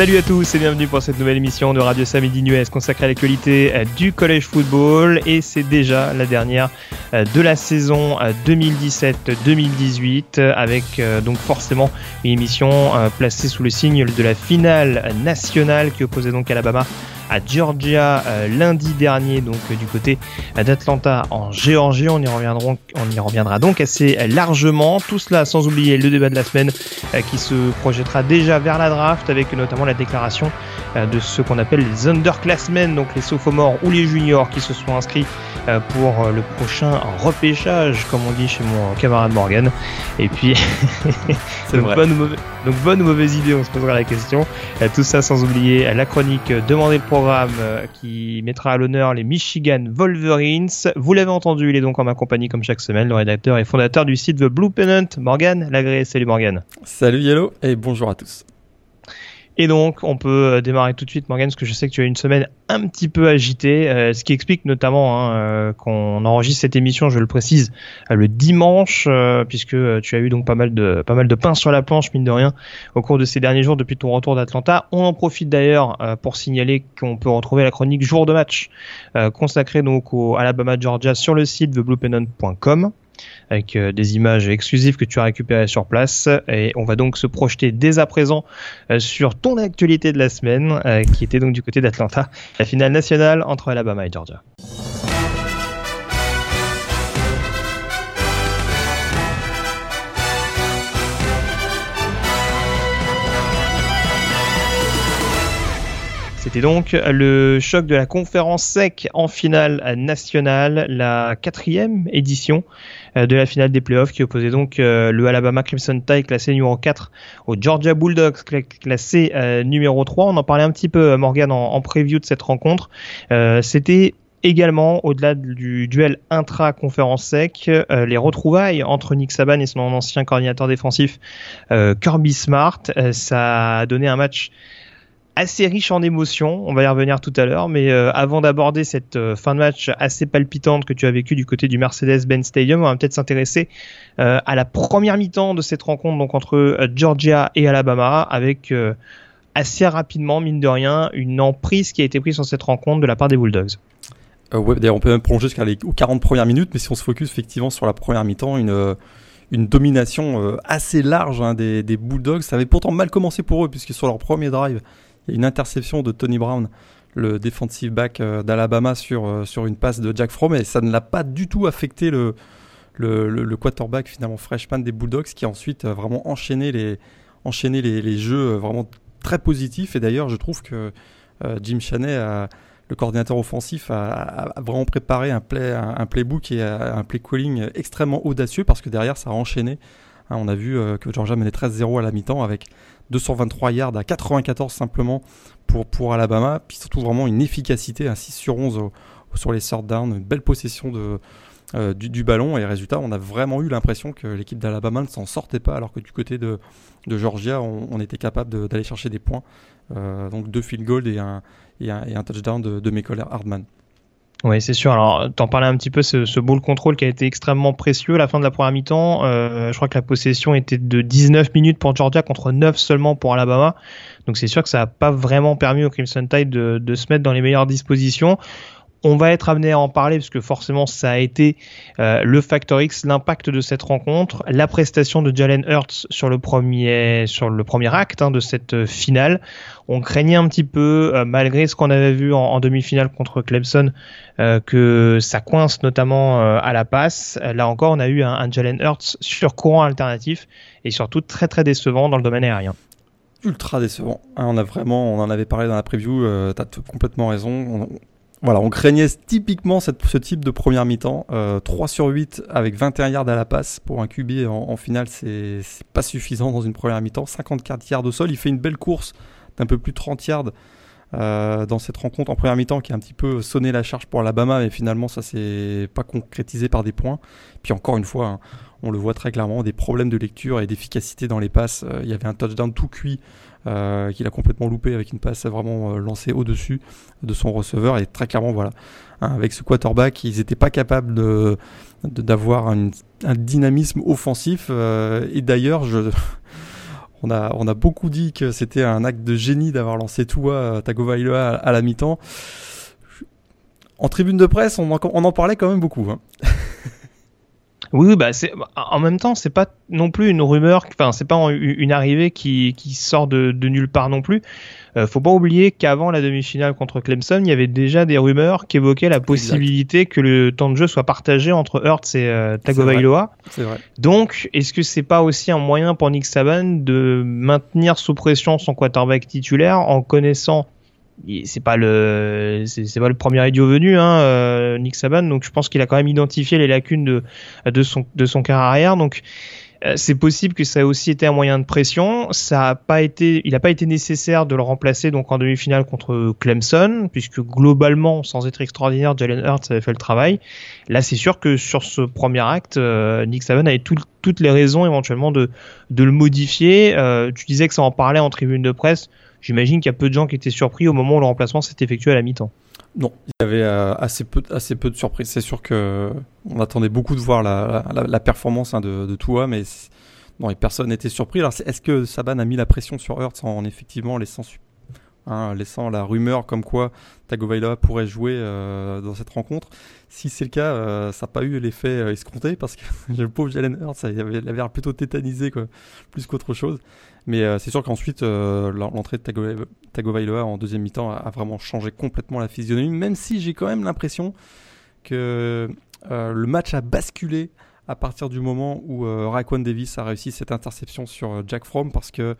Salut à tous et bienvenue pour cette nouvelle émission de Radio Samedi US consacrée à l'actualité euh, du collège football. Et c'est déjà la dernière euh, de la saison 2017-2018 euh, avec donc forcément une émission placée sous le signe de la finale nationale qui opposait donc Alabama à Georgia euh, lundi dernier, donc euh, du côté d'Atlanta en Géorgie. On y, reviendra, on y reviendra donc assez largement. Tout cela sans oublier le débat de la semaine euh, qui se projettera déjà vers la draft avec notamment la déclaration de ce qu'on appelle les underclassmen, donc les sophomores ou les juniors qui se sont inscrits pour le prochain repêchage, comme on dit chez mon camarade Morgan. Et puis, donc, bonne ou donc, bonne ou mauvaise idée, on se posera la question. Tout ça sans oublier la chronique Demandez le programme euh, qui mettra à l'honneur les Michigan Wolverines. Vous l'avez entendu, il est donc en ma compagnie comme chaque semaine, le rédacteur et fondateur du site The Blue Pennant, Morgan Lagré. Salut Morgan. Salut Yellow et bonjour à tous. Et donc, on peut euh, démarrer tout de suite, Morgan, parce que je sais que tu as une semaine un petit peu agitée, euh, ce qui explique notamment hein, euh, qu'on enregistre cette émission, je le précise, le dimanche, puisque tu as eu donc pas mal de pas mal de pain sur la planche, mine de rien, au cours de ces derniers jours depuis ton retour d'Atlanta. On en profite d'ailleurs pour signaler qu'on peut retrouver la chronique jour de match consacrée donc au Alabama Georgia sur le site thebluepennant.com avec euh, des images exclusives que tu as récupérées sur place. Et on va donc se projeter dès à présent euh, sur ton actualité de la semaine, euh, qui était donc du côté d'Atlanta, la finale nationale entre Alabama et Georgia. C'était donc le choc de la conférence SEC en finale nationale, la quatrième édition de la finale des playoffs qui opposait donc euh, le Alabama Crimson Tide classé numéro 4 au Georgia Bulldogs classé euh, numéro 3. On en parlait un petit peu Morgan en, en preview de cette rencontre. C'était également, au-delà du duel intra-conférence sec, les retrouvailles entre Nick Saban et son ancien coordinateur défensif Kirby Smart. ça a donné un match assez riche en émotions. On va y revenir tout à l'heure, mais euh, avant d'aborder cette euh, fin de match assez palpitante que tu as vécue du côté du Mercedes-Benz Stadium, on va peut-être s'intéresser euh, à la première mi-temps de cette rencontre, donc entre Georgia et Alabama, avec assez rapidement, mine de rien, une emprise qui a été prise sur cette rencontre de la part des Bulldogs. ouais, d'ailleurs, on peut même plonger jusqu'à les 40 premières minutes, mais si on se focus effectivement sur la première mi-temps, une une domination assez large hein, des, des, Bulldogs. Ça avait pourtant mal commencé pour eux, puisque sur leur premier drive, une interception de Tony Brown, le defensive back euh, d'Alabama sur, euh, sur une passe de Jack Fromm, et ça ne l'a pas du tout affecté le, le, quarterback finalement freshman des Bulldogs qui a ensuite euh, vraiment enchaîné les, enchaîné les, jeux vraiment très positifs. Et d'ailleurs, je trouve que Jim Chaney, le coordinateur offensif, a, vraiment préparé un, play, un, playbook et un play calling extrêmement audacieux parce que derrière, ça a enchaîné. Hein, on a vu que Georgia menait 13-0 à la mi-temps avec 223 yards à 94 simplement pour, pour Alabama. Puis surtout vraiment une efficacité, un 6 sur 11 sur les third down, une belle possession euh, du, ballon. Et résultat, on a vraiment eu l'impression que l'équipe d'Alabama ne s'en sortait pas, alors que du côté de, Georgia, on, était capable d'aller chercher des points. Euh, donc deux field goals et un, et un, touchdown de, de Hardman. Oui, c'est sûr. Alors, t'en parlais un petit peu, ce, ce ball control qui a été extrêmement précieux à la fin de la première mi-temps. Euh, je crois que la possession était de 19 minutes pour Georgia contre 9 seulement pour Alabama. Donc c'est sûr que ça n'a pas vraiment permis au Crimson Tide de, de se mettre dans les meilleures dispositions. On va être amené à en parler parce que forcément ça a été euh, le factor X, l'impact de cette rencontre, la prestation de Jalen Hurts sur le premier sur le premier acte hein, de cette euh, finale. On craignait un petit peu, euh, malgré ce qu'on avait vu en, demi-finale contre Clemson, que ça coince notamment à la passe. Là encore, on a eu un, Jalen Hurts sur courant alternatif et surtout très très décevant dans le domaine aérien ultra décevant. Hein, on a vraiment, on en avait parlé dans la preview, euh, tu as complètement raison voilà, on craignait typiquement ce type de première mi-temps. 3 euh, sur 8 avec 21 yards à la passe pour un QB en, finale, c'est pas suffisant dans une première mi-temps. 54 yards au sol, il fait une belle course d'un peu plus de 30 yards dans cette rencontre en première mi-temps qui a un petit peu sonné la charge pour Alabama, mais finalement ça s'est pas concrétisé par des points. Puis encore une fois, hein, on le voit très clairement, des problèmes de lecture et d'efficacité dans les passes. Il y avait un touchdown tout cuit euh, qu'il a complètement loupé avec une passe vraiment lancée au-dessus de son receveur. Et très clairement, voilà, hein, avec ce quarterback, ils n'étaient pas capables de d'avoir un, dynamisme offensif. et d'ailleurs, je on a, on a beaucoup dit que c'était un acte de génie d'avoir lancé Tua Tagovailoa à, la mi-temps. En tribune de presse, on en, on en parlait quand même beaucoup. Hein. Oui, bah c'est en même temps, c'est pas non plus une rumeur, enfin c'est pas une arrivée qui, qui sort de, de nulle part non plus. Euh, faut pas oublier qu'avant la demi-finale contre Clemson, il y avait déjà des rumeurs qui évoquaient la possibilité que le temps de jeu soit partagé entre Hurts et euh, Tagovailoa. C'est vrai. Donc, est-ce que c'est pas aussi un moyen pour Nick Saban de maintenir sous pression son quarterback titulaire en connaissant c'est pas le c'est pas le premier idiot venu hein, euh, Nick Saban donc je pense qu'il a quand même identifié les lacunes de de son de son arrière donc euh, c'est possible que ça ait aussi été un moyen de pression. Ça a pas été, il n'a pas été nécessaire de le remplacer donc en demi-finale contre Clemson, puisque globalement, sans être extraordinaire, Jalen Hurts avait fait le travail. Là, c'est sûr que sur ce premier acte, euh, Nick Saban avait toutes les raisons éventuellement de, de le modifier. tu disais que ça en parlait en tribune de presse. J'imagine qu'il y a peu de gens qui étaient surpris au moment où le remplacement s'est effectué à la mi-temps. Non, il y avait euh, assez, peu, assez peu de surprises. C'est sûr que on attendait beaucoup de voir la, performance hein, de, de Tua, mais non, personne n'était surpris. Alors, est-ce que Saban a mis la pression sur Hurts en effectivement laissant Hein, laissant la rumeur comme quoi Tagovailoa pourrait jouer euh, dans cette rencontre? Si c'est le cas, euh, ça n'a pas eu l'effet escompté parce que le pauvre Jalen Hurts, ça avait, l'air plutôt tétanisé plus qu'autre chose. Mais c'est sûr qu'ensuite, l'entrée de Tagovailoa en deuxième mi-temps a, vraiment changé complètement la physionomie, même si j'ai quand même l'impression que le match a basculé à partir du moment où Raekwon Davis a réussi cette interception sur Jack Fromm parce que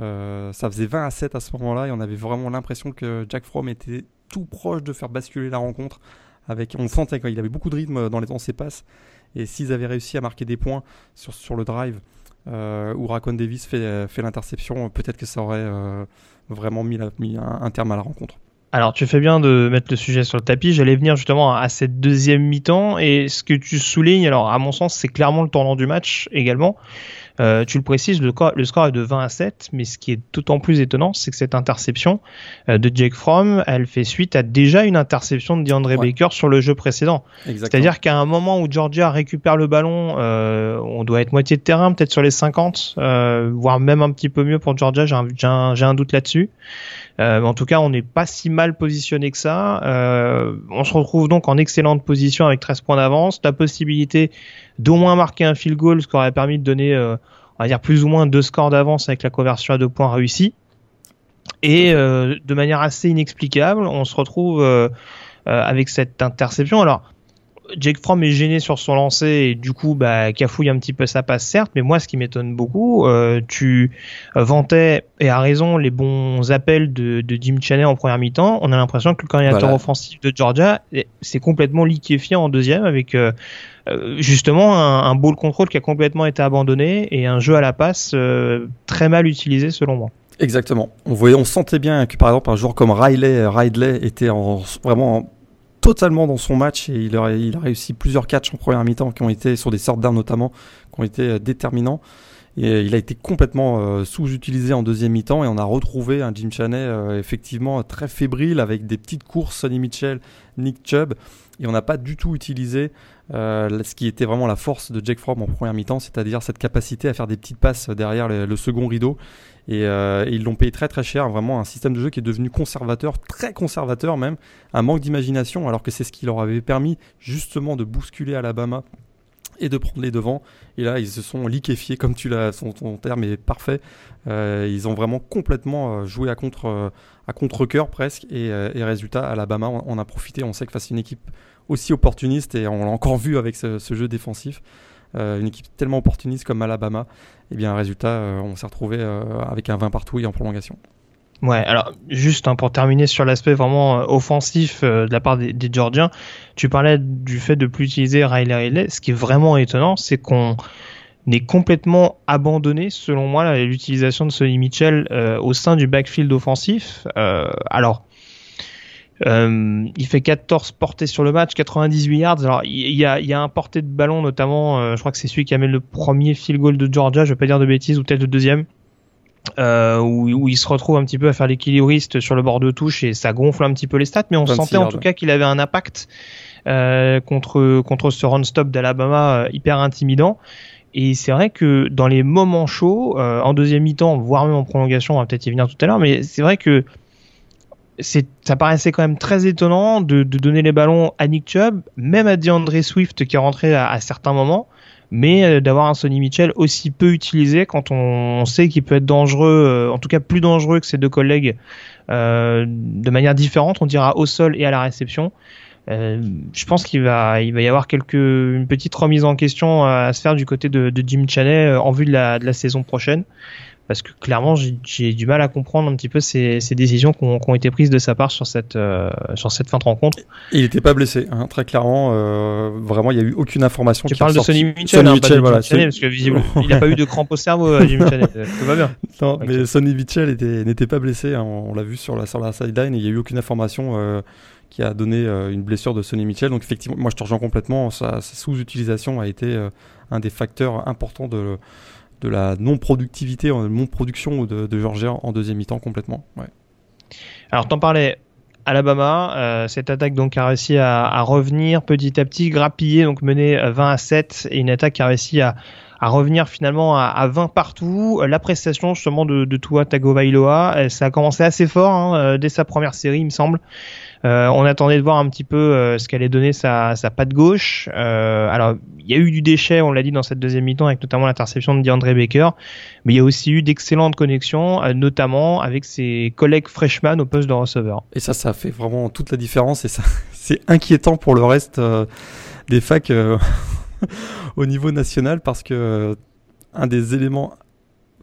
euh, ça faisait 20 à 7 à ce moment-là et on avait vraiment l'impression que Jack Fromm était tout proche de faire basculer la rencontre. Avec, on sentait qu'il avait beaucoup de rythme dans, les, dans ses passes. Et s'ils avaient réussi à marquer des points sur, sur le drive euh, où Racon Davis fait, fait l'interception, peut-être que ça aurait euh, vraiment mis, mis un, terme à la rencontre. Alors, tu fais bien de mettre le sujet sur le tapis. J'allais venir justement à cette deuxième mi-temps. Et ce que tu soulignes, alors à mon sens, c'est clairement le tournant du match également. Euh, tu le précises, le, le, score est de 20 à 7, mais ce qui est d'autant plus étonnant, c'est que cette interception euh, de Jake Fromm, elle fait suite à déjà une interception de DeAndre Baker sur le jeu précédent. C'est-à-dire qu'à un moment où Georgia récupère le ballon, euh, on doit être moitié de terrain, peut-être sur les 50, voire même un petit peu mieux pour Georgia, j'ai un, un, doute là-dessus. Euh, en tout cas, on n'est pas si mal positionné que ça. Euh, on se retrouve donc en excellente position avec 13 points d'avance, la possibilité d'au moins marquer un field goal, ce qui aurait permis de donner, euh, on va dire, plus ou moins deux scores d'avance avec la conversion à deux points réussie. Et de manière assez inexplicable, on se retrouve avec cette interception. Alors, Jake Fromm est gêné sur son lancer et du coup bah, cafouille un petit peu sa passe certes, mais moi ce qui m'étonne beaucoup, euh, tu vantais et à raison les bons appels de, de Jim Chaney en première mi-temps. On a l'impression que le coordinateur offensif de Georgia s'est complètement liquéfié en deuxième avec euh, euh, justement un, un ball control qui a complètement été abandonné et un jeu à la passe très mal utilisé selon moi. Exactement. On voyait, on sentait bien que par exemple un joueur comme Riley, Ridley était en, vraiment en totalement dans son match et il a, réussi plusieurs catchs en première mi-temps qui ont été sur des sortes d'armes notamment, qui ont été euh, déterminants. Et il a été complètement euh, sous-utilisé en deuxième mi-temps et on a retrouvé un Jim Chaney euh, effectivement très fébrile avec des petites courses Sonny Mitchell, Nick Chubb et on n'a pas du tout utilisé ce qui était vraiment la force de Jake Fromm en première mi-temps, c'est-à-dire cette capacité à faire des petites passes derrière le second rideau euh, et, ils l'ont payé très très cher, vraiment un système de jeu qui est devenu conservateur, très conservateur même, un manque d'imagination, alors que c'est ce qui leur avait permis justement de bousculer Alabama et de prendre les devants. Et là, ils se sont liquéfiés, comme tu l'as, ton, terme est parfait. Euh, ils ont vraiment complètement euh, joué à contre à contre presque. Et, résultat, Alabama on, a profité. On sait que face à une équipe aussi opportuniste, et on l'a encore vu avec ce jeu défensif, une équipe tellement opportuniste comme Alabama, et eh bien résultat, euh, on s'est retrouvé euh, avec un 20 partout et en prolongation. Ouais, alors juste hein, pour terminer sur l'aspect vraiment euh, offensif de la part des, des, Georgiens, tu parlais du fait de plus utiliser Riley Riley. Ce qui est vraiment étonnant, c'est qu'on est complètement abandonné, selon moi, l'utilisation de Sonny Mitchell au sein du backfield offensif. alors, Euh, il fait 14 portées sur le match, 98 yards. Alors il y a, il y a un porté de ballon notamment, euh, je crois que c'est celui qui a mis le premier field goal de Georgia, je vais pas dire de bêtises, ou peut-être le deuxième, euh, où, où, il se retrouve un petit peu à faire l'équilibriste sur le bord de touche et ça gonfle un petit peu les stats, mais on sentait en tout cas qu'il avait un impact euh, contre contre ce run stop d'Alabama euh, hyper intimidant. Et c'est vrai que dans les moments chauds, en deuxième mi-temps, voire même en prolongation, on va peut-être y venir tout à l'heure, mais c'est vrai que c'est, ça paraissait quand même très étonnant de, de, donner les ballons à Nick Chubb, même à DeAndre Swift qui est rentré à, à certains moments, mais euh, d'avoir un Sonny Mitchell aussi peu utilisé quand on, sait qu'il peut être dangereux, euh, en tout cas plus dangereux que ses deux collègues, euh, de manière différente, on dira au sol et à la réception. Euh, je pense qu'il va, il va y avoir quelques, une petite remise en question à se faire du côté de, de Jim Chaney en vue de la, de la saison prochaine parce que clairement j'ai du mal à comprendre un petit peu ces, ces décisions qui ont, été prises de sa part sur cette euh, sur cette fin de rencontre. Il n'était pas blessé, hein, très clairement. Euh, vraiment, il n'y a eu aucune information. Tu parles de Sonny Mitchell, Sonny hein, Mitchell, voilà, Mitchell, parce que visiblement il n'a pas eu de crampe au cerveau, euh, Jimmy Mitchell. Tout va bien. Non, okay. mais Sonny Mitchell n'était pas blessé. Hein, on l'a vu sur la sur la sideline il n'y a eu aucune information. Euh, qui a donné une blessure de Sonny Mitchell. Donc effectivement, moi je te rejoins complètement. Sa, sa sous-utilisation a été un des facteurs importants de, de la non-productivité, non-production de, de Georgia en deuxième mi-temps complètement. Alors t'en parlais, Alabama, euh, cette attaque donc a réussi à, revenir petit à petit, grappiller, donc mener 20 à 7 et une attaque qui a réussi à, revenir finalement à, à, 20 partout. La prestation justement de, de Tua Tagovailoa, ça a commencé assez fort hein, dès sa première série, il me semble. Euh, on attendait de voir un petit peu euh, ce qu'allait donner sa, sa patte gauche. Euh, alors, il y a eu du déchet, on l'a dit dans cette deuxième mi-temps, avec notamment l'interception de DeAndre Baker, mais il y a aussi eu d'excellentes connexions, notamment avec ses collègues freshman au poste de receveur. Et ça, ça fait vraiment toute la différence, et c'est inquiétant pour le reste des facs au niveau national, parce que un des éléments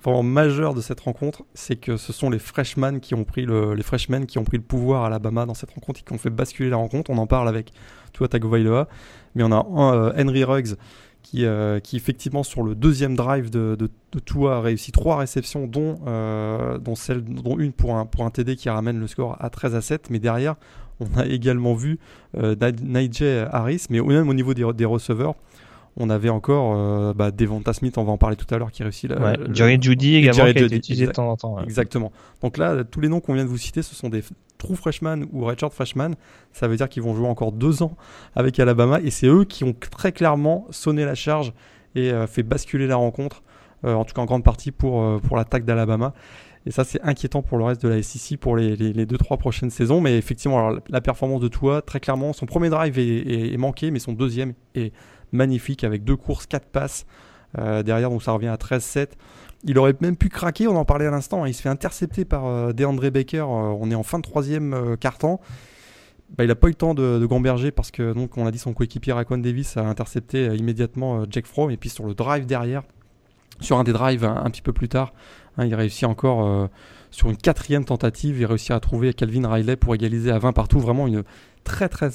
vraiment majeur de cette rencontre, c'est que ce sont les freshmen qui ont pris le, les freshmen qui ont pris le pouvoir à Alabama dans cette rencontre et qui ont fait basculer la rencontre. On en parle avec Tua Tagovailoa, mais on a un, euh, Henry Ruggs qui, euh, qui effectivement sur le deuxième drive de, de, de Tua a réussi trois réceptions, dont, euh, dont, celle, dont une pour un, pour un TD qui ramène le score à 13 à 7. Mais derrière, on a également vu euh, Nigel Harris, mais même au niveau des, des receveurs, on avait encore euh, bah, Devonta Smith, on va en parler tout à l'heure, qui réussit la. Ouais, Jerry Judy également, Jerry qui a été utilisé de temps en temps. Ouais. Exactement. Donc là, tous les noms qu'on vient de vous citer, ce sont des true freshmen ou redshirt freshmen. Ça veut dire qu'ils vont jouer encore deux ans avec Alabama, et c'est eux qui ont très clairement sonné la charge et euh, fait basculer la rencontre, euh, en tout cas en grande partie pour, pour l'attaque d'Alabama. Et ça, c'est inquiétant pour le reste de la SEC pour les, les, les deux, trois prochaines saisons. Mais effectivement, alors, la performance de Tua, très clairement, son premier drive est, est, est manqué, mais son deuxième est magnifique avec deux courses, quatre passes. Euh, derrière, donc ça revient à 13-7. Il aurait même pu craquer, on en parlait à l'instant. Hein, il se fait intercepter par euh, DeAndre Baker. Euh, on est en fin de troisième euh, quart-temps. Bah, il n'a pas eu le temps de, de gamberger parce que, donc, on l'a dit, son coéquipier Raquan Davis a intercepté immédiatement Jack Fromm. Et puis sur le drive derrière, sur un des drives un, un petit peu plus tard, hein, il réussit encore sur une quatrième tentative. Il réussit à trouver Calvin Riley pour égaliser à 20 partout. Vraiment une très très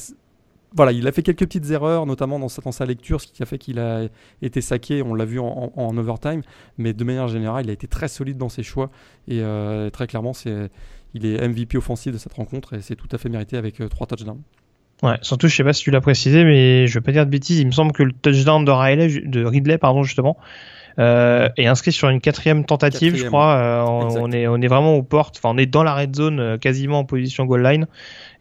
voilà, il a fait quelques petites erreurs, notamment dans sa, dans sa lecture, ce qui a fait qu'il a été saqué, on l'a vu en, en, en, overtime, mais de manière générale, il a été très solide dans ses choix, et euh, très clairement, c'est, il est MVP offensif de cette rencontre, et c'est tout à fait mérité avec euh, trois touchdowns. Ouais, surtout, je sais pas si tu l'as précisé, mais je vais pas dire de bêtises, il me semble que le touchdown de, Riley, de Ridley, pardon, justement, euh, est inscrit sur une quatrième tentative, quatrième, je crois. Euh, on, est, on est vraiment aux portes, enfin, on est dans la red zone, quasiment en position goal line.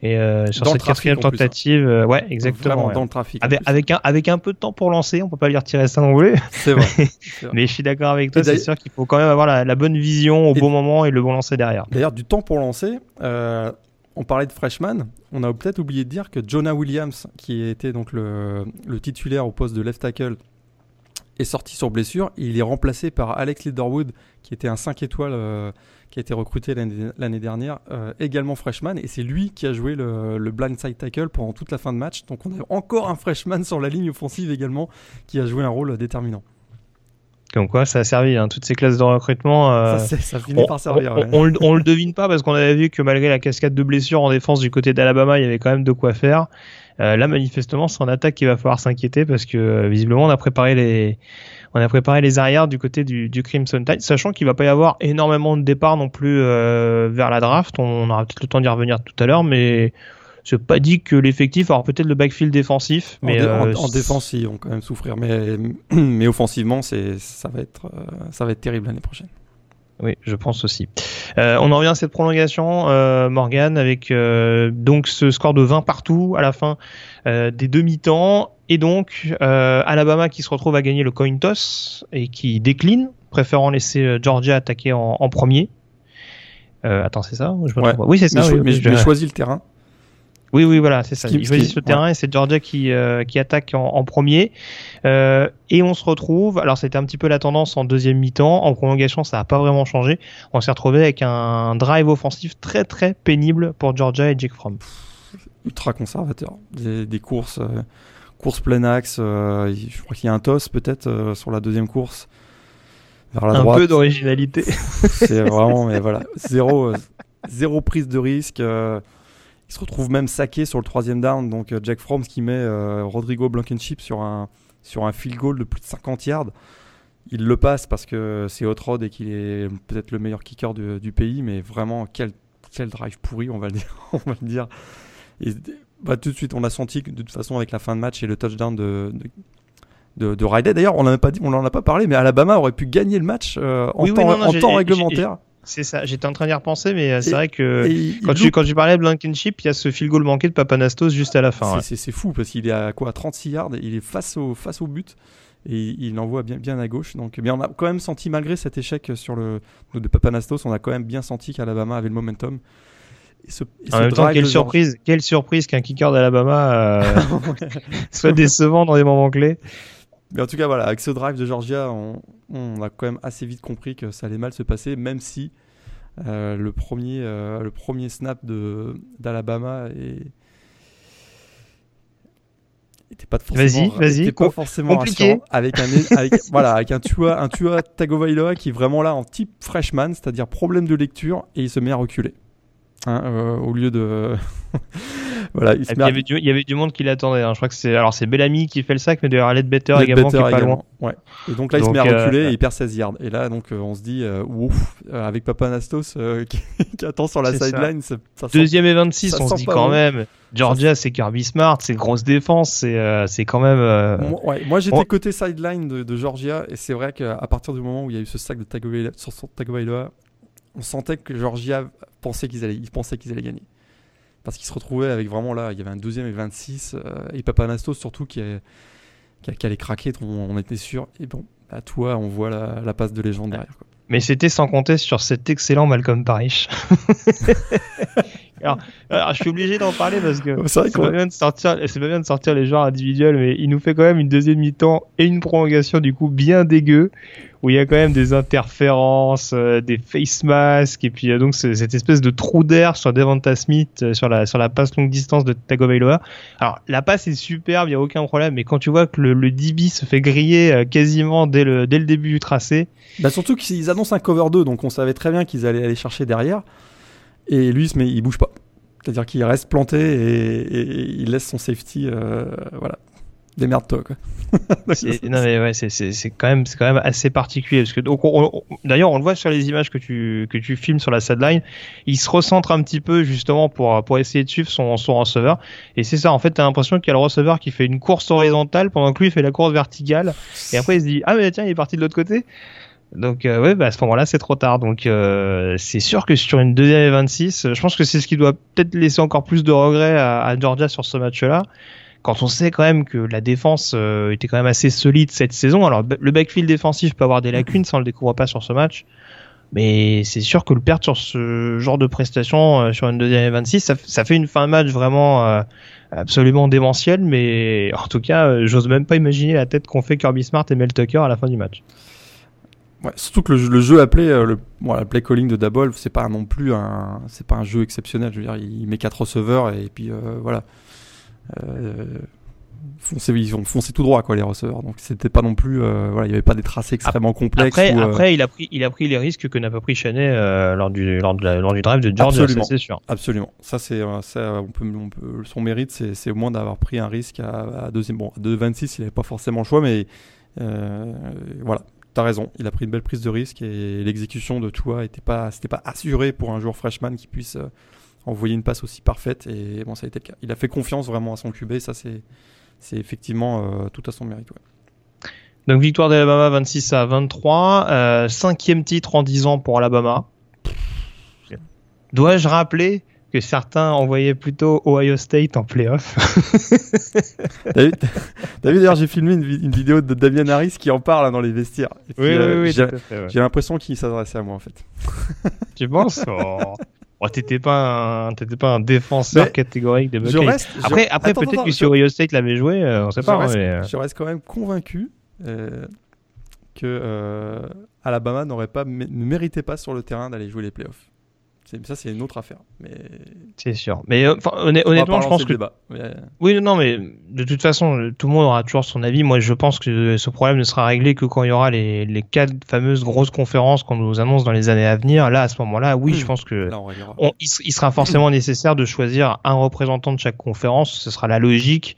Et euh, sur dans cette quatrième tentative, plus, hein. ouais, exactement. Ouais. Dans le trafic. Avec, avec, un, avec un peu de temps pour lancer, on peut pas lui retirer ça non plus. C'est vrai. Mais je suis d'accord avec toi, c'est sûr qu'il faut quand même avoir la, la bonne vision au bon moment et le bon lancer derrière. D'ailleurs, du temps pour lancer, euh, on parlait de freshman, on a peut-être oublié de dire que Jonah Williams, qui était donc le, le titulaire au poste de left tackle, est sorti sur blessure. Il est remplacé par Alex Leaderwood, qui était un 5 étoiles euh, qui a été recruté l'année dernière, euh, également freshman. Et c'est lui qui a joué le, le blindside tackle pendant toute la fin de match. Donc on a encore un freshman sur la ligne offensive également qui a joué un rôle déterminant. Comme quoi, ça a servi. Hein. Toutes ces classes de recrutement, euh, ça, ça, finit on, par servir. On, ouais. on, on, le devine pas parce qu'on avait vu que malgré la cascade de blessures en défense du côté d'Alabama, il y avait quand même de quoi faire. Euh, là, manifestement, c'est en attaque qu'il va falloir s'inquiéter parce que visiblement, on a préparé les, on a préparé les arrières du côté du, du Crimson Tide, sachant qu'il va pas y avoir énormément de départs non plus euh, vers la draft. On aura peut-être le temps d'y revenir tout à l'heure, mais c'est pas dit que l'effectif, alors peut-être le backfield défensif, mais en, euh, en, défense ils vont quand même souffrir, mais mais offensivement c'est ça va être euh, ça va être terrible l'année prochaine. Oui, je pense aussi. Euh, on en revient à cette prolongation, euh, Morgan, avec euh, donc ce score de 20 partout à la fin des demi-temps, et donc euh, Alabama qui se retrouve à gagner le coin toss et qui décline, préférant laisser euh, Georgia attaquer en, en premier. Euh, attends, c'est ça je me Ouais. trompe pas? Oui, c'est ça. mais, oui, mais oui, je- mais je- choisis le terrain. oui, oui, voilà, c'est ça. Ils choisissent le terrain et c'est Georgia qui, euh, qui attaque en, en premier. Euh, et on se retrouve, alors c'était un petit peu la tendance en deuxième mi-temps, en prolongation ça n'a pas vraiment changé. On s'est retrouvé avec un drive offensif très très pénible pour Georgia et Jake Fromm. ultra conservateur. Des, des courses, euh, courses plein axe. euh, je crois qu'il y a un toss peut-être euh, sur la deuxième course vers la un droite. peu d'originalité. C'est vraiment, mais voilà, zéro, euh, zéro prise de risque. il se retrouve même saqué sur le troisième down. Donc Jack Fromm qui met Rodrigo Blankenship sur un sur un field goal de plus de 50 yards. Il le passe parce que c'est hot rod et qu'il est peut-être le meilleur kicker du, du pays, mais vraiment quel quel drive pourri, on va le dire. on va le dire. Et, bah, tout de suite, on a senti que de toute façon avec la fin de match et le touchdown de, de de, de Riley. D'ailleurs, on n'en a pas dit, on n'en a pas parlé, mais Alabama aurait pu gagner le match euh, en Oui, oui, temps, non, non, en temps réglementaire. c'est ça, j'étais en train d'y repenser, mais euh, c'est vrai que quand tu, quand tu parlais de Blankenship, il y a ce field goal manqué de Papanastos juste à la fin. C'est- ouais. fou parce qu'il est à quoi à 36 yards, il est face au, face au but et il, il envoie bien, bien à gauche. Donc bien, on a quand même senti, malgré cet échec sur le de Papanastos, on a quand même bien senti qu'Alabama avait le momentum. Et ce, et En même temps, quelle surprise, quelle surprise qu'un kicker d'Alabama euh, soit décevant dans des moments clés. Mais en tout cas, voilà, avec ce drive de Georgia, on, on a quand même assez vite compris que ça allait mal se passer, même si euh, le, premier, euh, le premier snap d'Alabama est était pas forcément, Vas-y, vas-y, était pas forcément compliqué. avec un avec, voilà avec un Tua un Tua Tagovailoa qui est vraiment là en type freshman c'est-à-dire problème de lecture et il se met à reculer Hein, euh, au lieu de voilà il se Et puis, met il, y avait du, il y avait du monde qui l'attendait. hein. Je crois que c'est alors c'est Bellamy qui fait le sac, mais d'ailleurs Better Ledbetter également qui est pas loin. ouais. Et donc là, il se met à euh, reculer et il perd 16 yards. Et là, donc, euh, on se dit, euh, ouf, euh, avec Papa Nastos euh, qui, qui attend sur la sideline, ça, ça Deuxième et 26, ça on se dit quand bon. même. Georgia, c'est Kirby Smart, c'est grosse défense, c'est euh, quand même. euh, Moi, ouais, moi, j'étais on- côté sideline de, de Georgia et c'est vrai qu'à partir du moment où il y a eu ce sac de Tagovailoa, on sentait que Georgia pensait qu'ils allaient, ils pensaient qu'ils allaient gagner. Parce qu'ils se retrouvaient avec vraiment là, il y avait un deuxième et 26 euh, et Papa Nastos surtout qui, est- qui, a- qui allait craquer, on était sûr. Et bon, à toi, on voit la, la passe de légende derrière. quoi. Mais c'était sans compter sur cet excellent Malcolm Parrish. alors, alors, je suis obligé d'en parler parce que C'est pas, qu'on bien de sortir, c'est pas bien de sortir les joueurs individuels, mais il nous fait quand même une deuxième mi-temps et une prolongation du coup bien dégueu, où il y a quand même des interférences, euh, des face masks, et puis euh, donc c'est- cette espèce de trou d'air sur Devonta Smith euh, sur la sur la passe longue distance de Tagovailoa. Alors la passe est superbe, il y a aucun problème, mais quand tu vois que le, le DB se fait griller euh, quasiment dès le dès le début du tracé, Bah surtout qu'ils annoncent un cover 2, donc on savait très bien qu'ils allaient aller chercher derrière. Et lui, il met- il bouge pas. C'est-à-dire qu'il reste planté et, et il laisse son safety. voilà. Démerde-toi, quoi. C'est- non mais ouais, c'est quand même c'est quand même assez particulier parce que donc on- on- d'ailleurs on le voit sur les images que tu que tu filmes sur la sideline, il se recentre un petit peu justement pour pour essayer de suivre son son receveur. Et c'est ça en fait t'as l'impression qu'il y a le receveur qui fait une course horizontale pendant que lui fait la course verticale. Et après il se dit ah mais tiens il est parti de l'autre côté donc euh, ouais bah à ce moment-là c'est trop tard. Donc euh, c'est sûr que sur une deuxième et 26 je pense que c'est ce qui doit peut-être laisser encore plus de regrets à, à Georgia sur ce match-là quand on sait quand même que la défense euh, était quand même assez solide cette saison. Alors le backfield défensif peut avoir des lacunes, ça on le découvre pas sur ce match. Mais c'est sûr que le perdre sur ce genre de prestation euh, sur une deuxième et 26, ça, fait une fin de match vraiment euh, absolument démentielle. Mais en tout cas, j'ose même pas imaginer la tête qu'ont fait Kirby Smart et Mel Tucker à la fin du match. Ouais, surtout que le, jeu- appelé, le, bon, la play calling de Dabol, c'est pas non plus un, c'est pas un jeu exceptionnel. Je veux dire, il met quatre receveurs et puis voilà. Euh, ils ont foncé tout droit quoi les receveurs. Donc c'était pas non plus, euh, voilà, il y avait pas des tracés extrêmement complexes. Après, euh, il a pris, il a pris les risques que n'a pas pris Chaney euh, lors du lors, de la- lors du drive de ça, c'est sûr. Absolument. Ça, c'est, ça, on peut, on peut- son mérite, c'est, au moins d'avoir pris un risque à, à deuxième. Bon, à 2,26, il n'avait pas forcément le choix, mais voilà. T'as raison. Il a pris une belle prise de risque et l'exécution de Tua était pas, c'était pas assuré pour un joueur freshman qui puisse envoyer une passe aussi parfaite. Et bon, ça a été le cas. Il a fait confiance vraiment à son QB. Ça, c'est, c'est effectivement tout à son mérite. Donc victoire d'Alabama 26 à 23. cinquième titre en 10 ans pour Alabama. Dois-je rappeler que certains envoyaient plutôt Ohio State en playoff? T'as vu, d'ailleurs, j'ai filmé une, vidéo de Damien Harris qui en parle hein, dans les vestiaires. oui, oui, euh, oui, J'ai l'impression qu'il s'adressait à moi en fait. Tu penses? Oh. oh. T'étais pas un, pas un défenseur catégorique des Buckeyes. après, après peut-être que si Ohio State l'avait joué, euh, on sait pas. Reste, euh. Je reste quand même convaincu que Alabama n'aurait pas, ne méritait pas sur le terrain d'aller jouer les playoffs. Ça, c'est une autre affaire. Mais... C'est sûr. Mais euh, honnêtement, je pense que. Euh, oui, non, mais de toute façon, tout le monde aura toujours son avis. Moi, je pense que ce problème ne sera réglé que quand il y aura les, les quatre fameuses grosses conférences qu'on nous annonce dans les années à venir. Là, à ce moment-là, oui, je hmm. pense que il, sera forcément nécessaire de choisir un représentant de chaque conférence. Ce sera la logique.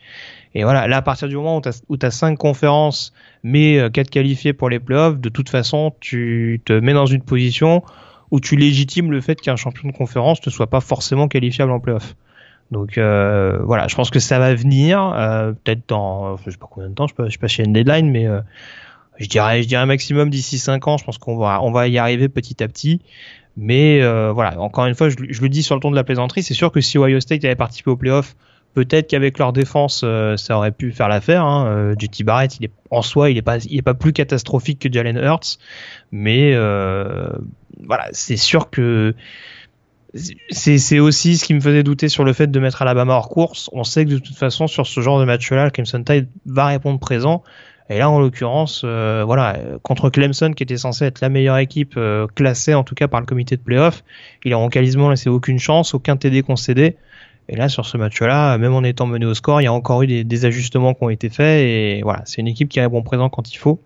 Et voilà, là, à partir du moment où tu as, cinq conférences, mais euh, quatre qualifiés pour les playoffs, de toute façon, tu te mets dans une position où tu légitimes le fait qu'un champion de conférence ne soit pas forcément qualifiable en playoff. Donc euh, voilà, je pense que ça va venir, euh, peut-être dans, je sais pas combien de temps, je je sais pas si une deadline, mais euh, je dirais, je dirais maximum d'ici 5 ans. Je pense qu'on va, on va y arriver petit à petit. Mais euh, voilà, encore une fois, je, le dis sur le ton de la plaisanterie, c'est sûr que si Ohio State avait participé au playoff, peut-être qu'avec leur défense, euh, ça aurait pu faire l'affaire. Hein. Euh, JT Barrett, il est en soi, il est pas, il est pas plus catastrophique que Jalen Hurts, mais voilà, c'est sûr que c'est aussi ce qui me faisait douter sur le fait de mettre Alabama hors course. On sait que de toute façon, sur ce genre de match-là, Clemson Tide va répondre présent. Et là, en l'occurrence, euh, voilà, contre Clemson, qui était censé être la meilleure équipe euh, classée, en tout cas par le comité de playoff, il a quasiment laissé aucune chance, aucun TD concédé. Et là, sur ce match-là, même en étant mené au score, il y a encore eu des ajustements qui ont été faits. Et voilà, c'est une équipe qui répond présent quand il faut.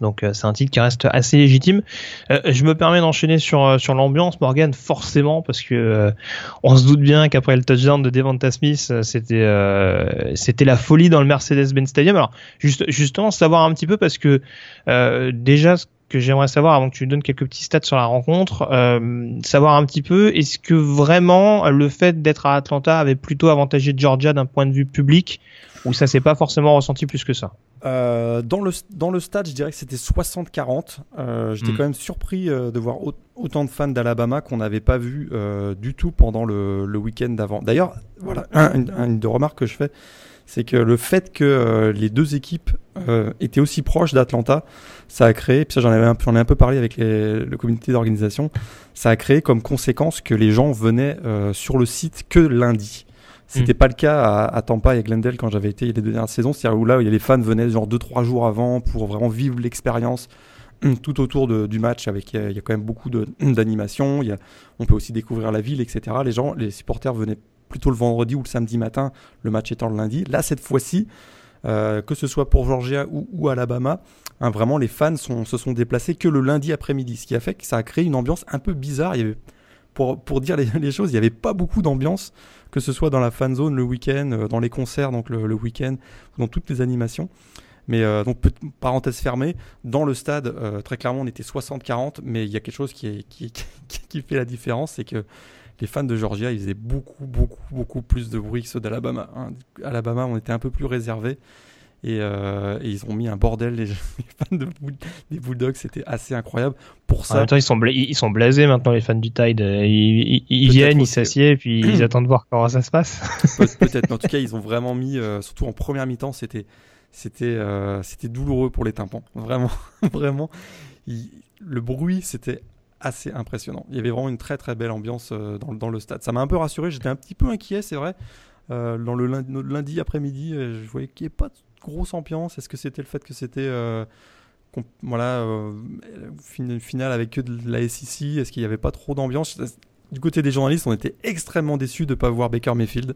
Donc euh, c'est un titre qui reste assez légitime. Euh, je me permets d'enchaîner sur euh, sur l'ambiance, Morgan, forcément, parce que on se doute bien qu'après le touchdown de Devonta Smith, c'était c'était la folie dans le Mercedes-Benz Stadium. Alors juste justement savoir un petit peu parce que déjà que j'aimerais savoir avant que tu donnes quelques petits stats sur la rencontre, savoir un petit peu est-ce que vraiment le fait d'être à Atlanta avait plutôt avantagé Georgia d'un point de vue public ou ça s'est pas forcément ressenti plus que ça? Euh, dans, le, dans le stade, je dirais que c'était 60-40. Euh, J'étais hmm. quand même surpris euh, de voir autant de fans d'Alabama qu'on n'avait pas vu du tout pendant le, le week-end d'avant. D'ailleurs, voilà, une, une, remarques que je fais, c'est que le fait que les deux équipes étaient aussi proches d'Atlanta, ça a créé, puis ça j'en ai un peu parlé avec les, le comité d'organisation, ça a créé comme conséquence que les gens venaient sur le site que lundi. C'était mm. pas le cas à, à, Tampa et à Glendale quand j'avais été les deux dernières saisons, c'est-à-dire où là où les fans venaient genre 2-3 jours avant pour vraiment vivre l'expérience tout autour de, du match avec il y, a quand même beaucoup d'animation, on peut aussi découvrir la ville, etc. Les gens, les supporters venaient plutôt le vendredi ou le samedi matin, le match étant le lundi. Là cette fois-ci, euh, que ce soit pour Georgia ou, ou Alabama, hein, vraiment les fans sont, se sont déplacés que le lundi après-midi, ce qui a fait que ça a créé une ambiance un peu bizarre. Il y avait, pour, dire les, choses, il n'y avait pas beaucoup d'ambiance que ce soit dans la fan zone le week-end, euh, dans les concerts donc le, week-end, dans toutes les animations. Mais euh, donc, parenthèse fermée, dans le stade, euh, très clairement, on était 60-40, mais il y a quelque chose qui, fait la différence, c'est que les fans de Georgia, ils faisaient beaucoup, beaucoup, beaucoup plus de bruit que ceux d'Alabama. Hein. Alabama, on était un peu plus réservé. Euh, et, ils ont mis un bordel les, fans des Bulldogs c'était assez incroyable. Pour ça en même temps ils sont ils sont blasés maintenant les fans du Tide. Ils, viennent ils s'assiedent puis ils attendent de voir comment ça se passe. Peut-être. Mais en tout cas ils ont vraiment mis euh, surtout en première mi-temps c'était c'était euh, c'était douloureux pour les tympans. Vraiment vraiment. Le bruit c'était assez impressionnant. Il y avait vraiment une très très belle ambiance dans, dans le stade. Ça m'a un peu rassuré. J'étais un petit peu inquiet c'est vrai. Dans le lundi, lundi après-midi je voyais qu'il n'y avait pas grosse ambiance Est-ce que c'était le fait que c'était euh, voilà euh, une finale avec que de la SEC Est-ce qu'il n'y avait pas trop d'ambiance? Du côté des journalistes, on était extrêmement déçus de ne pas voir Baker Mayfield.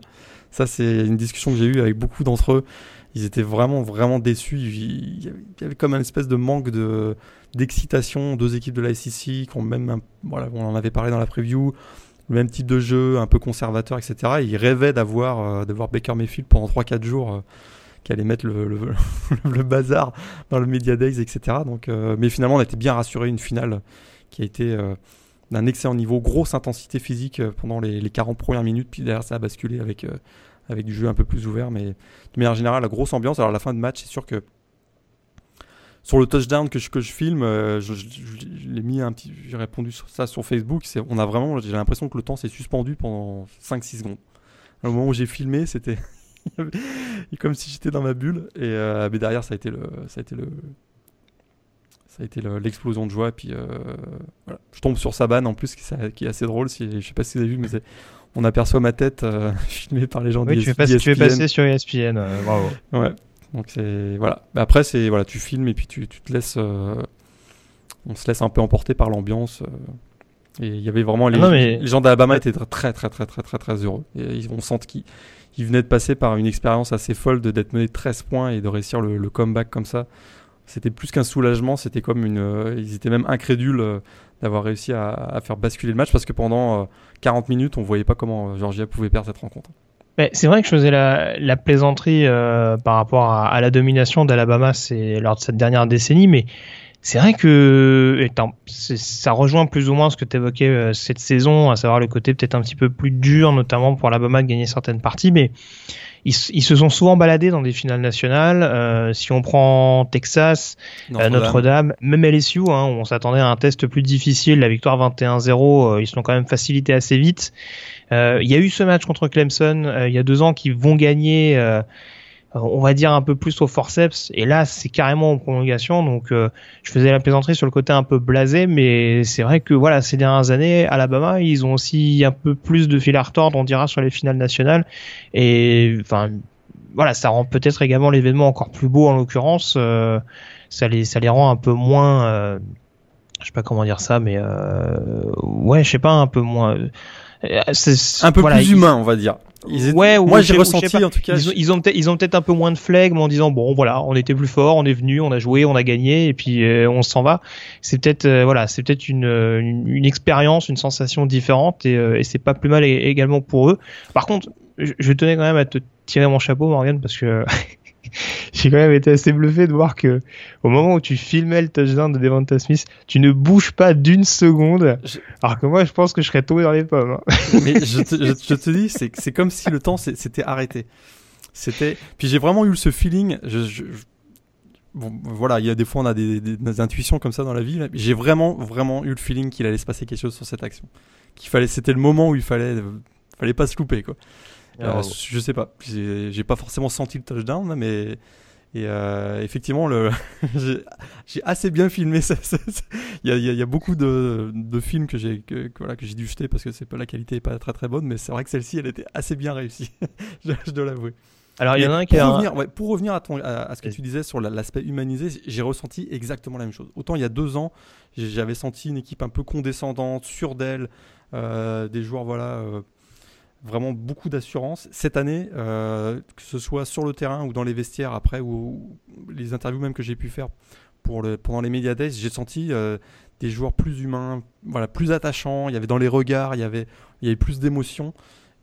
Ça, c'est une discussion que j'ai eue avec beaucoup d'entre eux. Ils étaient vraiment, vraiment déçus. Il y avait comme un espèce de manque de d'excitation. Deux équipes de la SEC même, voilà, on en avait parlé dans la preview, le même type de jeu, un peu conservateur, etc. ils rêvaient d'avoir euh, Baker Mayfield pendant 3-4 jours qui allait mettre le, bazar dans le Media Days, etc. Donc, euh, mais finalement, on a été bien rassuré. Une finale qui a été euh, d'un excellent niveau, grosse intensité physique pendant les, les, 40 premières minutes, puis derrière ça a basculé avec, avec du jeu un peu plus ouvert, mais de manière générale, la grosse ambiance. Alors la fin de match, c'est sûr que sur le touchdown que je, que je filme, je, l'ai mis un petit, j'ai répondu sur ça sur Facebook. C'est, on a vraiment, j'ai l'impression que le temps s'est suspendu pendant 5-6 secondes. Au moment où j'ai filmé, c'était comme si j'étais dans ma bulle. Et euh, mais derrière, ça a été le, ça a été le, ça a été l'explosion de joie. Et puis euh, voilà. je tombe sur Saban en plus, qui, qui est assez drôle. Si, je sais pas si vous avez vu, mais on aperçoit ma tête euh, filmée par les gens oui, tu, es passé, tu es passé sur ESPN. bravo. Ouais. Donc c'est voilà. après c'est voilà, tu filmes et puis tu, tu te laisses, on se laisse un peu emporter par l'ambiance. Et il y avait vraiment les, ah les gens d'Alabama étaient très très très très très très heureux. Et ils, on sent qu'ils venaient de passer par une expérience assez folle d'être mené 13 points et de réussir le, comeback comme ça. C'était plus qu'un soulagement, c'était comme une. Euh, ils étaient même incrédules euh, d'avoir réussi à, faire basculer le match parce que pendant 40 euh, minutes, on voyait pas comment Georgia pouvait perdre cette rencontre. C'est vrai que je faisais la, la plaisanterie par rapport à, à la domination d'Alabama lors de cette dernière décennie, mais c'est vrai que ça rejoint plus ou moins ce que tu évoquais euh, cette saison, à savoir le côté peut-être un petit peu plus dur, notamment pour Alabama de gagner certaines parties, mais ils, se sont souvent baladés dans des finales nationales. Euh, si on prend Texas, euh, Notre-Dame, même LSU, hein, on s'attendait à un test plus difficile, la victoire 21-0, ils se l'ont quand même facilité assez vite. Il y a eu ce match contre Clemson il y a deux ans qui vont gagner on va dire un peu plus au forceps. Et là c'est carrément en prolongation. Donc euh, je faisais la plaisanterie sur le côté un peu blasé. Mais c'est vrai que voilà ces dernières années Alabama ils ont aussi un peu plus de fil à retordre on dira sur les finales nationales. Et enfin voilà ça rend peut-être également l'événement encore plus beau en l'occurrence. Euh, ça les ça les rend un peu moins euh, je sais pas comment dire ça mais ouais je sais pas un peu moins un peu plus humain on va dire Ouais, moi j'ai ressenti en tout cas. Ils ont, ils ont peut-être un peu moins de flegme en disant bon voilà, on était plus fort, on est venu, on a joué, on a gagné et puis euh, on s'en va. C'est peut-être euh, voilà, c'est peut-être une, une, une, expérience, une sensation différente et, euh, et c'est pas plus mal également pour eux. Par contre, je, je tenais quand même à te tirer mon chapeau Morgan parce que j'ai quand même été assez bluffé de voir que au moment où tu filmais le touchdown de Devonta Smith, tu ne bouges pas d'une seconde. Alors que moi, je pense que je serais tombé dans les pommes. Hein. Mais je te, je, te dis, c'est comme si le temps s'était arrêté. C'était. Puis j'ai vraiment eu ce feeling. Bon, voilà, il y a des fois on a des, des, intuitions comme ça dans la vie. J'ai vraiment, vraiment eu le feeling qu'il allait se passer quelque chose sur cette action. Qu'il fallait, c'était le moment où il fallait, fallait pas se louper quoi. Euh, je sais pas. J'ai pas forcément senti le touchdown, mais et euh, effectivement, le j'ai assez bien filmé. Ça, il, y a, il, y a, beaucoup de, de films que j'ai que, voilà, que j'ai dû jeter parce que c'est pas la qualité est pas très très bonne, mais c'est vrai que celle-ci, elle était assez bien réussie. je, dois l'avouer. Alors il y en a un qui pour, revenir, ouais, pour revenir à, ton, à, ce que tu disais sur l'aspect humanisé, j'ai ressenti exactement la même chose. Autant il y a deux ans, j'avais senti une équipe un peu condescendante, sûre d'elle, euh, des joueurs voilà. Euh, vraiment beaucoup d'assurance. Cette année, euh, que ce soit sur le terrain ou dans les vestiaires après, ou, les interviews même que j'ai pu faire pour le, pendant les Media Days, j'ai senti euh, des joueurs plus humains, voilà, plus attachants. Il y avait dans les regards, il y avait, il y avait plus d'émotions.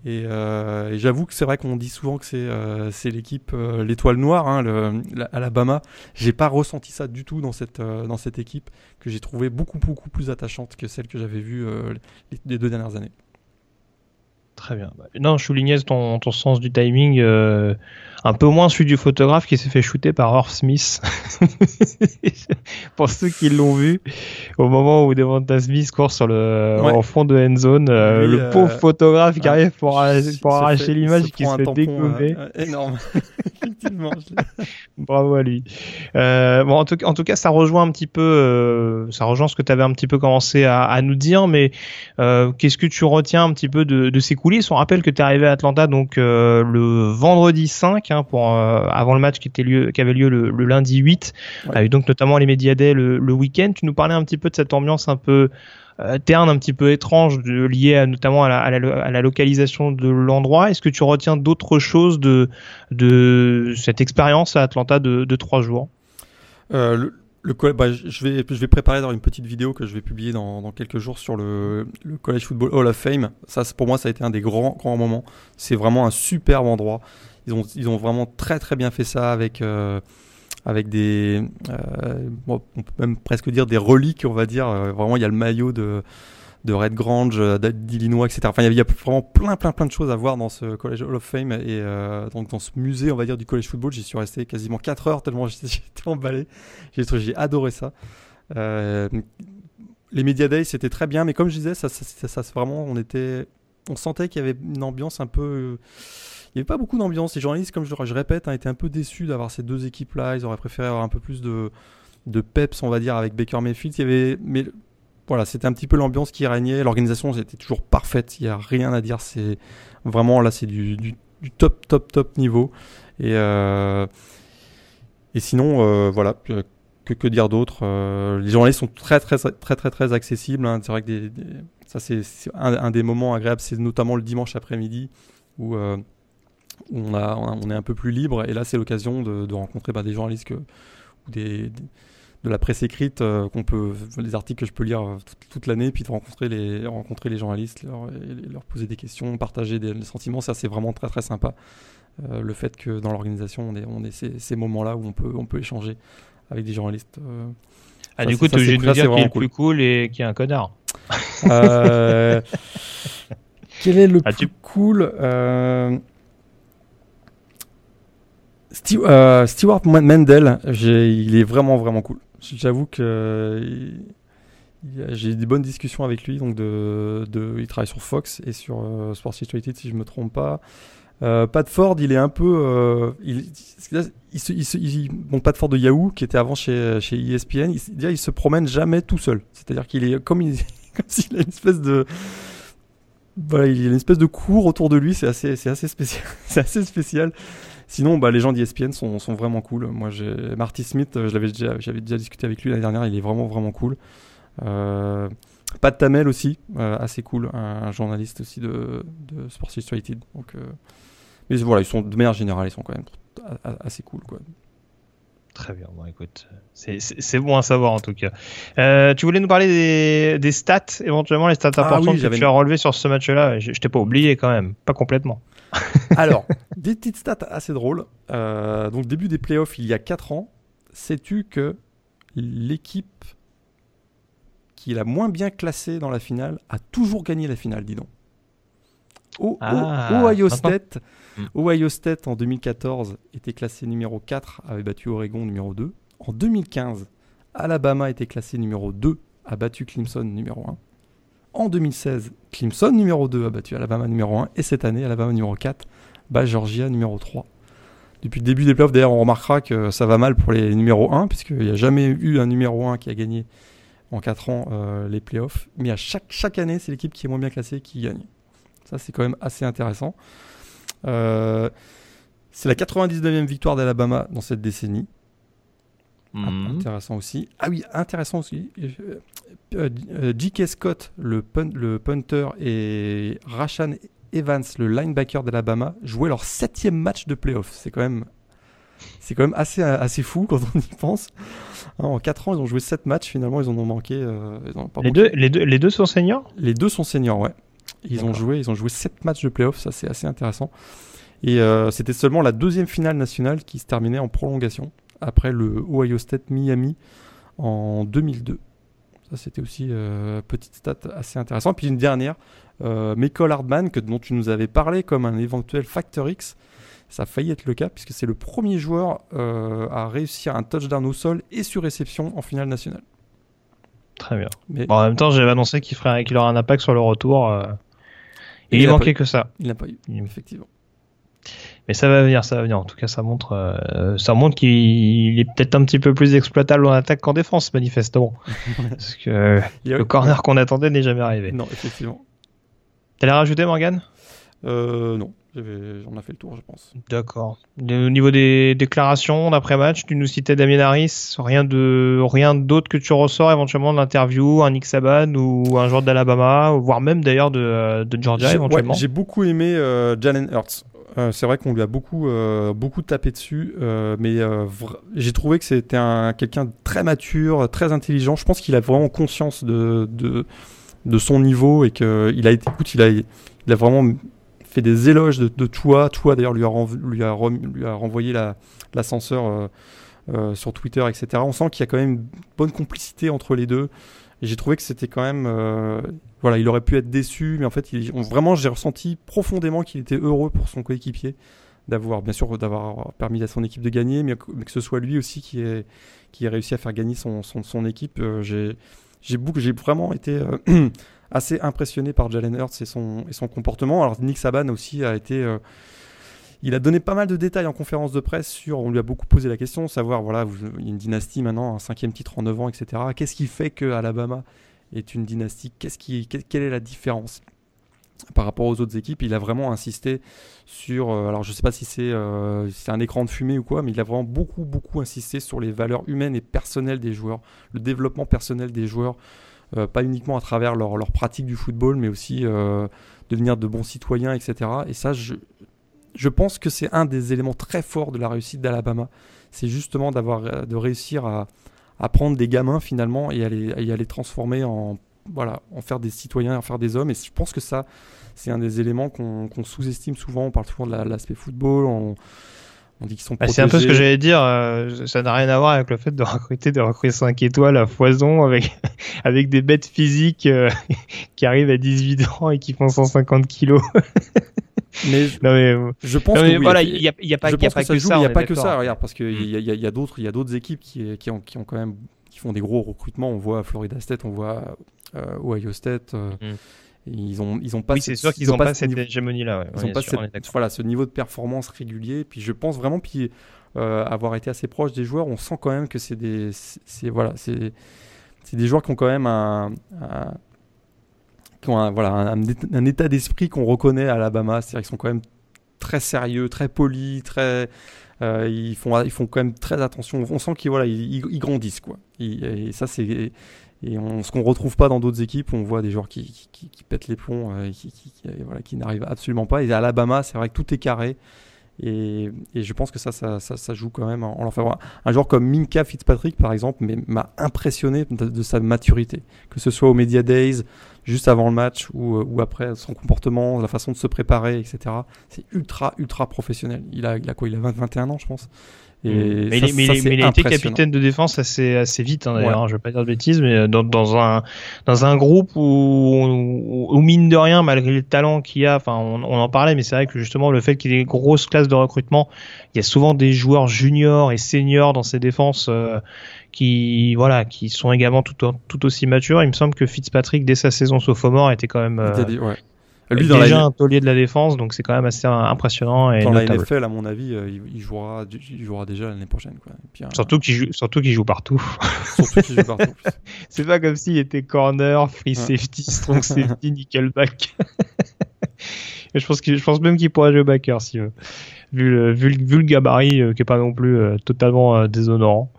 Et, euh, j'avoue que c'est vrai qu'on dit souvent que c'est l'équipe l'étoile noire, hein, le, l'Alabama. J'ai pas ressenti ça du tout dans cette dans cette équipe que j'ai trouvé beaucoup beaucoup plus attachante que celle que j'avais vue les deux dernières années. Très bien. Non, je soulignais ton, ton sens du timing, euh, un peu moins celui du photographe qui s'est fait shooter par Orf Smith. Pour ceux qui l'ont vu, au moment où Devonta Smith court sur le, en fond de end zone, euh, le euh, pauvre photographe qui arrive pour, pour arracher l'image qui se fait dégommer. énorme. Bravo à lui. bon, en tout, en tout cas, ça rejoint un petit peu, ça rejoint ce que tu avais un petit peu commencé à, à nous dire, mais qu'est-ce que tu retiens un petit peu de, de ces coups on rappelle que tu es arrivé à Atlanta donc euh, le vendredi 5 hein, pour euh, avant le match qui était lieu qui avait lieu le, lundi 8 avec donc notamment les médias le, le week-end. Tu nous parlais un petit peu de cette ambiance un peu euh, terne, un petit peu étrange, de, liée notamment à la, à, la, localisation de l'endroit. Est-ce que tu retiens d'autres choses de, de cette expérience à Atlanta de, de trois jours? Le bah, je, vais, je vais préparer une petite vidéo que je vais publier dans, quelques jours sur le, le, College Football Hall of Fame. Ça, pour moi, ça a été un des grands, grands moments. C'est vraiment un superbe endroit. Ils ont, ils ont vraiment très, très bien fait ça avec, euh, avec des, euh, même presque dire des reliques, on va dire. Euh, vraiment, il y a le maillot de, de Red Grange, d'Illinois, etc. Enfin, il y, a vraiment plein, plein, plein de choses à voir dans ce College Hall of Fame et donc dans ce musée, on va dire, du college football. J'y suis resté quasiment 4 heures tellement j'étais emballé. J'ai adoré ça. les Media Days, c'était très bien, mais comme je disais, ça, ça, ça, vraiment, on était, on sentait qu'il y avait une ambiance un peu il n'y avait pas beaucoup d'ambiance. Les journalistes, comme je, je répète, ont été un peu déçus d'avoir ces deux équipes-là. Ils auraient préféré avoir un peu plus de, de peps, on va dire, avec Baker Mayfield. Il y avait, mais voilà, c'était un petit peu l'ambiance qui régnait. L'organisation était toujours parfaite. Il n'y a rien à dire. C'est vraiment là, c'est du, top, top, top niveau. Et, euh, sinon, euh, voilà. Que, que dire d'autre euh, Les journalistes sont très, très, très, très, très, accessibles. Hein. C'est ça, c'est un, des moments agréables. C'est notamment le dimanche après-midi où on, est un peu plus libre. Et là, c'est l'occasion de, rencontrer bah, des journalistes ou des, de la presse écrite euh, qu'on peut, des articles que je peux lire euh, toute, l'année, puis de rencontrer les, rencontrer les journalistes, leur, leur poser des questions, partager des, sentiments. Ça, c'est vraiment très très sympa. Euh, le fait que dans l'organisation, on ait, on ces, ces moments-là où on peut, on peut échanger avec des journalistes. ah, du coup, tu es obligé de nous dire qui est le plus cool et qui est un connard. quel est le ah, plus cool euh, Stewart Mendel, il est vraiment vraiment cool. J'avoue que j'ai eu des bonnes discussions avec lui. Donc il travaille sur Fox et sur euh, Sports Illustrated si je me trompe pas. Euh, Pat Ford, il est un peu, euh, bon, Pat Ford de Yahoo, qui était avant chez, ESPN, il, il se promène jamais tout seul. C'est-à-dire qu'il est comme s'il a une espèce de, voilà, il y a une espèce de cours autour de lui. C'est assez, c'est assez spécial. c'est assez spécial. Sinon, bah, les gens d'ESPN sont, sont vraiment cool. Moi, j'ai Marty Smith, euh, j'avais déjà, j'avais déjà discuté avec lui l'année dernière. Il est vraiment, vraiment cool. Euh, Pat Tamel aussi, euh, assez cool, un, journaliste aussi de, de Sports Illustrated. Donc, euh, mais voilà, ils sont de manière générale, ils sont quand même assez cool, quoi. Très bien, bon écoute, c'est bon à savoir en tout cas. Euh, tu voulais nous parler des, des, stats, éventuellement les stats ah importantes que tu as relevées sur ce match-là? Je, je t'ai pas oublié quand même, pas complètement. Alors, des petites stats assez drôles. Euh, donc, début des playoffs il y a 4 ans, sais-tu que l'équipe qui est la moins bien classée dans la finale a toujours gagné la finale, dis donc? Ah, Ohio, State, hmm. Ohio State en 2014 était classé numéro 4, avait battu Oregon numéro 2. En 2015, Alabama était classé numéro 2, a battu Clemson numéro 1. En 2016, Clemson numéro 2 a battu Alabama numéro 1. Et cette année, Alabama numéro 4 bat Georgia numéro 3. Depuis le début des playoffs, d'ailleurs, on remarquera que ça va mal pour les numéros 1, puisqu'il n'y a jamais eu un numéro 1 qui a gagné en 4 ans euh, les playoffs. Mais à chaque, année, c'est l'équipe qui est moins bien classée qui gagne. Ça, c'est quand même assez intéressant. Euh, c'est la 99e victoire d'Alabama dans cette décennie. Mhm. Intéressant aussi. Ah oui, intéressant aussi. Euh, euh, J.K. Scott, le, le, punter, et Rashan Evans, le linebacker d'Alabama, jouaient leur septième match de playoff. C'est quand même, c'est quand même assez, assez fou quand on y pense. Hein, en 4 ans, ils ont joué 7 matchs. Finalement, ils en ont manqué. Euh, les, deux, les, deux, les deux sont seniors? Les deux sont seniors, ouais. Ils ont joué, ils ont joué 7 matchs de playoff. Ça, c'est assez intéressant. Et c'était seulement la deuxième finale nationale qui se terminait en prolongation après le Ohio State Miami en 2002. Ça, c'était aussi euh, petite stat assez intéressant. Puis une dernière, euh, Michael Hardman, que, dont tu nous avais parlé comme un éventuel Factor X. Ça a failli être le cas, puisque c'est le premier joueur euh, à réussir un touchdown au sol et sur réception en finale nationale. Très bien. Mais... en même temps, j'avais annoncé qu'il ferait qu'il aurait un impact sur le retour. et il, manquait que ça. Il n'a pas eu, effectivement. Mais ça va venir, ça va venir. En tout cas, ça montre, euh, ça montre qu'il est peut-être un petit peu plus exploitable en attaque qu'en défense, manifestement. Parce que le corner qu'on attendait n'est jamais arrivé. Non, effectivement. T'allais rajouter, Morgan? Euh, Non, on a fait le tour, je pense. D'accord. Au niveau des déclarations d'après-match, tu nous citais Damien Harris. Rien de rien d'autre que tu ressors éventuellement de l'interview, un Nick Saban ou un joueur d'Alabama, voire même d'ailleurs de, de Georgia éventuellement? J'ai beaucoup aimé euh, Jalen Hurts. Euh, c'est vrai qu'on lui a beaucoup, euh, beaucoup tapé dessus, euh, mais j'ai trouvé que c'était un, quelqu'un de très mature, très intelligent. Je pense qu'il a vraiment conscience de, de, son niveau et qu'il a écoute, il a, il a vraiment fait des éloges de, de toi. Toi, d'ailleurs, lui a, lui, a lui a renvoyé l'ascenseur sur Twitter, etc. On sent qu'il y a quand même une bonne complicité entre les deux. Et j'ai trouvé que c'était quand même, euh, voilà, il aurait pu être déçu, mais en fait, vraiment, j'ai ressenti profondément qu'il était heureux pour son coéquipier d'avoir, bien sûr, d'avoir permis à son équipe de gagner, mais que, ce soit lui aussi qui ait, réussi à faire gagner son, équipe. Euh, j'ai, vraiment été euh, assez impressionné par Jalen Hurts et son comportement. Alors Nick Saban aussi a été il a donné pas mal de détails en conférence de presse sur, on lui a beaucoup posé la question, savoir, voilà, il y a une dynastie maintenant, un cinquième titre en 9 ans, etc. Qu'est-ce qui fait que Alabama est une dynastie? Qu'est-ce qui, Quelle est la différence par rapport aux autres équipes? Il a vraiment insisté sur, euh, alors je ne sais pas si euh, c'est un écran de fumée ou quoi, mais il a vraiment beaucoup, beaucoup insisté sur les valeurs humaines et personnelles des joueurs, le développement personnel des joueurs. Euh, pas uniquement à travers leur, leur, pratique du football, mais aussi devenir de bons citoyens, etc. Et ça, je, je pense que c'est un des éléments très forts de la réussite d'Alabama. C'est justement d'avoir euh, de réussir à, prendre des gamins finalement et à les, transformer en voilà, en faire des citoyens, en faire des hommes. Et je pense que ça, c'est un des éléments qu'on sous-estime souvent. On parle souvent de l'aspect football. On, dit qu'ils sont bah, C'est un peu ce que j'allais dire. Euh, ça n'a rien à voir avec le fait de recruter de recruter 5 étoiles à foison avec, avec des bêtes physiques euh, qui arrivent à 18 ans et qui font 150 kilos. Mais, je pense que voilà, il n'y a, y a, pas, y a pas que, ça. Il n'y a pas que ça, regarde, parce qu'il y a, y a d'autres, il y a d'autres équipes qui, qui, ont, qui ont quand même, qui font des gros recrutements. On voit Florida State, on voit euh, Ohio State. Euh, mm. Ils ont, ils ont pas. Oui, c'est sûr qu'ils n'ont pas, cette hégémonie là. Ils n'ont pas voilà, ce niveau de performance régulier. Puis je pense vraiment, puis euh, avoir été assez proche des joueurs, on sent quand même que c'est des, c'est voilà, c'est, c'est des joueurs qui ont quand même un qui ont un, voilà, un, état d'esprit qu'on reconnaît à Alabama. C'est-à-dire qu'ils sont quand même très sérieux, très polis, très, euh, ils, font, ils font quand même très attention. On sent qu'ils voilà, ils, grandissent. Quoi. et ça, c'est. Et ce qu'on retrouve pas dans d'autres équipes, on voit des joueurs qui, qui, pètent les plombs, euh, qui, voilà, qui n'arrivent absolument pas. Et à Alabama, c'est vrai que tout est carré. Et, et, je pense que ça, ça, ça, joue quand même en, leur. Un joueur comme Minka Fitzpatrick, par exemple, m'a impressionné de, de, sa maturité. Que ce soit au Media Days, juste avant le match ou, euh, ou après, son comportement, la façon de se préparer, etc. C'est ultra, ultra professionnel. Il a, il a quoi? Il a 20, 21 ans, je pense. Et mm. mais, mais, il a été capitaine de défense assez, assez vite, hein, d'ailleurs. Hein, je vais pas dire de bêtises, mais dans, dans, un, dans un groupe où, où, mine de rien, malgré le talent qu'il y a, enfin, on, on, en parlait, mais c'est vrai que justement, le fait qu'il ait une grosse classe de recrutement, il y a souvent des joueurs juniors et seniors dans ces défenses. Euh, qui voilà qui sont également tout, tout aussi matures. Il me semble que Fitzpatrick dès sa saison sophomore était quand même euh, ouais. Lui, dans déjà un taulier de la défense, donc c'est quand même assez impressionnant. Et dans la NFL, à mon avis, euh, il, jouera, il jouera déjà l'année prochaine. Quoi. Puis, surtout qu'il joue, surtout qu'il joue partout. Surtout qu'il joue partout. c'est pas comme s'il était corner, free safety, strong safety, nickelback. je pense je pense même qu'il pourrait jouer backer s'il veut vu le, vu le, gabarit euh, qui est pas non plus euh, totalement euh, déshonorant.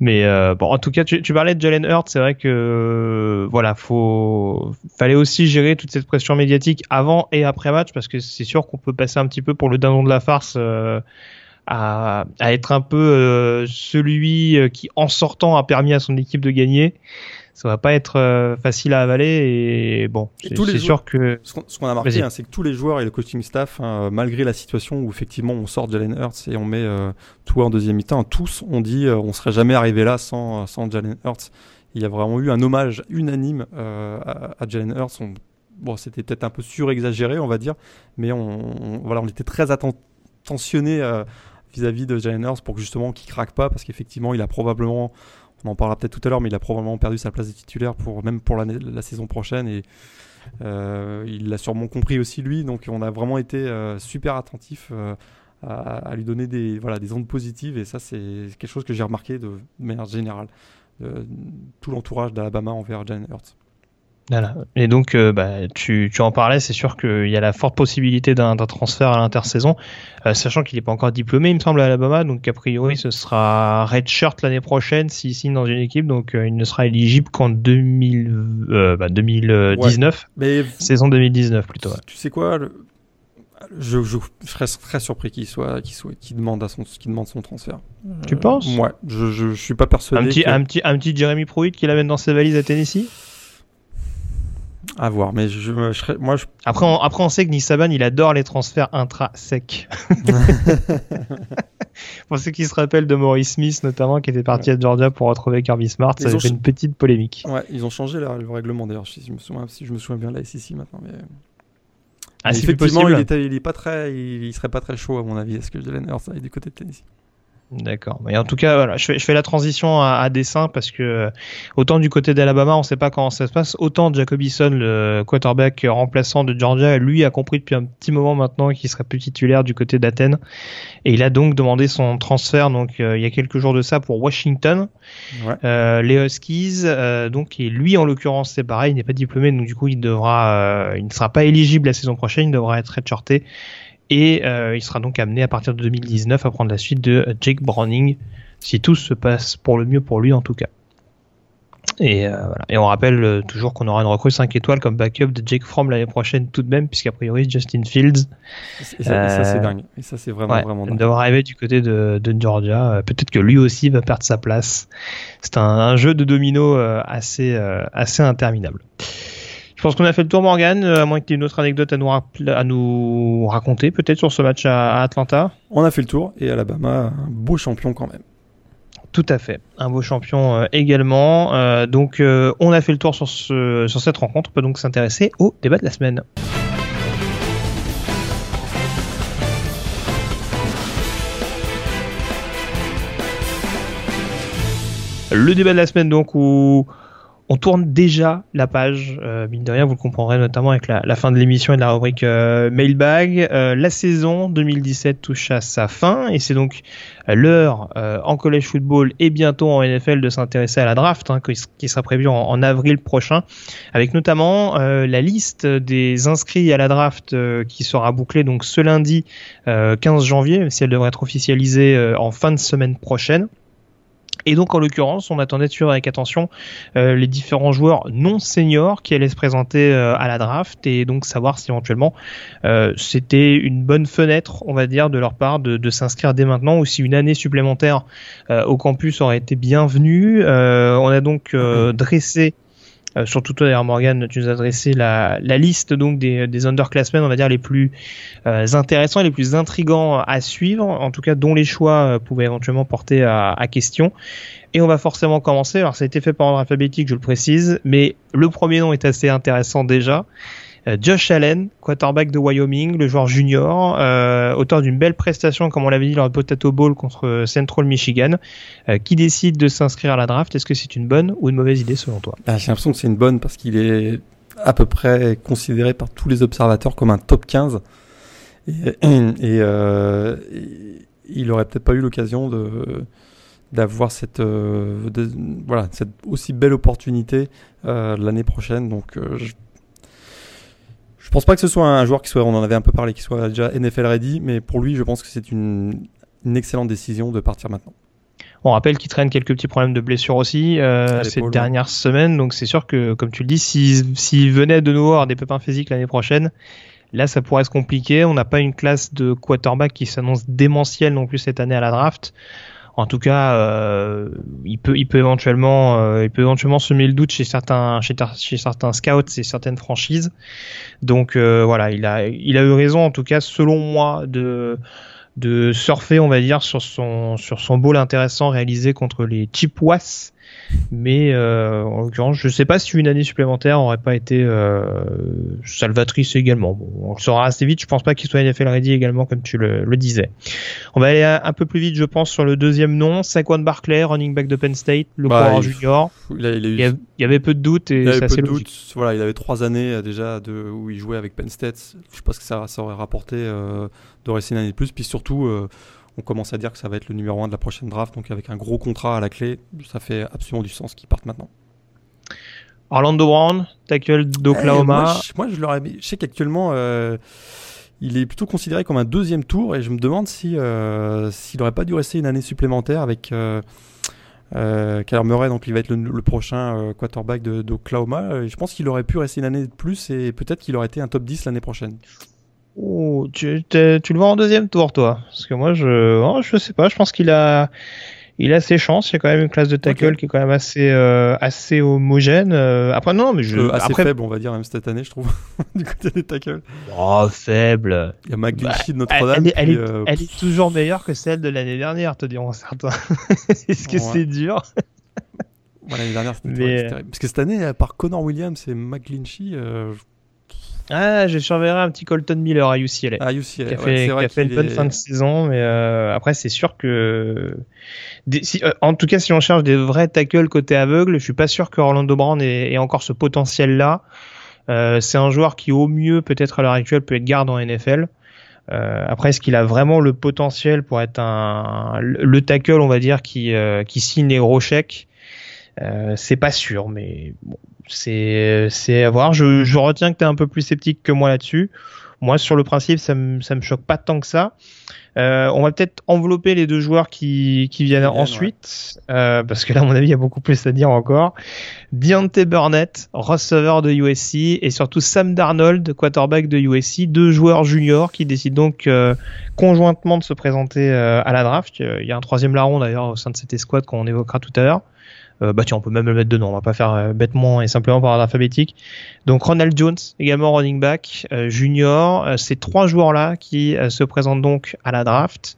Mais bon, en tout cas, tu, tu parlais de Jalen Hurts, c'est vrai que voilà, faut fallait aussi gérer toute cette pression médiatique avant et après match parce que c'est sûr qu'on peut passer un petit peu pour le dindon de la farce. À, à, être un peu celui qui en sortant a permis à son équipe de gagner ça va pas être euh, facile à avaler et bon c'est sûr que ce qu'on a marqué hein, c'est que tous les joueurs et le coaching staff hein, malgré la situation où effectivement on sort Jalen Hurts et on met euh, tout en deuxième mi-temps tous ont dit euh, on serait jamais arrivé là sans sans Jalen Hurts. Il y a vraiment eu un hommage unanime à, à, Jalen Hurts. Bon c'était peut-être un peu surexagéré on va dire mais on, voilà on était très attentionné vis-à-vis de Jalen Hurts pour que justement qu'il craque pas parce qu'effectivement il a probablement on en parlera peut-être tout à l'heure, mais il a probablement perdu sa place de titulaire pour, même pour la saison prochaine. Et euh, il l'a sûrement compris aussi, lui. Donc on a vraiment été euh, super attentif euh, à, lui donner des, voilà, des ondes positives. Et ça, c'est quelque chose que j'ai remarqué de, manière générale. tout l'entourage d'Alabama envers Jalen Hurts. Voilà. Et donc, euh, bah, tu, tu en parlais, c'est sûr qu'il y a la forte possibilité d'un transfert à l'intersaison, euh, sachant qu'il n'est pas encore diplômé, il me semble, à Alabama. Donc, a priori, ce sera redshirt l'année prochaine s'il signe dans une équipe. Donc, euh, il ne sera éligible qu'en 2000, bah, 2019. mais... Saison 2019 plutôt. Tu sais quoi je, je, serais très surpris qu'il soit, qu'il soit, qu'il demande à son, qu'il demande son transfert. Tu penses? Ouais, je, je, suis pas persuadé. Un petit, un petit, un petit Jeremy Pruitt qui l'amène dans ses valises à Tennessee? À voir, mais je, moi, je... Après, on, après, on sait que Nissaban, il adore les transferts intra-secs. pour ceux qui se rappellent de Maurice Smith notamment, qui était parti à Georgia pour retrouver Kirby Smart, ça a fait une petite polémique. Ouais, ils ont changé le règlement d'ailleurs, si je me souviens, si je me souviens bien de la SEC maintenant. Mais... Ah, effectivement, il, était, il, est pas très, il, serait pas très chaud à mon avis. Est-ce que Jalen Hurts est du côté de Tennessee D'accord. Mais en tout cas, voilà, je fais, je fais la transition à, dessin parce que euh, autant du côté d'Alabama, on ne sait pas comment ça se passe, autant Jacobison, le quarterback remplaçant de Georgia, lui a compris depuis un petit moment maintenant qu'il serait plus titulaire du côté d'Athènes et il a donc demandé son transfert donc euh, il y a quelques jours de ça pour Washington. Ouais. Euh, les Huskies, euh, donc et lui en l'occurrence c'est pareil, il n'est pas diplômé donc du coup il devra, il ne sera pas éligible la saison prochaine, il devra être redshorté et euh, il sera donc amené à partir de 2019 à prendre la suite de Jake Browning, si tout se passe pour le mieux pour lui en tout cas. Et, euh, voilà. et on rappelle euh, toujours qu'on aura une recrue 5 étoiles comme backup de Jake Fromm l'année prochaine tout de même, puisqu'a priori Justin Fields. Et ça, c'est dingue. Et ça c'est vraiment, vraiment dingue. D'avoir arrivé du côté de, de Georgia, peut-être que lui aussi va perdre sa place. C'est un, un, jeu de domino assez, assez interminable. Je pense qu'on a fait le tour, Morgan, euh, à moins que tu aies une autre anecdote à nous, à nous raconter, peut-être sur ce match à, Atlanta. On a fait le tour, et Alabama, un beau champion quand même. Tout à fait, un beau champion euh, également. Euh, donc, on a fait le tour sur, ce, sur cette rencontre. On peut donc s'intéresser au débat de la semaine. Le débat de la semaine, donc, où on tourne déjà la page, euh, mine de rien, vous le comprendrez notamment avec la, fin de l'émission et de la rubrique euh, Mailbag. Euh, la saison 2017 touche à sa fin et c'est donc l'heure en college football et bientôt en NFL de s'intéresser à la draft hein, qui sera prévue en, avril prochain, avec notamment la liste des inscrits à la draft qui sera bouclée donc ce lundi 15 janvier, si elle devrait être officialisée en fin de semaine prochaine. Et donc en l'occurrence, on attendait de suivre avec attention euh, les différents joueurs non seniors qui allaient se présenter euh, à la draft et donc savoir si éventuellement euh, c'était une bonne fenêtre, on va dire, de leur part de, de s'inscrire dès maintenant ou si une année supplémentaire au campus aurait été bienvenue. on a donc dressé euh, surtout toi d'ailleurs Morgan, tu nous as adressé la, liste donc des, des underclassmen, on va dire les plus euh, intéressants et les plus intrigants à suivre, en tout cas dont les choix euh, pouvaient éventuellement porter à, à question. Et on va forcément commencer. Alors ça a été fait par ordre alphabétique, je le précise, mais le premier nom est assez intéressant déjà. Euh, Josh Allen, quarterback de Wyoming, le joueur junior, euh, auteur d'une belle prestation, comme on l'avait dit lors de Potato Bowl contre Central Michigan, euh, qui décide de s'inscrire à la draft? Est-ce que c'est une bonne ou une mauvaise idée selon toi? Ah, J'ai l'impression que c'est une bonne parce qu'il est à peu près considéré par tous les observateurs comme un top 15. Et, euh, il aurait peut-être pas eu l'occasion d'avoir cette aussi belle opportunité l'année prochaine donc je je pense pas que ce soit un joueur qui soit, on en avait un peu parlé, qui soit déjà NFL ready, mais pour lui, je pense que c'est une, excellente décision de partir maintenant. On rappelle qu'il traîne quelques petits problèmes de blessure aussi euh, ces dernières semaines, donc c'est sûr que, comme tu le dis, s'il venait de nouveau avoir des pépins physiques l'année prochaine, là ça pourrait se compliquer. On n'a pas une classe de quarterback qui s'annonce démentielle non plus cette année à la draft. En tout cas, euh, il peut, il peut éventuellement, euh, il peut éventuellement semer le doute chez certains, chez, chez certains scouts et certaines franchises. Donc euh, voilà, il a, il a eu raison en tout cas, selon moi, de de surfer, on va dire, sur son sur son bowl intéressant réalisé contre les Chippewas mais euh, en l'occurrence, je ne sais pas si une année supplémentaire aurait pas été euh, salvatrice également. Bon, on le saura assez vite. Je pense pas qu'il soit NFL ready également, comme tu le, le, disais. On va aller un peu plus vite, je pense, sur le deuxième nom, Saquon Barclay, running back de Penn State, le bah, junior. Il, y avait peu de doutes et c'est assez logique. Voilà, il avait trois années euh, déjà de, où il jouait avec Penn State. Je pense que ça, ça aurait rapporté euh, de rester une année de plus. Puis surtout, on commence à dire que ça va être le numéro 1 de la prochaine draft, donc avec un gros contrat à la clé, ça fait absolument du sens qu'il parte maintenant. Orlando Brown, tackle d'Oklahoma. Eh, moi, je, leur je sais qu'actuellement, euh, il est plutôt considéré comme un deuxième tour, et je me demande si euh, s'il n'aurait pas dû rester une année supplémentaire avec euh, euh Murray, donc il va être le, prochain quarterback d'Oklahoma. je pense qu'il aurait pu rester une année de plus, et peut-être qu'il aurait été un top 10 l'année prochaine. Oh, tu, tu, le vois en deuxième tour, toi Parce que moi, je, oh, je sais pas. Je pense qu'il a, il a ses chances. Il y a quand même une classe de tackle qui est quand même assez, euh, assez homogène. Euh, après, non, mais je. assez après... faible, on va dire, même cette année, je trouve, du côté des tackles. Oh, faible. Il y a McGlinchey de Notre-Dame. Elle, elle, euh, elle, est toujours meilleure que celle de l'année dernière, te diront certains. Est-ce que ouais. c'est dur? Voilà, l'année dernière, c'était mais... Parce que cette année, à part Connor Williams et McGlinchey, euh, ah, je surveillerai un petit Colton Miller à UCLA. À UCLA, qui a fait, ouais, qui a fait une bonne est... fin de saison, mais euh, après c'est sûr que, des, si, euh, en tout cas, si on cherche des vrais tackles côté aveugle, je suis pas sûr que Orlando Brown ait, ait encore ce potentiel-là. Euh, c'est un joueur qui, au mieux, peut-être à l'heure actuelle, peut être garde en NFL. Euh, après, est-ce qu'il a vraiment le potentiel pour être un le tackle, on va dire, qui qui signe les gros chèques? C'est pas sûr, mais bon, c'est c'est à voir. Je, je retiens que tu es un peu plus sceptique que moi là-dessus. Moi, sur le principe, ça me ça me choque pas tant que ça. Euh, on va peut-être envelopper les deux joueurs qui, qui viennent ensuite, ouais. euh, parce que là, à mon avis, il y a beaucoup plus à dire encore. Deontay Burnett, receveur de USC, et surtout Sam Darnold, quarterback de USC, deux joueurs juniors qui décident donc euh, conjointement de se présenter euh, à la draft. Il y a un troisième larron d'ailleurs au sein de cette escouade qu'on évoquera tout à l'heure. Euh, bah tiens, on peut même le mettre dedans. On va pas faire euh, bêtement et simplement par ordre alphabétique. Donc Ronald Jones, également running back euh, junior. ces trois joueurs-là qui se présentent donc à la draft.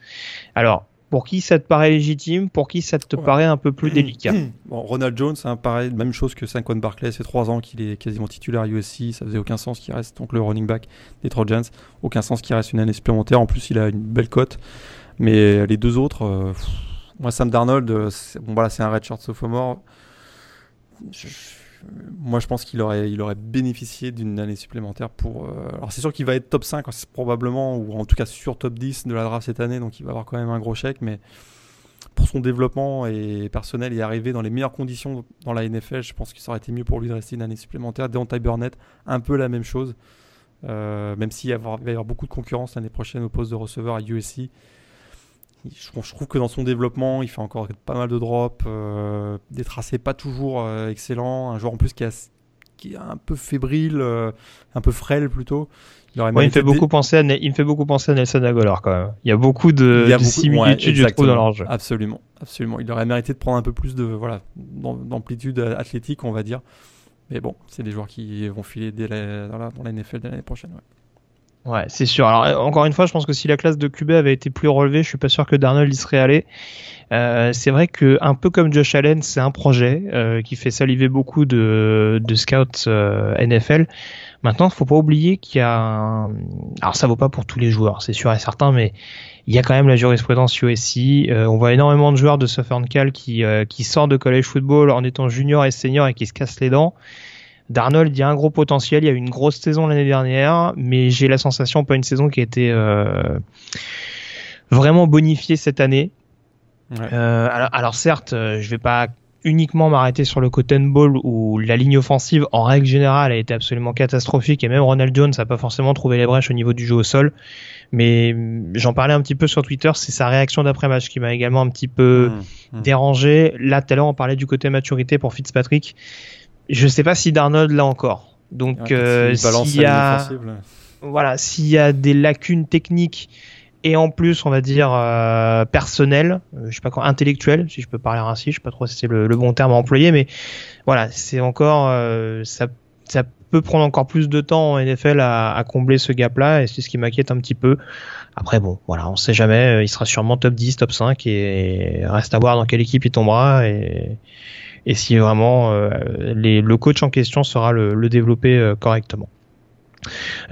Alors, pour qui ça te paraît légitime? Pour qui ça te ouais. paraît un peu plus délicat? Bon, Ronald Jones, hein, pareil, même chose que Saquon Barclay. C'est trois ans qu'il est quasiment titulaire USC. Ça faisait aucun sens qu'il reste donc le running back des Trojans. Aucun sens qu'il reste une année supplémentaire. En plus, il a une belle cote. Mais les deux autres. Pff, moi, Sam Darnold, bon, voilà, c'est un redshirt sophomore. Moi, je pense qu'il aurait, bénéficié d'une année supplémentaire pour. Euh, alors, c'est sûr qu'il va être top 5, probablement, ou en tout cas sur top 10 de la draft cette année, donc il va avoir quand même un gros chèque, mais pour son développement et personnel et arriver dans les meilleures conditions dans la NFL, je pense ça aurait été mieux pour lui de rester une année supplémentaire. Deontay Burnett, un peu la même chose, euh, même s'il va y avoir beaucoup de concurrence l'année prochaine au poste de receveur à USC je, trouve que dans son développement, il fait encore pas mal de drops, euh, des tracés pas toujours euh, excellents. Un joueur en plus qui, a, qui est un peu fébrile, euh, un peu frêle plutôt. Il, ouais, il, me fait beaucoup penser à, il me fait beaucoup penser à Nelson Aguilar quand même. Il y a beaucoup de, il y a de beaucoup, similitudes, ouais, je trouve, dans leur jeu. Absolument, absolument. Il aurait mérité de prendre un peu plus de voilà d'amplitude athlétique, on va dire. Mais bon, c'est des joueurs qui vont filer dès la, dans, la, dans la NFL de l'année prochaine. Ouais. Ouais, c'est sûr. Alors encore une fois, je pense que si la classe de QB avait été plus relevée, je suis pas sûr que Darnold y serait allé. Euh, c'est vrai que un peu comme Josh Allen, c'est un projet euh, qui fait saliver beaucoup de, de scouts euh, NFL. Maintenant, faut pas oublier qu'il y a, un... alors ça vaut pas pour tous les joueurs, c'est sûr et certain, mais il y a quand même la jurisprudence USC. Euh, on voit énormément de joueurs de Southern Cal qui euh, qui sortent de college football en étant junior et senior et qui se cassent les dents. Darnold, il y a un gros potentiel, il y a eu une grosse saison l'année dernière, mais j'ai la sensation pas une saison qui a été euh, vraiment bonifiée cette année. Ouais. Euh, alors, alors, certes, euh, je vais pas uniquement m'arrêter sur le Cotton Ball où la ligne offensive en règle générale a été absolument catastrophique et même Ronald Jones n'a pas forcément trouvé les brèches au niveau du jeu au sol. Mais j'en parlais un petit peu sur Twitter, c'est sa réaction d'après match qui m'a également un petit peu mmh, mmh. dérangé. Là, tout à l'heure, on parlait du côté maturité pour Fitzpatrick. Je sais pas si Darnold l'a encore. Donc, euh, s'il y a, voilà, s'il y a des lacunes techniques et en plus, on va dire euh, personnel, euh, je sais pas quoi, intellectuel, si je peux parler ainsi, je sais pas trop si c'est le, le, bon terme à employer, mais voilà, c'est encore, euh, ça, ça peut prendre encore plus de temps en NFL à, à combler ce gap-là, et c'est ce qui m'inquiète un petit peu. Après, bon, voilà, on sait jamais, il sera sûrement top 10, top 5, et reste à voir dans quelle équipe il tombera, et et si vraiment euh, les, le coach en question sera le, le développer euh, correctement.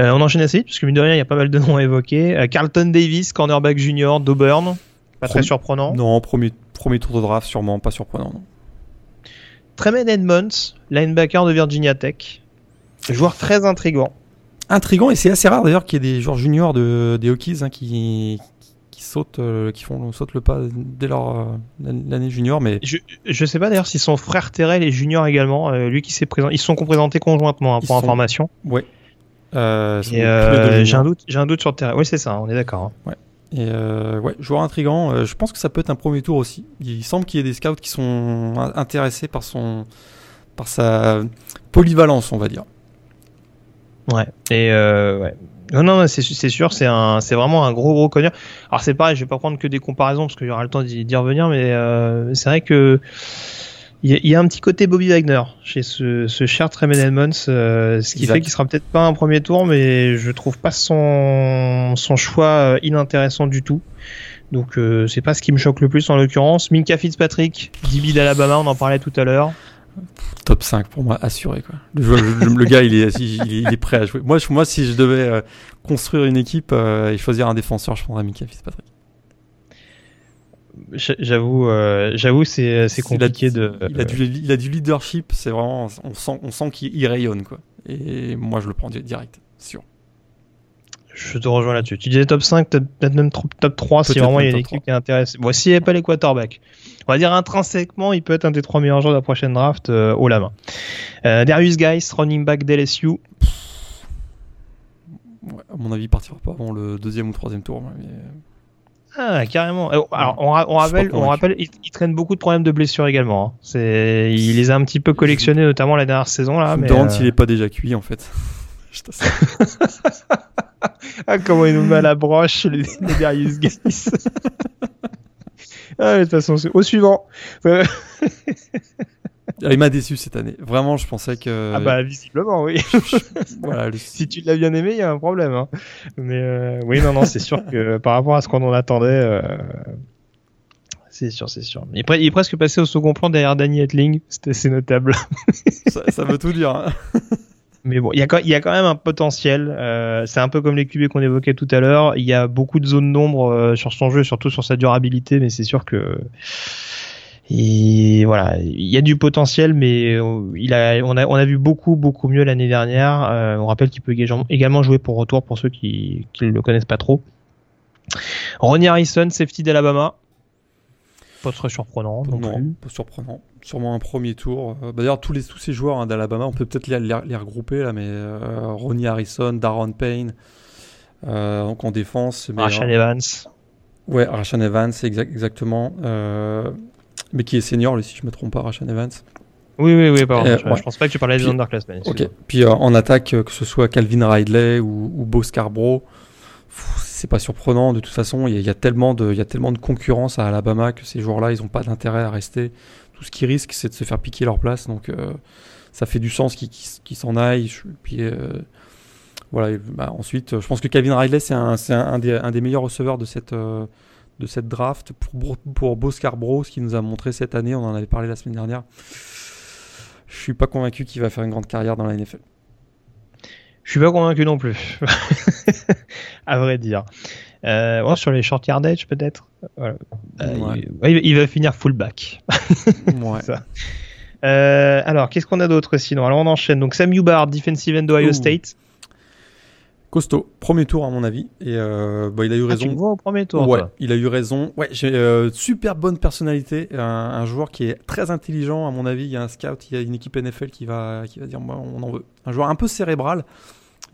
Euh, on enchaîne assez parce que mine de rien, il y a pas mal de noms à évoquer. Euh, Carlton Davis, cornerback junior d'Auburn, pas très surprenant. Non, premier, premier tour de draft, sûrement pas surprenant. Non. Tremaine Edmonds, linebacker de Virginia Tech, joueur très intrigant. Intrigant et c'est assez rare d'ailleurs qu'il y ait des joueurs juniors de, des Hokies hein, qui sautent, euh, qui font sautent le pas dès leur euh, l'année junior. Mais je je sais pas d'ailleurs si son frère Terrell est junior également. Euh, lui qui s'est présenté, ils se sont présentés conjointement hein, pour Ils sont- information. ouais. Et, j'ai un doute, j'ai un doute sur Terrell. Oui c'est ça, on est d'accord. hein. Et euh, ouais, joueur intrigant. Euh, je pense que ça peut être un premier tour aussi. Il semble qu'il y ait des scouts qui sont in- intéressés par son, par sa polyvalence, on va dire. Ouais. Et euh, ouais. Non, non, c'est sûr, c'est un, c'est vraiment un gros gros connard. Alors c'est pareil, je vais pas prendre que des comparaisons parce qu'il y aura le temps d'y revenir, mais euh, c'est vrai que il y, a un petit côté Bobby Wagner chez ce, ce cher Tremaine Edmonds, euh, ce qui fait qu'il sera peut-être pas un premier tour, mais je trouve pas son son choix euh, inintéressant du tout. Donc euh, c'est pas ce qui me choque le plus en l'occurrence. Minka Fitzpatrick, DB d'Alabama, on en parlait tout à l'heure. Top 5 pour moi, assuré quoi. Le, gars, il est, il, est, prêt à jouer. Moi, moi si je devais euh, construire une équipe euh, et choisir un défenseur, je prendrais Minka Fitzpatrick. J'avoue, j'avoue, c'est compliqué de. Il a, du, il a du leadership. C'est vraiment, on sent, on sent qu'il rayonne quoi. Et moi, je le prends direct, sûr. Je te rejoins là-dessus. Tu disais top 5, peut-être même top 3 si vraiment il y a une équipe qui est intéressée. Voici n'y pas les quarterbacks. On va dire intrinsèquement, il peut être un des trois meilleurs joueurs de la prochaine draft euh, au la main. Euh, Darius Geis, running back d'LSU. Ouais, à mon avis, il partira pas avant le deuxième ou troisième tour. Ah, carrément. Euh, alors, on, rappelle, on rappelle il, traîne beaucoup de problèmes de blessures également. Hein. C'est, il les a un petit peu collectionnés, notamment la dernière saison là. Mais euh... s'il est pas déjà cuit en fait. ah, comment il nous met à la broche, les, les Darius Guys. ah, de toute façon, au suivant. Ah, il m'a déçu cette année. Vraiment, je pensais que. Ah bah visiblement, oui. voilà, Si tu l'as bien aimé, il y a un problème. Hein. Mais euh, oui, non, non, c'est sûr que par rapport à ce qu'on en attendait, euh... c'est sûr, c'est sûr. Il est, presque passé au second plan derrière Danny Etling. C'était assez notable. ça, ça, veut tout dire. Hein. Mais bon, il y, a, y a quand même un potentiel. Euh, c'est un peu comme les QB qu'on évoquait tout à l'heure. Il y a beaucoup de zones d'ombre euh, sur son jeu, surtout sur sa durabilité, mais c'est sûr que voilà, il y a du potentiel, mais euh, il a, on a, on a vu beaucoup, beaucoup mieux l'année dernière. on rappelle qu'il peut également jouer pour retour pour ceux qui, qui ne le connaissent pas trop. Ronnie Harrison, safety d'Alabama. Pas très surprenant. Non, pas surprenant sûrement un premier tour. Euh, bah, d'ailleurs, tous, les, tous ces joueurs hein, d'Alabama, on peut peut-être les, les, regrouper là, mais euh, Ronnie Harrison, Darren Payne, euh, donc en défense. Rashan Evans. Ouais, Rashan Evans, exact, exactement. mais qui est senior, si je ne me trompe pas, Rashan Evans. Oui, oui, oui, pardon. je, pense pas que tu parlais des underclassmen. Ok. Puis en attaque, que ce soit Calvin Ridley ou, ou Bo Scarborough, c'est pas surprenant. De toute façon, il y, a tellement de, il y a tellement de concurrence à Alabama que ces joueurs-là, ils n'ont pas d'intérêt à rester tout ce qu'ils risquent, c'est de se faire piquer leur place. Donc, euh, ça fait du sens qu'ils s'en aillent. Puis, euh, voilà. Bah, ensuite, je pense que Kevin Riley, c'est un, des, meilleurs receveurs de cette, euh, de cette draft. Pour, pour Bo Scarborough, ce qu'il nous a montré cette année, on en avait parlé la semaine dernière. Je suis pas convaincu qu'il va faire une grande carrière dans la NFL. Je suis pas convaincu non plus, à vrai dire. Euh, sur les short yardage peut-être. Euh, il, va finir fullback. ouais. Euh, alors, qu'est-ce qu'on a d'autre sinon? Alors, on enchaîne. Donc, Sam Hubbard, defensive end d'Ohio State. Costaud, premier tour à mon avis. Et bah, il a eu ah, raison. tu vois au premier tour. Ouais, il a eu raison. Ouais, j'ai super bonne personnalité, un, joueur qui est très intelligent à mon avis. Il y a un scout, il y a une équipe NFL qui va qui va dire moi on en veut. Un joueur un peu cérébral.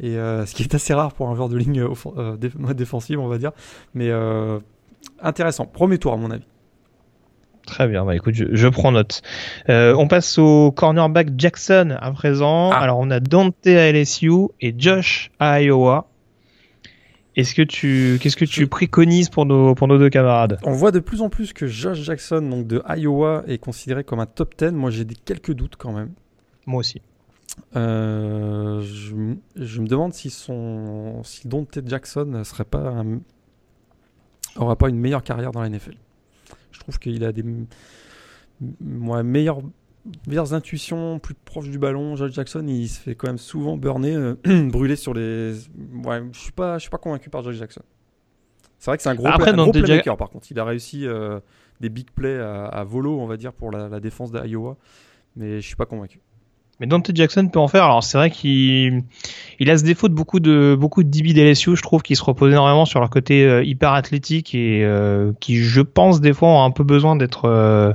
Et euh, ce qui est assez rare pour un joueur de ligne euh, défensive, on va dire. Mais euh, intéressant. Premier tour, à mon avis. Très bien, bah écoute, je, prends note. on passe au cornerback Jackson à présent. Ah. Alors on a Dante à LSU et Josh à Iowa. Est-ce que tu, qu'est-ce que tu préconises pour nos, pour nos deux camarades? On voit de plus en plus que Josh Jackson, donc de Iowa, est considéré comme un top 10. Moi, j'ai des quelques doutes quand même. Moi aussi. Euh, je, me demande si son si Dante Jackson serait pas aura pas une meilleure carrière dans la NFL. Je trouve qu'il a des meilleures, meilleures intuitions, plus proche du ballon. Josh Jackson, il se fait quand même souvent burner, euh, brûler sur les. Ouais, je suis pas, je suis pas convaincu par Josh Jackson. C'est vrai que c'est un gros, Après, playmaker. Par contre, il a réussi euh, des big plays à, volo, on va dire, pour la, la défense d'Iowa, mais je suis pas convaincu. Mais Dante Jackson peut en faire. Alors c'est vrai qu'il il a ce défaut de beaucoup de beaucoup de DB d'LSU, je trouve, qui se reposent énormément sur leur côté euh, hyper athlétique et euh, qui, je pense, des fois ont un peu besoin d'être euh,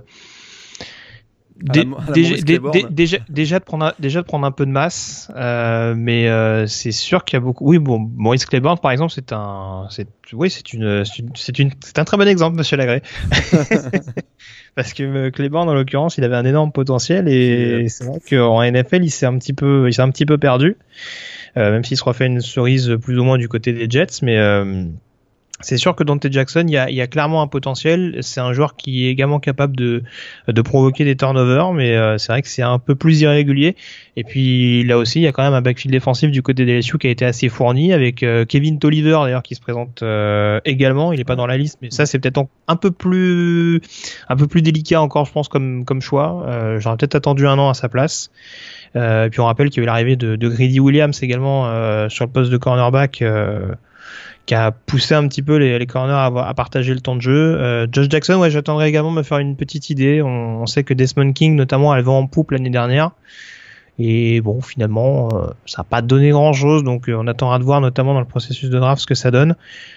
déjà, déjà, de prendre un, déjà de prendre un peu de masse, mais c'est sûr qu'il y a beaucoup. Oui, bon, Maurice Claiborne par exemple, c'est un, c'est, oui, c'est une, c'est une, c'est un très bon exemple, Monsieur Lagré. Parce que euh, Claiborne, en l'occurrence, il avait un énorme potentiel et c'est vrai. qu'en NFL, il s'est un petit peu, il s'est un petit peu perdu, euh, même s'il se refait une cerise plus ou moins du côté des Jets, mais euh, c'est sûr que Dante Jackson, il y a, y a, clairement un potentiel. C'est un joueur qui est également capable de, de provoquer des turnovers, mais euh, c'est vrai que c'est un peu plus irrégulier. Et puis là aussi, il y a quand même un backfield défensif du côté des LSU qui a été assez fourni, avec euh, Kevin Tolliver d'ailleurs qui se présente euh, également. Il n'est pas dans la liste, mais ça c'est peut-être un peu plus un peu plus délicat encore, je pense, comme comme choix. J'aurais peut-être attendu un an à sa place. et puis on rappelle qu'il y a eu l'arrivée de, de Williams également sur le poste de cornerback qui a poussé un petit peu les, les corners à, à, partager le temps de jeu. Euh, Josh Jackson, ouais, j'attendrai également me faire une petite idée. On, sait que Desmond King, notamment, elle va en poupe l'année dernière. Et bon, finalement, euh, ça n'a pas donné grand-chose, donc euh, on attendra de voir, notamment dans le processus de draft, ce que ça donne.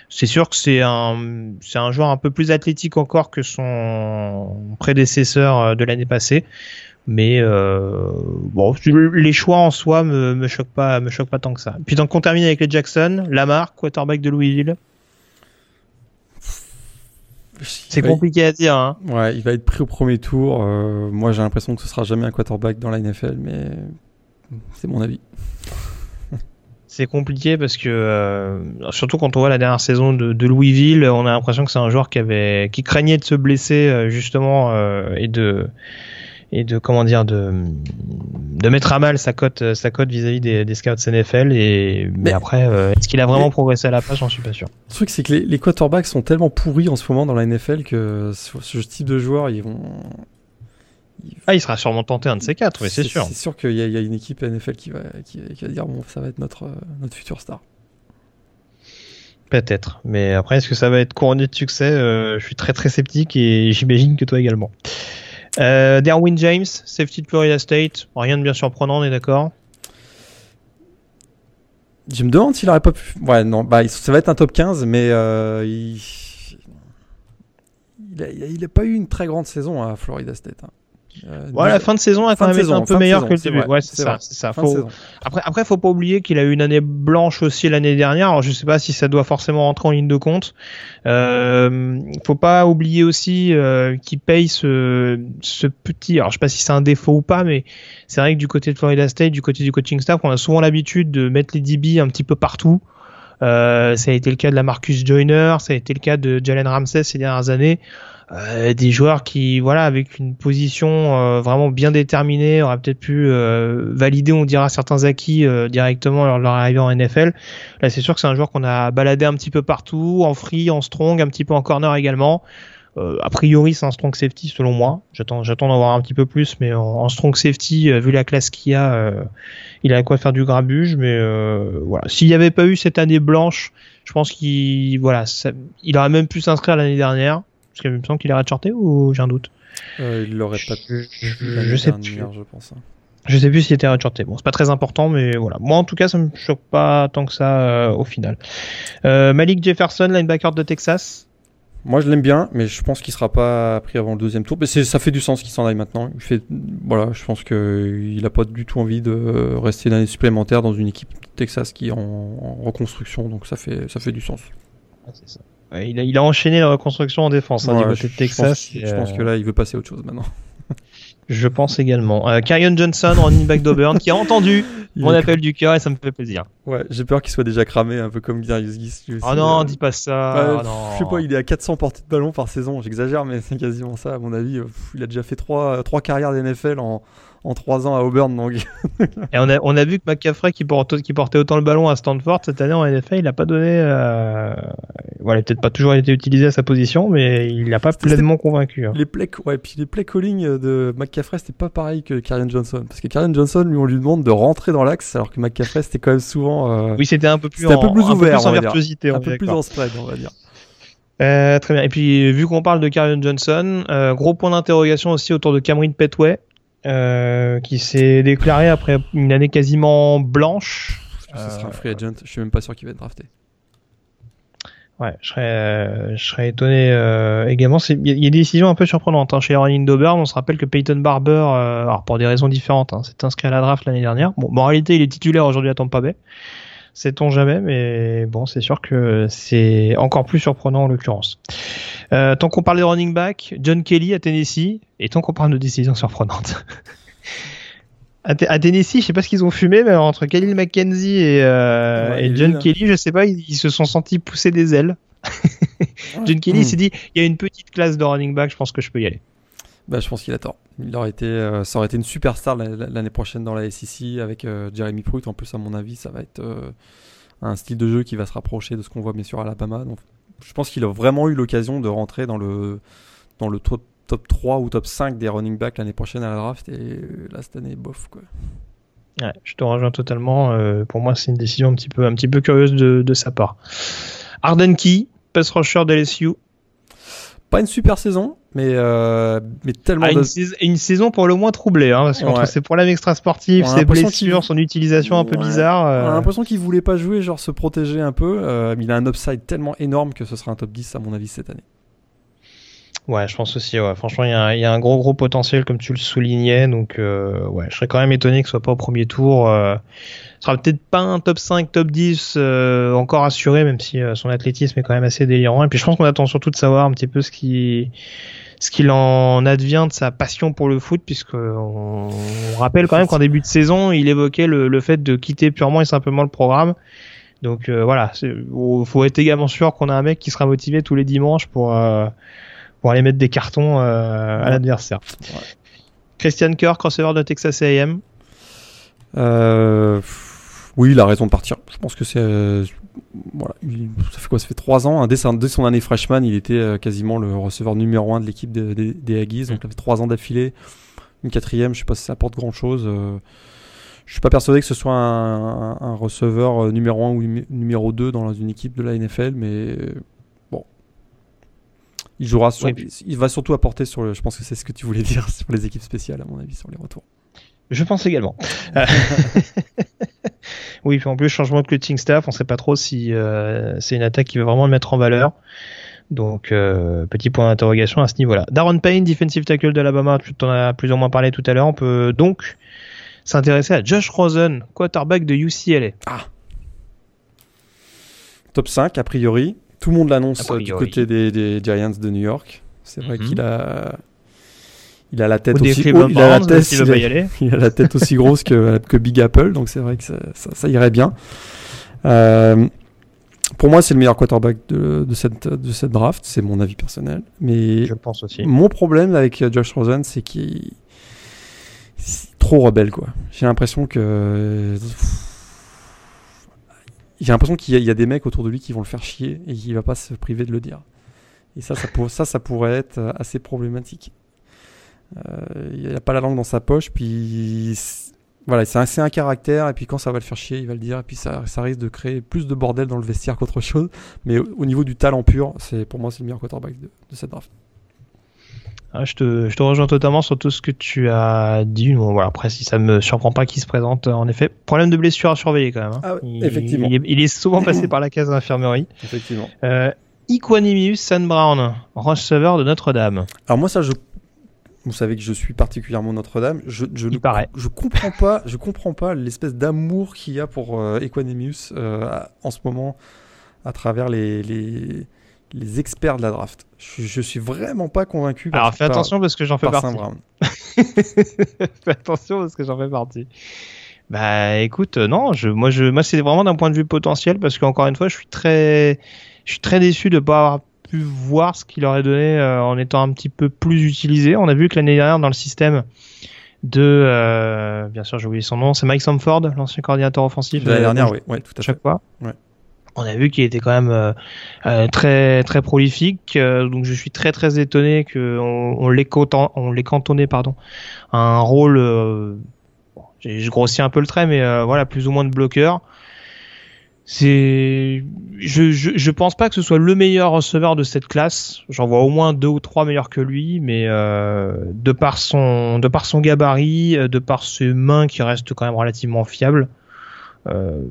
C'est sûr que c'est un, c'est un joueur un peu plus athlétique encore que son prédécesseur euh, de l'année passée. Mais euh, bon, les choix en soi me, me choquent pas, me choquent pas tant que ça. Puis donc on termine avec les Jackson, Lamar, quarterback de Louisville. C'est compliqué à dire. Hein. Ouais, il va être pris au premier tour. Euh, moi, j'ai l'impression que ce sera jamais un quarterback dans la NFL, mais c'est mon avis. c'est compliqué parce que euh, surtout quand on voit la dernière saison de, de Louisville, on a l'impression que c'est un joueur qui avait, qui craignait de se blesser justement euh, et de et de comment dire de de mettre à mal sa cote sa cote vis-à-vis des, des, scouts NFL et mais, après euh, est-ce qu'il a vraiment progressé à la page j'en suis pas sûr. Le truc c'est que les, les, quarterbacks sont tellement pourris en ce moment dans la NFL que ce type de joueurs ils vont ah, il sera sûrement tenté un de ces quatre, oui, c'est sûr. C'est sûr qu'il y, y, a une équipe NFL qui va, qui, qui, va dire bon, ça va être notre, notre futur star. Peut-être, mais après, est-ce que ça va être couronné de succès? Euh, Je suis très très sceptique et j'imagine que toi également. Euh, Derwin James, safety de Florida State. Rien de bien surprenant, on est d'accord Je me demande s'il aurait pas pu. Ouais, non, bah, ça va être un top 15, mais euh, il... Il, pas eu une très grande saison à Florida State. Hein. Euh, ouais, la fin de saison a quand même été un peu meilleure que le début. Ouais, c'est ça, ça. Faut... Après, après, faut pas oublier qu'il a eu une année blanche aussi l'année dernière. Alors, je sais pas si ça doit forcément rentrer en ligne de compte. Euh, faut pas oublier aussi euh, qu'il paye ce, ce petit. Alors, je sais pas si c'est un défaut ou pas, mais c'est vrai que du côté de Florida State, du côté du coaching staff, on a souvent l'habitude de mettre les DB un petit peu partout. Euh, ça a été le cas de la Marcus Joyner, ça a été le cas de Jalen Ramsey ces dernières années. Euh, des joueurs qui, voilà, avec une position euh, vraiment bien déterminée, auraient peut-être pu euh, valider, on dira, certains acquis directement lors de leur arrivée en NFL. Là, c'est sûr que c'est un joueur qu'on a baladé un petit peu partout, en free, en strong, un petit peu en corner également. a priori, c'est un strong safety selon moi. J'attends, j'attends d'en voir un petit peu plus, mais en, strong safety, vu la classe qu'il a, il a quoi faire du grabuge. Mais voilà, s'il n'y avait pas eu cette année blanche, je pense qu'il, voilà, ça, il aurait même pu s'inscrire l'année dernière. Parce qu'il me semble qu'il est redshorté ou j'ai un doute euh, Il l'aurait pas pu. Je, je sais plus. Je pense. Hein. Je sais plus s'il était redshorté. Bon, c'est pas très important, mais voilà. Moi, en tout cas, ça me choque pas tant que ça euh, au final. Euh, Malik Jefferson, linebacker de Texas. Moi, je l'aime bien, mais je pense qu'il sera pas pris avant le deuxième tour. Mais ça fait du sens qu'il s'en aille maintenant. Il fait, voilà, je pense qu'il a pas du tout envie de rester une année supplémentaire dans une équipe de Texas qui est en, en reconstruction, donc ça fait, ça fait du sens. Ah, c'est ça il, a, il, a, enchaîné la reconstruction en défense hein, du côté de Texas. Je pense, que là, il veut passer à autre chose maintenant. je pense également. Euh, Johnson, running back d'Auburn, qui a entendu mon appel du cœur et ça me fait plaisir. Ouais, j'ai peur qu'il soit déjà cramé, un peu comme Darius Gis. Oh non, euh... dis pas ça. Non. Je sais pas, il est à 400 portées de ballon par saison. J'exagère, mais c'est quasiment ça, à mon avis. Il a déjà fait trois, trois carrières d'NFL en, en 3 ans à Auburn. Donc. et on a, on a vu que McCaffrey, qui, portait autant le ballon à Stanford cette année en NFL, il n'a pas donné. Euh... Voilà, peut-être pas toujours été utilisé à sa position, mais il n'a pas pleinement convaincu. Hein. Les play, ouais, puis les play calling de McCaffrey, c'était pas pareil que Karen Johnson. Parce que Karen Johnson, lui, on lui demande de rentrer dans l'axe, alors que McCaffrey, c'était quand même souvent. Euh... Oui, c'était un peu plus, en, un peu plus ouvert, un peu plus en virtuosité. Un peu plus en spread, on va dire. Euh, très bien. Et puis, vu qu'on parle de Karen Johnson, euh, gros point d'interrogation aussi autour de Cameron Petway. Euh, qui s'est déclaré après une année quasiment blanche. Ce sera un free agent. Je suis même pas sûr qu'il va être drafté. Ouais, je serais, euh, je serais étonné euh, également. Il y, a des décisions un peu surprenantes hein. chez running d'Auburn. On se rappelle que Peyton Barber, euh, alors pour des raisons différentes, hein, s'est inscrit à la draft l'année dernière. Bon, en réalité, il est titulaire aujourd'hui à Tampa Bay. Sait-on jamais, mais bon, c'est sûr que c'est encore plus surprenant en l'occurrence. Euh, tant qu'on parle des running back, John Kelly à Tennessee, et tant qu'on parle de décisions surprenantes. à, Tennessee, je sais pas ce qu'ils ont fumé, mais entre Khalil McKenzie et, euh, et John Kelly, je sais pas, ils, se sont sentis pousser des ailes. John Kelly s'est dit, il y a une petite classe de running back, je pense que je peux y aller. Bah, je pense qu'il a tort. Il aurait été, euh, ça aurait été une superstar l'année prochaine dans la SEC avec euh, Jeremy Pruitt. En plus, à mon avis, ça va être euh, un style de jeu qui va se rapprocher de ce qu'on voit bien sûr à Alabama. Donc, je pense qu'il a vraiment eu l'occasion de rentrer dans le, dans le top, top 3 ou top 5 des running backs l'année prochaine à la draft. Et là, cette année, bof. Quoi. Ouais, je te rejoins totalement. pour moi, c'est une décision un petit peu, un petit peu curieuse de, sa part. Arden Key, pass rusher de LSU. Pas une super saison, mais, euh, mais tellement. Ah, une, saison, pour le moins troublée, hein, parce qu'entre ses problèmes extrasportifs, ses blessures, son utilisation un peu bizarre. Euh... On a l'impression qu'il voulait pas jouer, genre se protéger un peu. Euh, il a un upside tellement énorme que ce sera un top 10 à mon avis cette année. Ouais, je pense aussi. Ouais. Franchement, il y, y, a un gros gros potentiel comme tu le soulignais, donc euh, ouais, je serais quand même étonné que ce soit pas au premier tour. Euh, ce sera peut-être pas un top 5, top 10 euh, encore assuré, même si euh, son athlétisme est quand même assez délirant. Et puis je pense qu'on attend surtout de savoir un petit peu ce qui ce qu'il en advient de sa passion pour le foot, puisque on, rappelle quand même qu'en début de saison, il évoquait le, le, fait de quitter purement et simplement le programme. Donc euh, voilà, il faut être également sûr qu'on a un mec qui sera motivé tous les dimanches pour pour aller mettre des cartons à l'adversaire. Christian Kerr, crossover de Texas A&M. Euh, oui, il a raison de partir. Je pense que c'est. Euh, voilà, ça fait quoi? Ça fait trois ans. Hein. Dès, son année freshman, il était euh, quasiment le receveur numéro un de l'équipe des Aggies. Donc, il avait trois ans d'affilée. Une quatrième, je sais pas si ça apporte grand chose. Euh, je suis pas persuadé que ce soit un, receveur numéro 1 ou numéro 2 dans une équipe de la NFL, mais. Il jouera sur, il va surtout apporter sur le, je pense que c'est ce que tu voulais dire sur les équipes spéciales à mon avis sur les retours. Je pense également. oui, puis en plus, changement de coaching staff, on sait pas trop si euh, c'est une attaque qui va vraiment le mettre en valeur. Donc, euh, petit point d'interrogation à ce niveau-là. Darren Payne, defensive tackle de l'Alabama, tu en as plus ou moins parlé tout à l'heure. On peut donc s'intéresser à Josh Rosen, quarterback de UCLA. Ah. Top 5, a priori. Tout le monde l'annonce du côté des, Giants de New York. C'est vrai mhm. qu'il a il a la tête aussi il a la tête, il, a, la tête aussi grosse que, que Big Apple, donc c'est vrai que ça, ça, irait bien. Euh, pour moi, c'est le meilleur quarterback de, de, cette, de cette draft, c'est mon avis personnel. Mais je pense aussi. Mon problème avec Josh Rosen, c'est qu'il est trop rebelle, quoi. J'ai l'impression que j'ai l'impression qu'il y, a des mecs autour de lui qui vont le faire chier et il va pas se priver de le dire. Et ça, ça, pour, ça, ça pourrait être assez problématique. Euh, il n'a pas la langue dans sa poche, puis voilà, c'est un, caractère, et puis quand ça va le faire chier, il va le dire, et puis ça, risque de créer plus de bordel dans le vestiaire qu'autre chose. Mais au, niveau du talent pur, pour moi c'est le meilleur quarterback de, cette draft. Ah, je, te, je, te, rejoins totalement sur tout ce que tu as dit. Bon, voilà, après, si ça me surprend pas qu'il se présente, en effet, problème de blessure à surveiller quand même. Hein. Ah il, effectivement. Il est, souvent passé par la case d'infirmerie. Effectivement. Euh, Equanimous San Brown, receveur de Notre-Dame. Alors moi, ça, je vous savez que je suis particulièrement Notre-Dame. Je, je, ne, je comprends pas, je comprends pas l'espèce d'amour qu'il y a pour euh, euh, en ce moment à travers les, les, les, experts de la draft. Je, je suis vraiment pas convaincu. Alors fais attention parce que j'en fais partie. fais attention parce que j'en fais partie. Bah écoute, euh, non, je, moi, je, moi c'est vraiment d'un point de vue potentiel parce qu'encore une fois, je suis très, je suis très déçu de pas avoir pu voir ce qu'il aurait donné euh, en étant un petit peu plus utilisé. On a vu que l'année dernière dans le système de, euh, bien sûr j'ai oublié son nom, c'est Mike Samford, l'ancien coordinateur offensif. De l'année dernière, oui, tout à chaque fois. On a vu qu'il était quand même euh, très très prolifique, donc je suis très très étonné qu'on on l'ait on cantonné pardon, un rôle. j'ai grossi un peu le trait, mais voilà plus ou moins de bloqueur c'est je, je, je pense pas que ce soit le meilleur receveur de cette classe. J'en vois au moins deux ou trois meilleurs que lui, mais euh, de par son de par son gabarit, euh, de par ses mains qui restent quand même relativement fiables, Euh,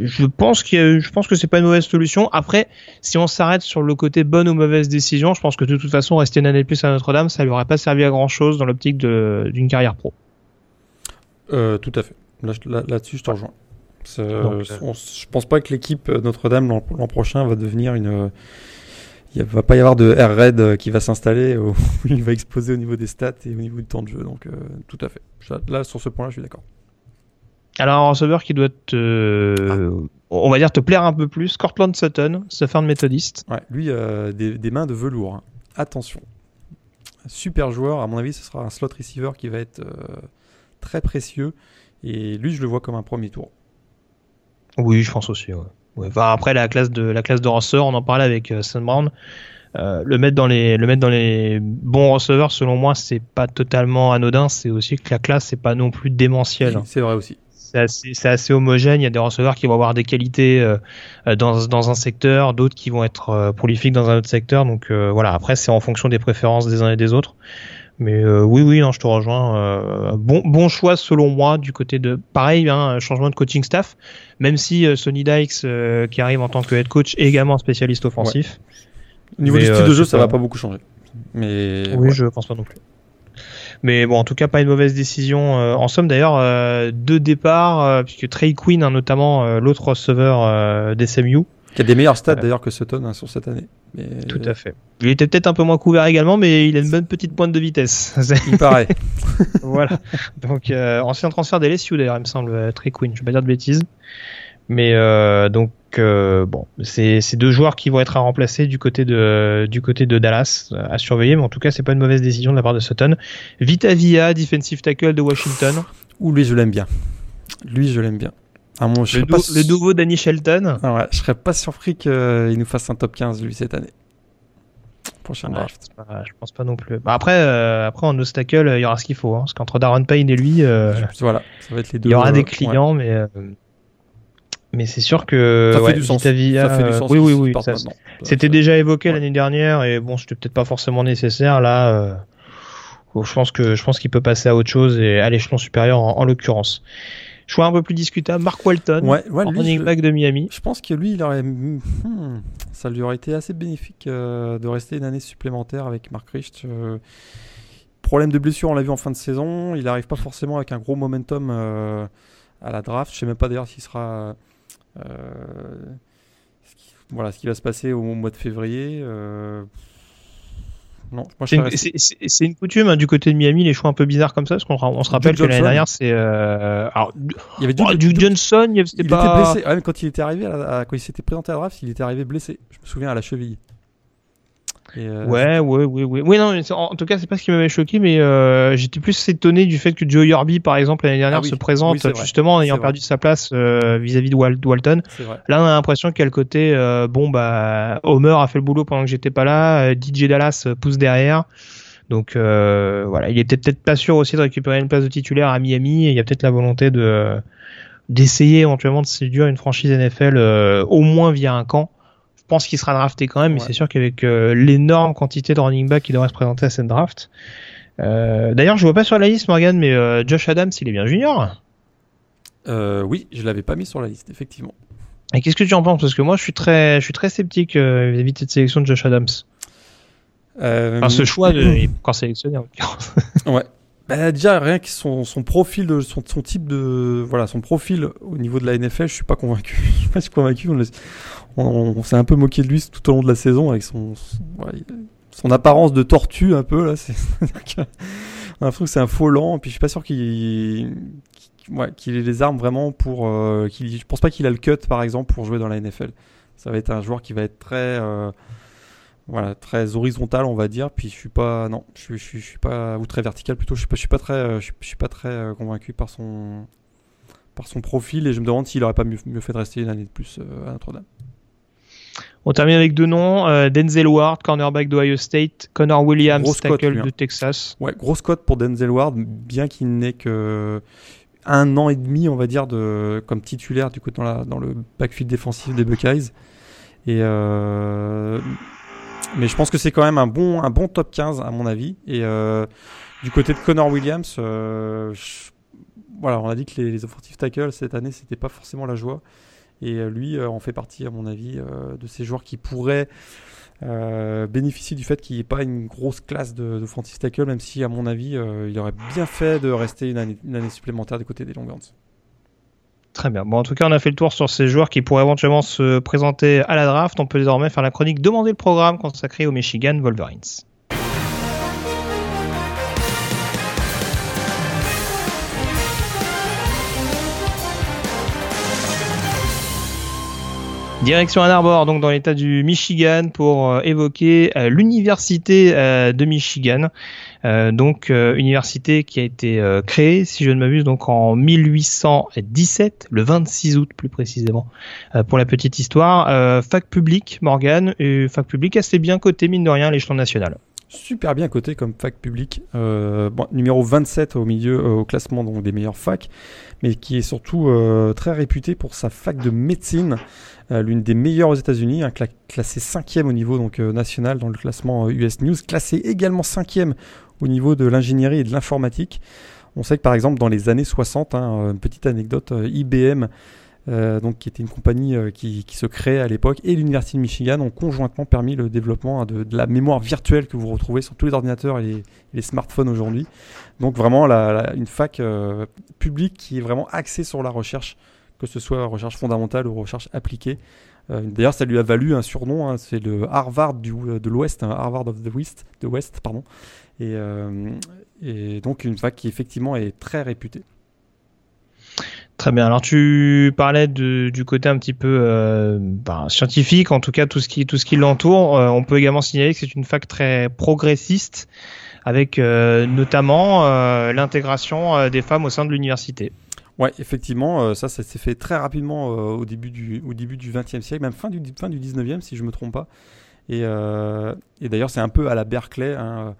je pense que je pense que c'est pas une mauvaise solution. Après, si on s'arrête sur le côté bonne ou mauvaise décision, je pense que de toute façon rester une année de plus à Notre-Dame, ça lui aurait pas servi à grand chose dans l'optique d'une carrière pro. Euh, tout à fait. Là-dessus, je te rejoins. Euh, je pense pas que l'équipe Notre-Dame l'an prochain va devenir une. Il va pas y avoir de air raid qui va s'installer où il va exploser au niveau des stats et au niveau du temps de jeu. Donc, tout à fait. Là, sur ce point-là, je suis d'accord. Alors un receveur qui doit te, on va dire te plaire un peu plus, Cortland Sutton, de méthodiste. Ouais, lui euh, des, mains de velours. Hein. Attention, super joueur. À mon avis, ce sera un slot receiver qui va être euh, très précieux. Et lui, je le vois comme un premier tour. Oui, je pense aussi. après la classe de la classe de receveur, on en parlait avec euh, Brown. Euh, le mettre dans les le mettre dans les bons receveurs selon moi c'est pas totalement anodin c'est aussi que la classe c'est pas non plus démentiel c'est vrai aussi c'est assez, homogène. Il y a des receveurs qui vont avoir des qualités euh, dans, dans un secteur, d'autres qui vont être euh, prolifiques dans un autre secteur. Donc euh, voilà, après c'est en fonction des préférences des uns et des autres. Mais oui, oui, non, je te rejoins. bon, bon choix selon moi du côté de pareil, hein, changement de coaching staff. Même si Sonny Dykes, qui arrive en tant que head coach, est également spécialiste offensif. Au niveau du style de jeu, ça va pas beaucoup changer. Mais oui, je pense pas non plus. Mais bon, en tout cas, pas une mauvaise décision. Euh, en somme, d'ailleurs, euh, deux départs, euh, puisque Trey Quinn, hein, notamment l'autre receveur d'SMU. Qui a des meilleurs stats d'ailleurs que Sutton hein, sur cette année. Tout à fait. Il était peut-être un peu moins couvert également, mais il a une bonne petite pointe de vitesse. Il paraît. voilà. Donc, ancien transfert d'LSU d'ailleurs, il me semble, Trey Quinn, je vais pas dire de bêtises. Mais donc euh, bon, c'est deux joueurs qui vont être à remplacer du côté de du côté de Dallas euh, à surveiller, mais en tout cas c'est pas une mauvaise décision de la part de Sutton. Vita Via, defensive tackle de Washington. Ou lui je l'aime bien. Lui je l'aime bien. Ah, le, nouveau Danny Shelton. Ah ouais, je serais pas surpris qu'il nous fasse un top 15 lui cette année. Prochain draft. je, pense pas, non plus. Bah, après, euh, après en tackle il y aura ce qu'il faut, hein, parce qu'entre Darren Payne et lui, voilà, ça va être les deux. Il y aura des clients, mais mais c'est sûr que ça fait du sens. ça fait du euh, sens oui, oui, oui. C'était déjà évoqué l'année dernière et bon, c'était peut-être pas forcément nécessaire là. Euh, je pense que je pense qu'il peut passer à autre chose et à l'échelon supérieur en, l'occurrence. Choix un peu plus discutable, Mark Walton, ouais, ouais, running back de Miami. Je pense que lui, il aurait, hmm, ça lui aurait été assez bénéfique euh, de rester une année supplémentaire avec Mark Richt. problème de blessure, on l'a vu en fin de saison. Il n'arrive pas forcément avec un gros momentum à la draft. Je sais même pas d'ailleurs s'il sera euh, voilà ce qui va se passer au mois de février. Euh, non, c'est une, coutume hein, du côté de Miami, les choix un peu bizarres comme ça, parce qu'on on se rappelle que l'année dernière, c'est. Euh... il y avait du, Johnson, il, était blessé. quand il était arrivé, quand il s'était présenté à la draft, il était arrivé blessé. Je me souviens à la cheville. Euh, ouais, ouais, ouais, ouais. Oui, non, en tout cas, c'est pas ce qui m'avait choqué, mais euh, j'étais plus étonné du fait que Joe Yorby, par exemple, l'année dernière, ah se présente justement en ayant perdu sa place euh, vis-à-vis de Walton. Là, on a l'impression qu'il y a le côté, bon, bah, Homer a fait le boulot pendant que j'étais pas là, DJ Dallas pousse derrière. Donc voilà, il était peut-être pas sûr aussi de récupérer une place de titulaire à Miami. Et il y a peut-être la volonté de d'essayer éventuellement de séduire une franchise NFL au moins via un camp pense qu'il sera drafté quand même, mais c'est sûr qu'avec euh, l'énorme quantité de running back qui devrait se présenter à cette draft. Euh, d'ailleurs, je vois pas sur la liste, Morgan, mais euh, Josh Adams, il est bien junior. oui, je l'avais pas mis sur la liste, effectivement. Et qu'est-ce que tu en penses? Parce que moi, je suis très, je suis très sceptique vis-à-vis de cette sélection de Josh Adams. Enfin, ce choix de, encore sélectionné en l'occurrence. ouais. Bah, déjà rien que son, son profil de son, son, type de voilà son profil au niveau de la NFL je suis pas convaincu je suis pas convaincu on, s'est un peu moqué de lui tout au long de la saison avec son son, apparence de tortue un peu là c'est on c'est un faux lent puis je suis pas sûr qu'il ait les armes vraiment pour euh, je pense pas qu'il a le cut par exemple pour jouer dans la NFL ça va être un joueur qui va être très euh, voilà, très horizontal, on va dire. Puis je suis pas, non, je, je, je suis pas, ou très vertical plutôt. Je suis pas, je suis pas très, je, suis pas très euh, convaincu par son, par son profil et je me demande s'il aurait pas mieux, mieux, fait de rester une année de plus euh, à Notre-Dame. On termine avec deux noms Denzel Ward, cornerback d'Ohio State, Connor Williams, tackle de Texas. Ouais, grosse cote pour Denzel Ward, bien qu'il n'ait que un an et demi, on va dire, de comme titulaire du coup dans, la, dans le backfield défensif des Buckeyes. Et euh, mais je pense que c'est quand même un bon, un bon top 15 à mon avis. Et euh, du côté de Connor Williams, euh, voilà, on a dit que les, les offensive tackles cette année, c'était pas forcément la joie. Et lui en fait partie, à mon avis, de ces joueurs qui pourraient bénéficier du fait qu'il n'y ait pas une grosse classe de, de tackle, même si, à mon avis, il aurait bien fait de rester une année, supplémentaire du côté des Longhorns. Très bien. Bon, en tout cas, on a fait le tour sur ces joueurs qui pourraient éventuellement se présenter à la draft. On peut désormais faire la chronique Demander le programme consacré aux Michigan Wolverines. Direction Ann Arbor, donc dans l'état du Michigan, pour euh, évoquer euh, l'université euh, de Michigan. donc université qui a été créée, si je ne m'abuse, donc en 1817, le 26 août plus précisément, pour la petite histoire. fac publique, Morgan, fac publique assez bien coté mine de rien l'échelon national super bien coté comme fac public, numéro 27 au milieu au classement donc, des meilleures facs, mais qui est surtout très réputé pour sa fac de médecine. Euh, l'une des meilleures aux États-Unis, hein, classée cinquième au niveau donc, euh, national dans le classement US euh, News, classée également cinquième au niveau de l'ingénierie et de l'informatique. On sait que par exemple dans les années 60, hein, une petite anecdote, IBM, donc, qui était une compagnie qui, se créait à l'époque, et l'Université de Michigan ont conjointement permis le développement hein, de, la mémoire virtuelle que vous retrouvez sur tous les ordinateurs et les, smartphones aujourd'hui. Donc vraiment une fac publique qui est vraiment axée sur la recherche que ce soit recherche fondamentale ou recherche appliquée. Euh, d'ailleurs, ça lui a valu un surnom, hein, c'est le Harvard du, euh, de l'Ouest, hein, Harvard of the West, de West pardon. Euh, et, donc une fac qui effectivement est très réputée. Très bien. Alors tu parlais du côté un petit peu ben, scientifique, en tout cas tout ce qui tout ce qui l'entoure. on peut également signaler que c'est une fac très progressiste, avec notamment l'intégration des femmes au sein de l'université. Ouais, effectivement, euh, ça, ça s'est fait très rapidement euh, au début du au début du XXe siècle, même fin du fin du XIXe si je me trompe pas. Et, euh, et d'ailleurs, c'est un peu à la Berkeley. Hein,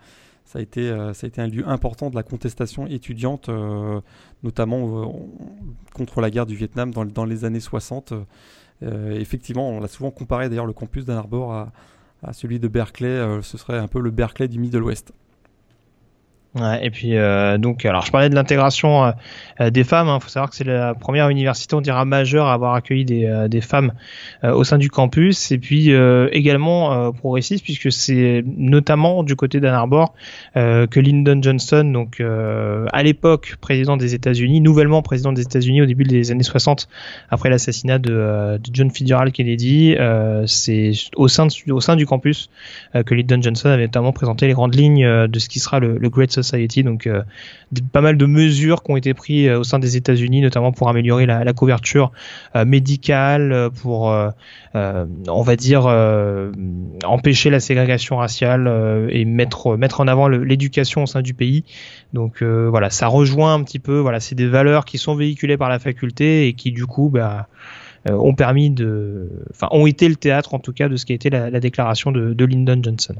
ça a été ça a été un lieu important de la contestation étudiante, notamment contre la guerre du Vietnam dans, les années 60. effectivement, on l'a souvent comparé d'ailleurs le campus d'Ann Arbor à, à celui de Berkeley. ce serait un peu le Berkeley du Middle West. Ouais, et puis euh, donc, alors je parlais de l'intégration euh, euh, des femmes. Il hein. faut savoir que c'est la première université, on dira majeure, à avoir accueilli des, des femmes au sein du campus, et puis également progressiste puisque c'est notamment du côté d'Ann Arbor que Lyndon Johnson, donc à l'époque président des États-Unis, nouvellement président des États-Unis au début des années 60, après l'assassinat de, de, John Fitzgerald Kennedy, c'est au sein au sein du campus que Lyndon Johnson avait notamment présenté les grandes lignes de ce qui sera le, le Great Society. Donc, euh, pas mal de mesures qui ont été prises euh, au sein des États-Unis, notamment pour améliorer la, couverture euh, médicale, pour, on va dire, empêcher la ségrégation raciale et mettre mettre en avant l'éducation au sein du pays. Donc voilà, ça rejoint un petit peu. Voilà, c'est des valeurs qui sont véhiculées par la faculté et qui du coup, bah, ont permis de, enfin, ont été le théâtre en tout cas de ce qui a été la, déclaration de, de Lyndon Johnson.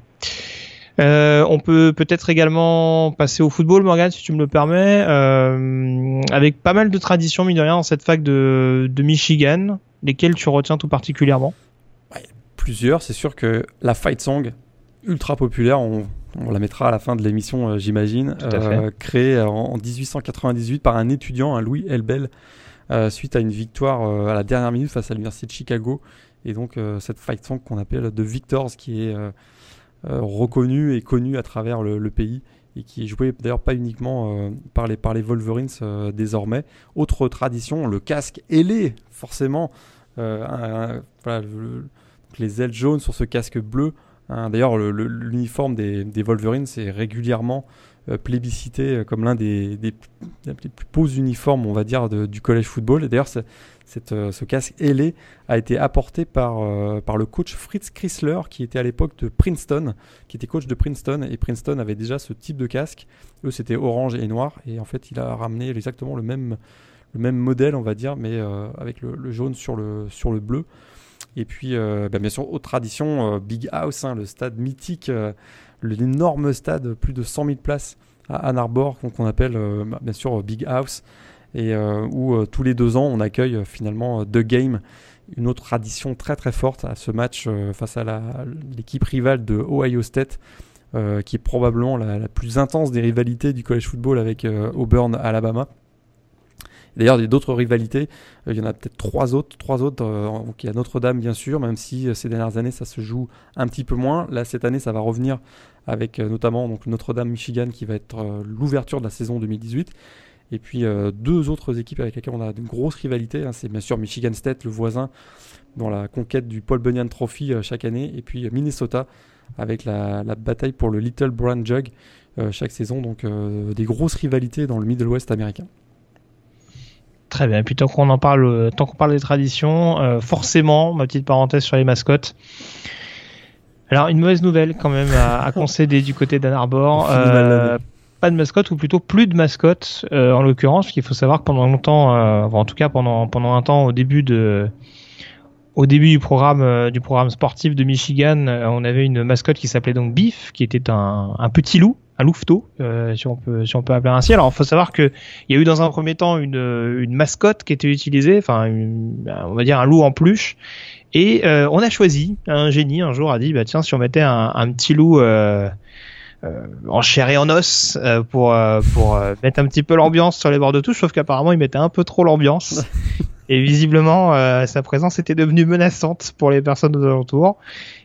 Euh, on peut peut-être également passer au football, Morgan, si tu me le permets, euh, avec pas mal de traditions, mine de rien, dans cette fac de, Michigan, lesquelles tu retiens tout particulièrement? Plusieurs, c'est sûr que la fight song, ultra populaire, on, la mettra à la fin de l'émission, euh, j'imagine, créée en, 1898 par un étudiant, un Louis Elbel, suite à une victoire à la dernière minute face à l'université de Chicago. Et donc cette fight song qu'on appelle The Victors, qui est reconnu et connu à travers le, pays et qui est joué d'ailleurs pas uniquement euh, par, les, par les Wolverines euh, désormais. Autre tradition, le casque ailé, forcément. les ailes jaunes sur ce casque bleu. Hein. d'ailleurs, l'uniforme des, des, Wolverines est régulièrement plébiscité comme l'un des, des, plus beaux uniformes, on va dire, du collège football. D'ailleurs, euh, ce casque ailé a été apporté par, euh, par le coach Fritz Chrysler, qui était à l'époque de Princeton, qui était coach de Princeton, et Princeton avait déjà ce type de casque. Eux, c'était orange et noir, et en fait, il a ramené exactement le même, le même modèle, on va dire, mais euh, avec le, jaune sur le, sur le bleu. Et puis, bah, bien sûr, autre tradition, Big House, hein, le stade mythique, l'énorme stade, plus de 100 000 places à Ann Arbor, qu'on appelle bah, bien sûr Big House et euh, où euh, tous les deux ans on accueille euh, finalement The Game, une autre tradition très très forte à ce match face à l'équipe rivale de Ohio State. qui est probablement la, plus intense des rivalités du college football avec Auburn, Alabama. D'ailleurs, il y a d'autres rivalités. il y en a peut-être trois autres. Trois autres. il y a Notre-Dame, bien sûr, même si ces dernières années, ça se joue un petit peu moins. Là, cette année, ça va revenir avec notamment donc Notre-Dame, Michigan, qui va être l'ouverture de la saison 2018. Et puis deux autres équipes avec lesquelles on a une grosse rivalité. Hein. c'est bien sûr Michigan State, le voisin, dans la conquête du Paul Bunyan Trophy chaque année. Et puis Minnesota, avec la, bataille pour le Little Brown Jug euh, chaque saison. Donc euh, des grosses rivalités dans le Middle West américain. Très bien. Et puis tant qu'on en parle, euh, tant qu'on parle des traditions, forcément, ma petite parenthèse sur les mascottes. Alors une mauvaise nouvelle quand même à, concéder du côté d'Ann Arbor. Pas de mascotte ou plutôt plus de mascotte en l'occurrence, parce qu'il faut savoir que pendant longtemps, en tout cas pendant pendant un temps au début de au début du programme euh, du programme sportif de Michigan, euh, on avait une mascotte qui s'appelait donc Biff, qui était un, un petit loup, un louveteau, euh, si on peut si on peut appeler ainsi. Alors, il faut savoir que il y a eu dans un premier temps une, une mascotte qui était utilisée, enfin, on va dire un loup en peluche. Et on a choisi, un génie un jour a dit, bah tiens, si on mettait un, petit loup euh, en chair et en os pour pour mettre un petit peu l'ambiance sur les bords de touche, sauf qu'apparemment il mettait un peu trop l'ambiance. Et visiblement, euh, sa présence était devenue menaçante pour les personnes aux alentours.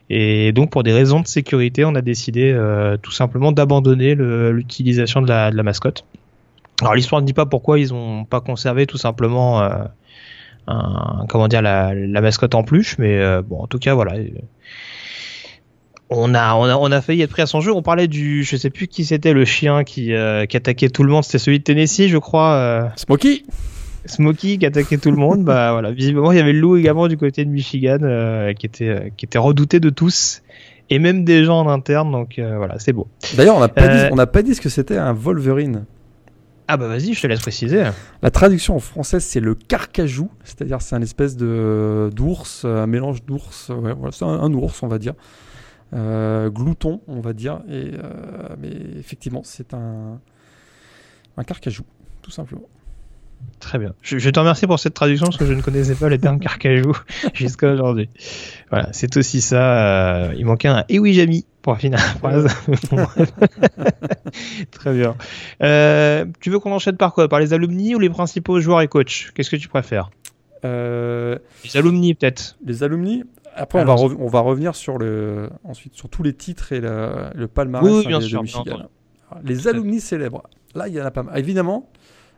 Et donc, pour des raisons de sécurité, on a décidé euh, tout simplement d'abandonner l'utilisation de la, de la, mascotte. Alors, l'histoire ne dit pas pourquoi ils n'ont pas conservé tout simplement euh, un, comment dire la, la, mascotte en plus, mais bon, en tout cas, voilà. On a, on a, on a failli être pris à son jeu. On parlait du, je sais plus qui c'était le chien qui, qui attaquait tout le monde. C'était celui de Tennessee, je crois. Smokey. Smokey qui attaquait tout le monde, bah voilà, visiblement il y avait le loup également du côté de Michigan euh, qui était euh, qui était redouté de tous et même des gens en interne, donc euh, voilà, c'est beau. D'ailleurs, on n'a pas, dit, on pas dit ce que c'était un Wolverine. Ah bah vas-y, je te laisse préciser. La traduction en français c'est le carcajou, c'est-à-dire c'est un espèce de d'ours, un mélange d'ours, ouais, voilà, c'est un, ours on va dire, glouton on va dire, et mais effectivement c'est un un carcajou tout simplement. Très bien. Je, te remercie pour cette traduction parce que je ne connaissais pas le terme carcajou jusqu'à aujourd'hui. Voilà, c'est aussi ça. Euh, il manquait un et oui Jamy pour finir la phrase. Très bien. Euh, tu veux qu'on enchaîne par quoi? Par les alumni ou les principaux joueurs et coachs? Qu'est-ce que tu préfères? Euh, Les alumni peut-être. Les alumni. Après, on va, on va, revenir sur le ensuite sur tous les titres et le palmarès oui, bien sûr, Les alumni célèbres. Là, il y en a pas mal. Évidemment,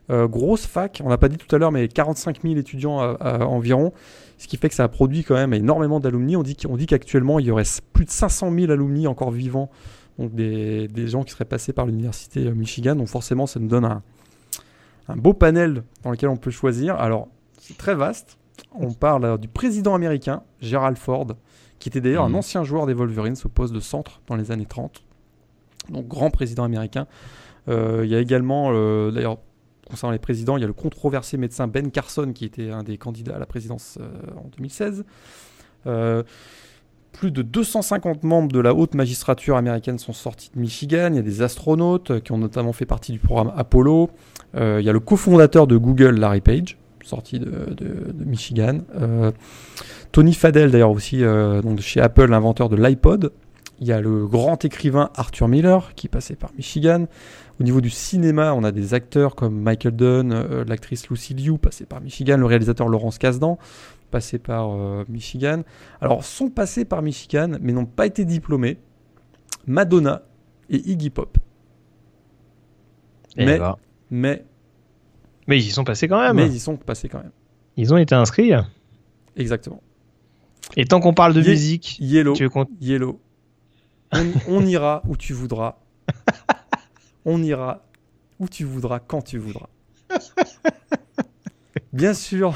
euh, grosse fac, on n'a pas dit tout à l'heure, mais 45 000 étudiants euh, euh, environ, ce qui fait que ça a produit quand même énormément d'alumni. On dit, dit qu'actuellement, il y aurait plus de 500 000 alumni encore vivants, donc des, gens qui seraient passés par l'université Michigan. Donc forcément, ça nous donne un, beau panel dans lequel on peut choisir. Alors, c'est très vaste. On parle du président américain, Gerald Ford, qui était d'ailleurs un mmh. ancien joueur des Wolverines au poste de centre dans les années 30. Donc, grand président américain. il y a également, d'ailleurs, concernant les présidents, il y a le controversé médecin Ben Carson qui était un des candidats à la présidence euh, en 2016. Euh, plus de 250 membres de la haute magistrature américaine sont sortis de Michigan. Il y a des astronautes qui ont notamment fait partie du programme Apollo. Euh, il y a le cofondateur de Google, Larry Page, sorti de, Michigan. Tony Fadell, d'ailleurs aussi, donc chez Apple, l'inventeur de l'iPod. Il y a le grand écrivain Arthur Miller, qui passait par Michigan. Au niveau du cinéma, on a des acteurs comme Michael Dunn, euh, l'actrice Lucy Liu, passée par Michigan, le réalisateur Laurence Kasdan, passé par euh, Michigan. Alors, sont passés par Michigan, mais n'ont pas été diplômés. Madonna et Iggy Pop. mais, mais, mais ils y sont passés quand même. Mais ils y sont passés quand même. Ils ont été inscrits. Exactement. Et tant qu'on parle de musique, Yellow, Yellow. on ira où tu voudras. on ira où tu voudras, quand tu voudras. Bien sûr,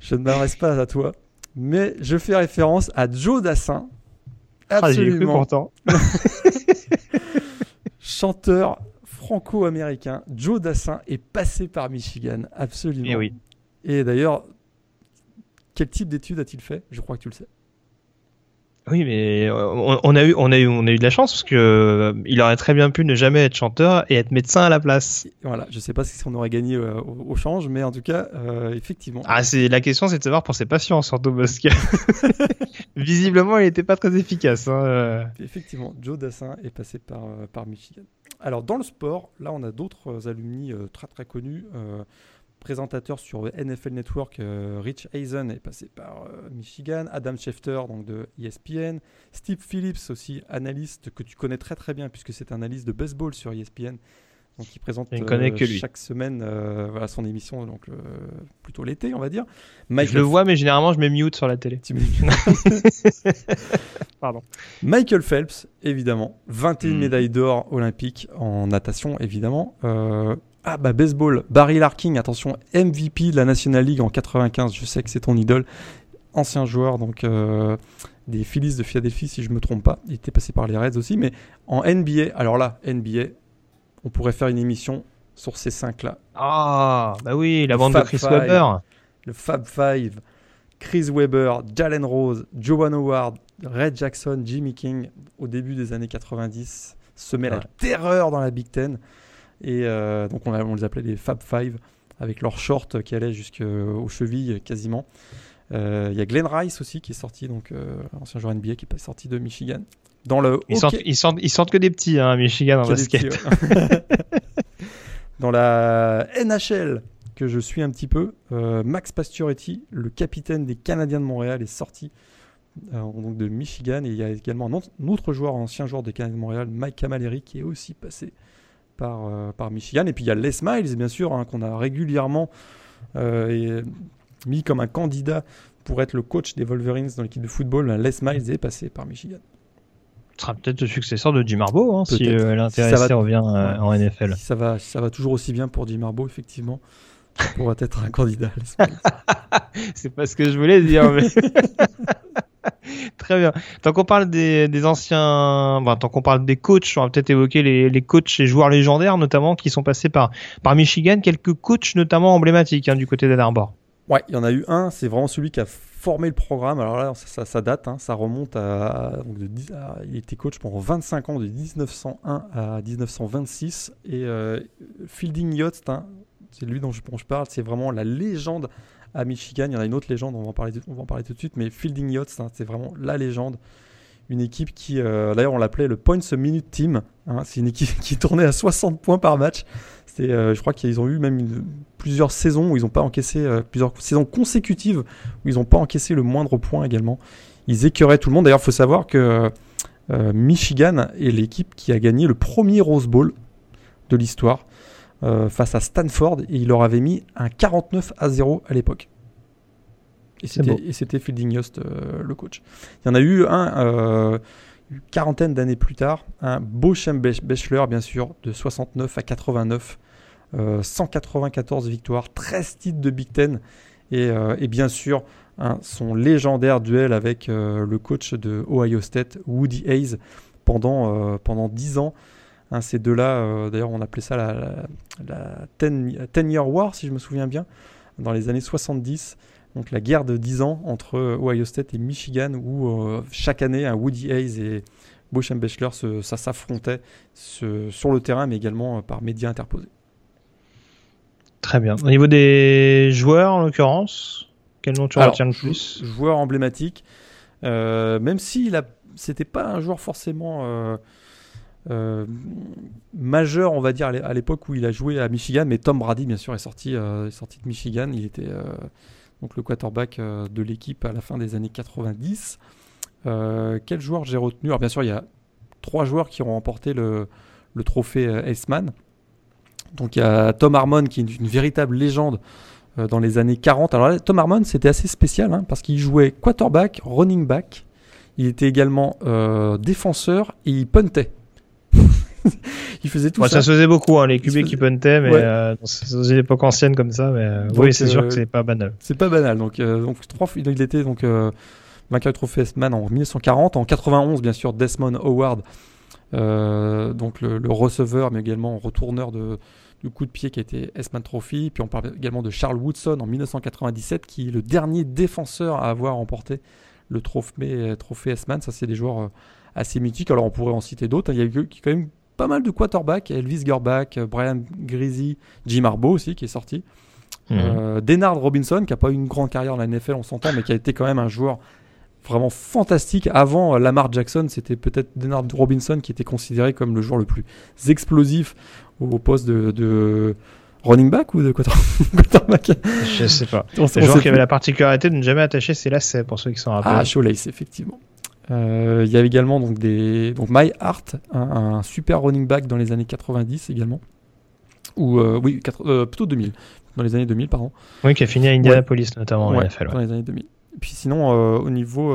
je ne m'adresse pas à toi, mais je fais référence à Joe Dassin. Ah, Absolument. pourtant. Chanteur franco-américain, Joe Dassin est passé par Michigan, absolument. Et, eh oui. Et d'ailleurs, quel type d'études a-t-il fait? Je crois que tu le sais. Oui, mais euh, on, a eu, on a eu, on a eu de la chance parce que euh, il aurait très bien pu ne jamais être chanteur et être médecin à la place. Voilà, je sais pas si on aurait gagné euh, au, change, mais en tout cas, effectivement. Ah, c'est la question, c'est de savoir pour ses patients surtout parce que visiblement, il n'était pas très efficace. Hein, effectivement, Joe Dassin est passé par par Michigan. Alors dans le sport, là, on a d'autres alumni très très connus. Présentateur sur NFL Network, euh, Rich Eisen est passé par euh, Michigan, Adam Schefter donc de ESPN, Steve Phillips aussi analyste que tu connais très très bien puisque c'est un analyste de baseball sur ESPN. Donc il présente connais euh, que lui. chaque semaine euh, voilà, son émission donc euh, plutôt l'été on va dire. Je le vois, mais généralement, je mets mute sur la télé. Tu Pardon. Michael Phelps, évidemment. 21 Hmm. médailles d'or olympiques en natation, évidemment. Ah bah baseball, Barry Larkin, attention, MVP de la National League en 95, je sais que c'est ton idole. Ancien joueur donc euh, des Phillies de Philadelphie, si je me trompe pas. Il était passé par les Reds aussi, mais en NBA, alors là, NBA, on pourrait faire une émission sur ces cinq-là. Ah, bah oui, la bande de Chris Five. Webber. le Fab Five, Chris Webber, Jalen Rose, Joan Howard, Red Jackson, Jimmy King, au début des années 90, semaient la Ouais. terreur dans la Big Ten. Et euh, donc on, a- on les appelait les Fab Five, avec leurs shorts qui allaient jusqu'aux chevilles quasiment. Euh, Il y a Glenn Rice aussi qui est sorti, donc euh, ancien joueur NBA qui est sorti de Michigan. Dans le Ils, hockey- sortent, ils, sortent, ils que des petits, hein, Michigan en basket. petits, ouais. Dans la NHL, que je suis un petit peu, euh, Max Pacioretty, le capitaine des Canadiens de Montréal, est sorti euh, donc de Michigan. Et il y a également un autre, un autre joueur, un ancien joueur des Canadiens de Montréal, Mike Camilleri, qui est aussi passé par, euh, par Michigan. Et puis il y a Les Miles, bien sûr, hein, qu'on a régulièrement euh, et mis comme un candidat pour être le coach des Wolverines dans l'équipe de football. Les Miles est passé par Michigan. Ce sera peut-être le successeur de Jim Harbaugh, hein, si euh, l'intéressé va- revient Ouais. en NFL. Si ça va, si ça va toujours aussi bien pour Jim Harbaugh, effectivement, pourrait être un candidat. C'est pas ce que je voulais dire, mais. Très bien. Tant qu'on parle des, anciens, tant qu'on parle des coachs, on va peut-être évoquer les, les coachs et joueurs légendaires, notamment, qui sont passés par, Michigan. Quelques coachs, notamment emblématiques, hein, du côté d'Ann Arbor. Ouais, il y en a eu un, c'est vraiment celui qui a formé le programme. Alors là, ça, date, hein, ça remonte à, Il était coach pendant 25 ans, de 1901 à 1926. Et euh, Fielding Yacht, hein, c'est lui dont je parle, c'est vraiment la légende à Michigan. Il y en a une autre légende, on va en parler, on va en parler tout de suite, mais Fielding Yachts, hein, c'est vraiment la légende. Une équipe qui, euh, d'ailleurs, on l'appelait le Points a Minute Team. hein. c'est une équipe qui tournait à 60 points par match. Euh, je crois qu'ils ont eu même plusieurs saisons où ils n'ont pas encaissé, euh, plusieurs saisons consécutives où ils n'ont pas encaissé le moindre point également. Ils écœuraient tout le monde. D'ailleurs, il faut savoir que Michigan est l'équipe qui a gagné le premier Rose Bowl de l'histoire euh, face à Stanford et il leur avait mis un 49 à 0 à l'époque. Et c'était, Fielding Yost, euh, le coach. Il y en a eu un euh, une quarantaine d'années plus tard, un Beauchamp Bechler, bien sûr, de 69 à 89, euh, 194 victoires, 13 titres de Big Ten, et, et bien sûr, hein, son légendaire duel avec euh, le coach de Ohio State, Woody Hayes, pendant, euh, pendant 10 ans. Hein, ces deux-là, euh, d'ailleurs, on appelait ça la, la, la 10 10 Year War, si je me souviens bien, dans les années 70. Donc la guerre de 10 ans entre Ohio State et Michigan, où euh, chaque année, un Woody Hayes et se- ça s'affrontait ce- sur le terrain, mais également euh, par médias interposés. Très bien. Au niveau des joueurs, en l'occurrence, quel nom tu Alors, retiens le plus? Joueur emblématique, euh, même s'il a, c'était pas un joueur forcément euh, majeur, on va dire, à l'é- à l'époque où il a joué à Michigan, mais Tom Brady, bien sûr, est sorti, euh, de Michigan. Il était euh, le quarterback de l'équipe à la fin des années 90. Euh, quel joueur j'ai retenu? Alors, bien sûr, il y a trois joueurs qui ont remporté le, le trophée Heisman. Donc, il y a Tom Harmon, qui est une véritable légende dans les années 40. Alors Tom Harmon, c'était assez spécial hein, parce qu'il jouait quarterback, running back. Il était également défenseur et il puntait. il faisait tout Ouais, ça. ça se faisait beaucoup, hein, les QB qui puntaient, mais Ouais. euh, dans une époque ancienne comme ça. Mais euh, Donc, oui, c'est sûr euh, que c'est pas banal. C'est pas banal. Donc, euh, donc trois, fois- il était donc euh, vainqueur du trophée Heisman en 1940, en 91 bien sûr Desmond Howard, euh, donc le, le receveur mais également retourneur de du coup de pied qui a été Heisman Trophy. Puis on parle également de Charles Woodson en 1997 qui est le dernier défenseur à avoir remporté le trophée trophée Heisman. Ça c'est des joueurs euh, assez mythiques. Alors on pourrait en citer d'autres. Il y a eu quand même pas mal de quarterbacks. Elvis Gerbach, euh, Brian Greasy, Jim Harbaugh aussi qui est sorti. Euh, Denard Robinson, qui n'a pas eu une grande carrière dans la NFL, on s'entend, mais qui a été quand même un joueur vraiment fantastique. Avant euh, Lamar Jackson, c'était peut-être Denard Robinson qui était considéré comme le joueur le plus explosif au poste de, de Running back ou de quarterback Je sais pas. On, le joueur qui avait la particularité de ne jamais attacher ses lacets, pour ceux qui sont rappellent. Ah, Shoelace, effectivement. Euh, il y avait également donc des donc My Hart, un, super running back dans les années 90 également, ou euh, oui, euh, plutôt 2000, dans les années 2000 pardon. Oui, qui a fini à Indianapolis notamment. Ouais, dans les années 2000. Et puis sinon, au niveau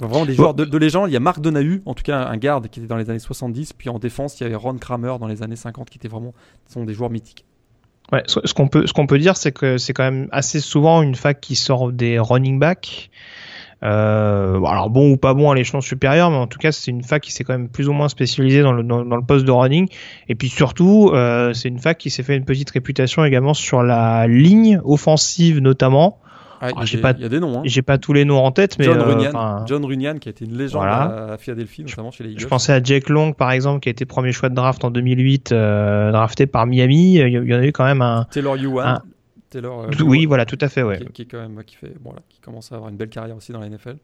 vraiment des joueurs de, de, légende, il y a Marc Donahue, en tout cas un garde qui était dans les années 70, puis en défense il y avait Ron Kramer dans les années 50 qui étaient vraiment sont des joueurs mythiques. Ouais, ce qu'on peut, ce qu'on peut dire, c'est que c'est quand même assez souvent une fac qui sort des running backs. Euh, alors bon ou pas bon à l'échelon supérieur, mais en tout cas c'est une fac qui s'est quand même plus ou moins spécialisée dans le, dans, le poste de running. Et puis surtout, euh, c'est une fac qui s'est fait une petite réputation également sur la ligne offensive notamment. Ah, il, pas, y a des noms. Hein. J'ai pas tous les noms en tête, mais John, euh, Runyan, John Runyan qui a été une légende à Philadelphie, notamment chez les Eagles. Je pensais à Jake Long par exemple, qui a été premier choix de draft en 2008, euh, drafté par Miami. Il y en a eu quand même un. Taylor Yuan. Euh, oui, voilà, tout à fait, ouais. Qui, quand même, qui, fait, bon, là, qui commence à avoir une belle carrière aussi dans la NFL.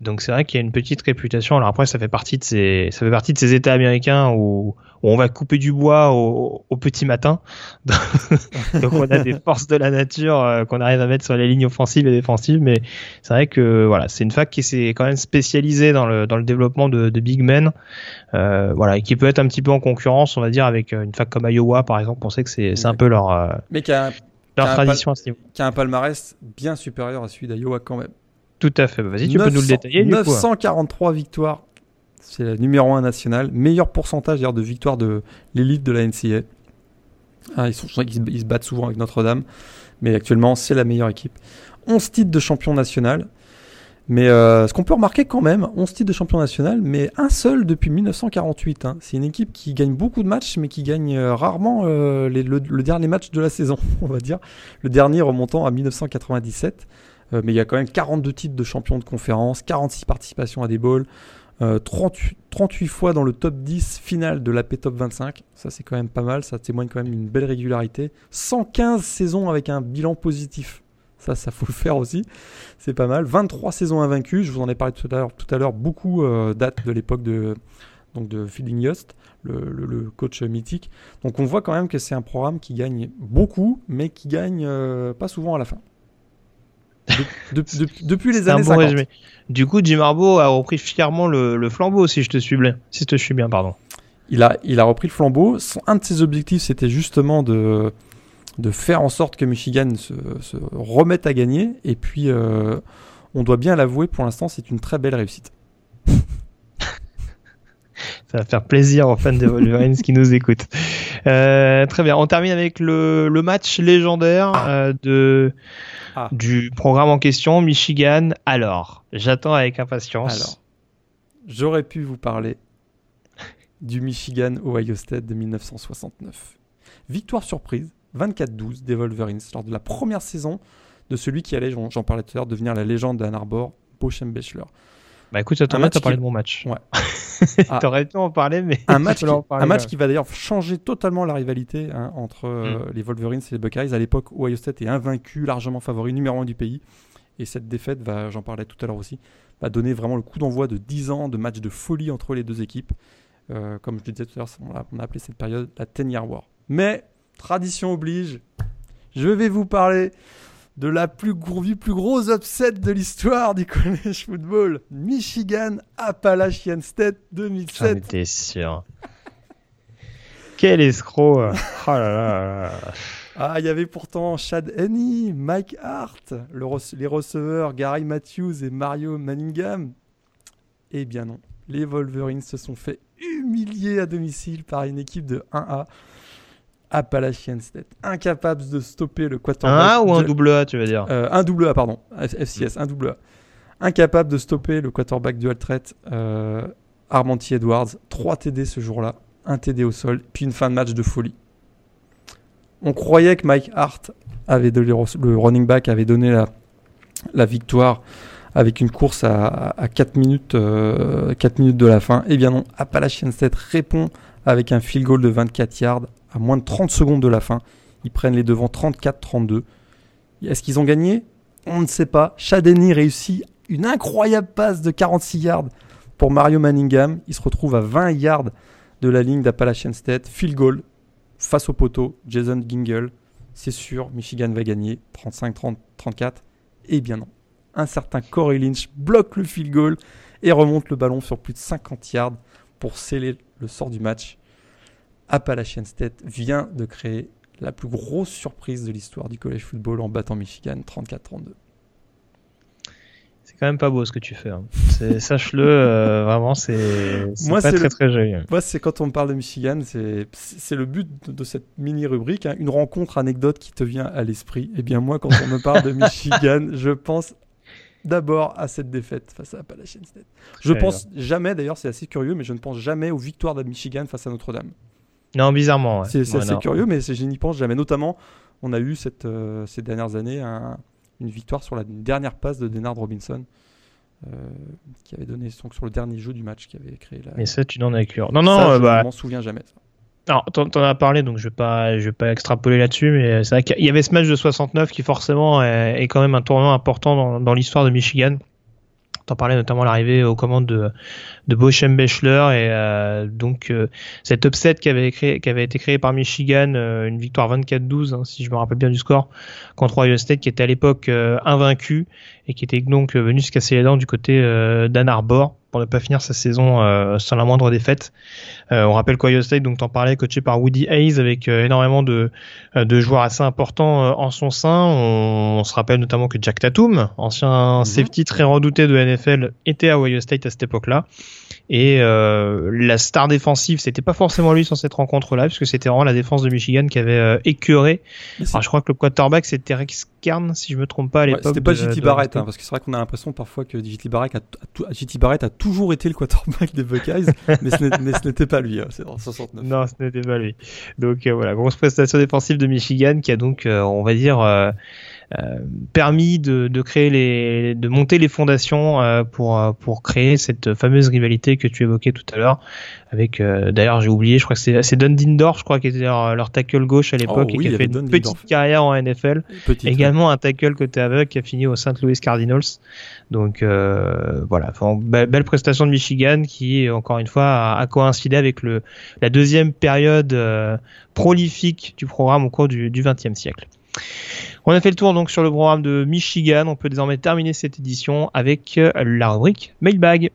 Donc c'est vrai qu'il y a une petite réputation. Alors après, ça fait partie de ces, ça fait partie de ces États américains où, où on va couper du bois au, au petit matin. Donc on a des forces de la nature euh, qu'on arrive à mettre sur les lignes offensives et défensives. Mais c'est vrai que voilà, c'est une fac qui s'est quand même spécialisée dans le dans le développement de, de big men. Euh, voilà, et qui peut être un petit peu en concurrence, on va dire, avec une fac comme Iowa par exemple. On sait que c'est c'est un peu leur euh, mais qui a, leur tradition à ce niveau. Qui a un palmarès bien supérieur à celui d'Iowa quand même. Tout à fait. Vas-y, tu peux nous le détailler. 943 victoires. C'est le numéro 1 national. Meilleur pourcentage de victoires de l'élite de la NCA. Ah, ils, sont, ils, se battent souvent avec Notre-Dame. Mais actuellement, c'est la meilleure équipe. 11 titres de champion national. Mais euh, ce qu'on peut remarquer quand même, 11 titres de champion national, mais un seul depuis 1948. Hein. C'est une équipe qui gagne beaucoup de matchs, mais qui gagne euh, rarement euh, le, le, dernier match de la saison, on va dire. Le dernier remontant à 1997. Euh, mais il y a quand même 42 titres de champion de conférence, 46 participations à des balls, 38, 38, fois dans le top 10 final de l'AP Top 25. Ça, c'est quand même pas mal. Ça témoigne quand même d'une belle régularité. 115 saisons avec un bilan positif. Ça, ça faut le faire aussi. C'est pas mal. 23 saisons invaincues. Je vous en ai parlé tout à l'heure. Tout à l'heure, beaucoup euh, datent de l'époque de donc de Fielding Yost, le, coach mythique. Donc on voit quand même que c'est un programme qui gagne beaucoup, mais qui gagne euh, pas souvent à la fin depuis les années 50. Du coup, Jim Harbaugh a repris fièrement le, flambeau, si je te suis bien. Si je te suis bien, pardon. Il a, il a repris le flambeau. un de ses objectifs, c'était justement de, de faire en sorte que Michigan se, remette à gagner. Et puis, euh, on doit bien l'avouer, pour l'instant, c'est une très belle réussite. Ça va faire plaisir aux fans des Wolverines qui nous écoutent. Euh, très bien, on termine avec le, match légendaire ah. euh, de ah. du programme en question, Michigan. Alors, j'attends avec impatience. Alors, j'aurais pu vous parler du Michigan Ohio State de 1969. Victoire surprise, 24-12 des Wolverines lors de la première saison de celui qui allait, j'en parlais tout à l'heure, devenir la légende d'Ann Arbor, Bochem Bechler. Bah écoute, ça tombe t'as parlé de mon match. Ouais. Ah. T'aurais pu en parler, mais. Un match, qui, un match qui va d'ailleurs changer totalement la rivalité hein, entre euh, mm. les Wolverines et les Buckeyes. À l'époque, Ohio State est invaincu, largement favori, numéro 1 du pays. Et cette défaite, va, j'en parlais tout à l'heure aussi, va donner vraiment le coup d'envoi de 10 ans de match de folie entre les deux équipes. Euh, comme je le disais tout à l'heure, on a appelé cette période la Ten Year War. Mais, tradition oblige, je vais vous parler de la plus, plus gros upset de l'histoire du college football. Michigan Appalachian State 2007. J'en étais sûr. Quel escroc Oh là là, Ah, il y avait pourtant Chad Henney, Mike Hart, les receveurs Gary Matthews et Mario Manningham. Eh bien non, les Wolverines se sont fait humilier à domicile par une équipe de 1A Appalachian State, incapables de stopper le quarterback. Un A ou un double A, tu veux dire? Euh, Un double A, pardon. FCS, un double A. Incapable de stopper le quarterback dual threat euh, Armanti Edwards. 3 TD ce jour-là, un TD au sol, puis une fin de match de folie. On croyait que Mike Hart avait donné, le running back avait donné la, la victoire avec une course à, 4, minutes, 4 euh, minutes de la fin. Eh bien non, Appalachian State répond avec un field goal de 24 yards moins de 30 secondes de la fin. Ils prennent les devants 34-32. Est-ce qu'ils ont gagné? On ne sait pas. Chadeni réussit une incroyable passe de 46 yards pour Mario Manningham. Il se retrouve à 20 yards de la ligne d'Appalachian State. Field goal. face au poteau, Jason Gingle, c'est sûr, Michigan va gagner 35-34. Et bien non. Un certain Corey Lynch bloque le field goal et remonte le ballon sur plus de 50 yards pour sceller le sort du match. Appalachian State vient de créer la plus grosse surprise de l'histoire du college football en battant Michigan 34-32. C'est quand même pas beau ce que tu fais. Hein. Sache-le, euh, vraiment, c'est pas très très joli. Moi, c'est quand on me parle de Michigan, c'est le but de, cette mini rubrique, hein. une rencontre anecdote qui te vient à l'esprit. Et eh bien moi, quand on me parle de Michigan, je pense d'abord à cette défaite face à Appalachian State. Je pense jamais, d'ailleurs, c'est assez curieux, mais je ne pense jamais aux victoires de Michigan face à Notre-Dame. Non, bizarrement. C'est assez curieux, mais je n'y pense jamais. Notamment, on a eu cette, euh, ces dernières années une victoire sur la dernière passe de Denard Robinson. Euh, qui avait donné son, sur le dernier jeu du match qui avait créé la. Mais ça, tu n'en as cure. Non, non, je bah... m'en souviens jamais. Alors, t'en, en as parlé, donc je vais pas, je vais pas extrapoler là-dessus, mais c'est vrai qu'il y avait ce match de 69 qui forcément est, quand même un tournant important dans, dans l'histoire de Michigan. T'en parlais notamment l'arrivée aux commandes de, de Bochem Bechler et euh, donc euh, cet upset qui avait, créé, qui avait été créé par Michigan, euh, une victoire 24-12 hein, si je me rappelle bien du score contre Ohio State qui était à l'époque invaincu et qui était donc venu se casser les dents du côté d'Ann Arbor pour ne pas finir sa saison euh, sans la moindre défaite. Euh, on rappelle qu'Ohio State, donc t'en parlais, coaché par Woody Hayes avec euh, énormément de, de joueurs assez importants en son sein. On, se rappelle notamment que Jack Tatum, ancien mhm. safety très redouté de NFL, était à Ohio State à cette époque-là. Et euh, la star défensive, c'était pas forcément lui sur cette rencontre-là, puisque c'était vraiment la défense de Michigan qui avait euh, écœuré. Alors, je crois que le quarterback c'était Rex Kern, si je me trompe pas à l'époque. c'était pas JT Barrett, hein, parce que c'est vrai qu'on a l'impression parfois que JT Barrett, a, Barrett a toujours été le quarterback des Buckeyes, mais ce n'était pas lui, hein, c'est en 69. Non, ce n'était pas lui. Donc euh, voilà, grosse prestation défensive de Michigan qui a donc, euh, on va dire, euh, permis de, de, créer les, de monter les fondations euh, pour euh, pour créer cette fameuse rivalité que tu évoquais tout à l'heure. Avec d'ailleurs j'ai oublié, je crois que c'est c'est Dundindor, je crois qui était leur, tackle gauche à l'époque oh et qui a fait une petite carrière en NFL. Également un tackle côté aveugle qui a fini au St. Louis Cardinals. Donc voilà, enfin, belle, prestation de Michigan qui encore une fois a, coïncidé avec le la deuxième période prolifique du programme au cours du XXe siècle. On a fait le tour donc sur le programme de Michigan. On peut désormais terminer cette édition avec euh, la rubrique Mailbag.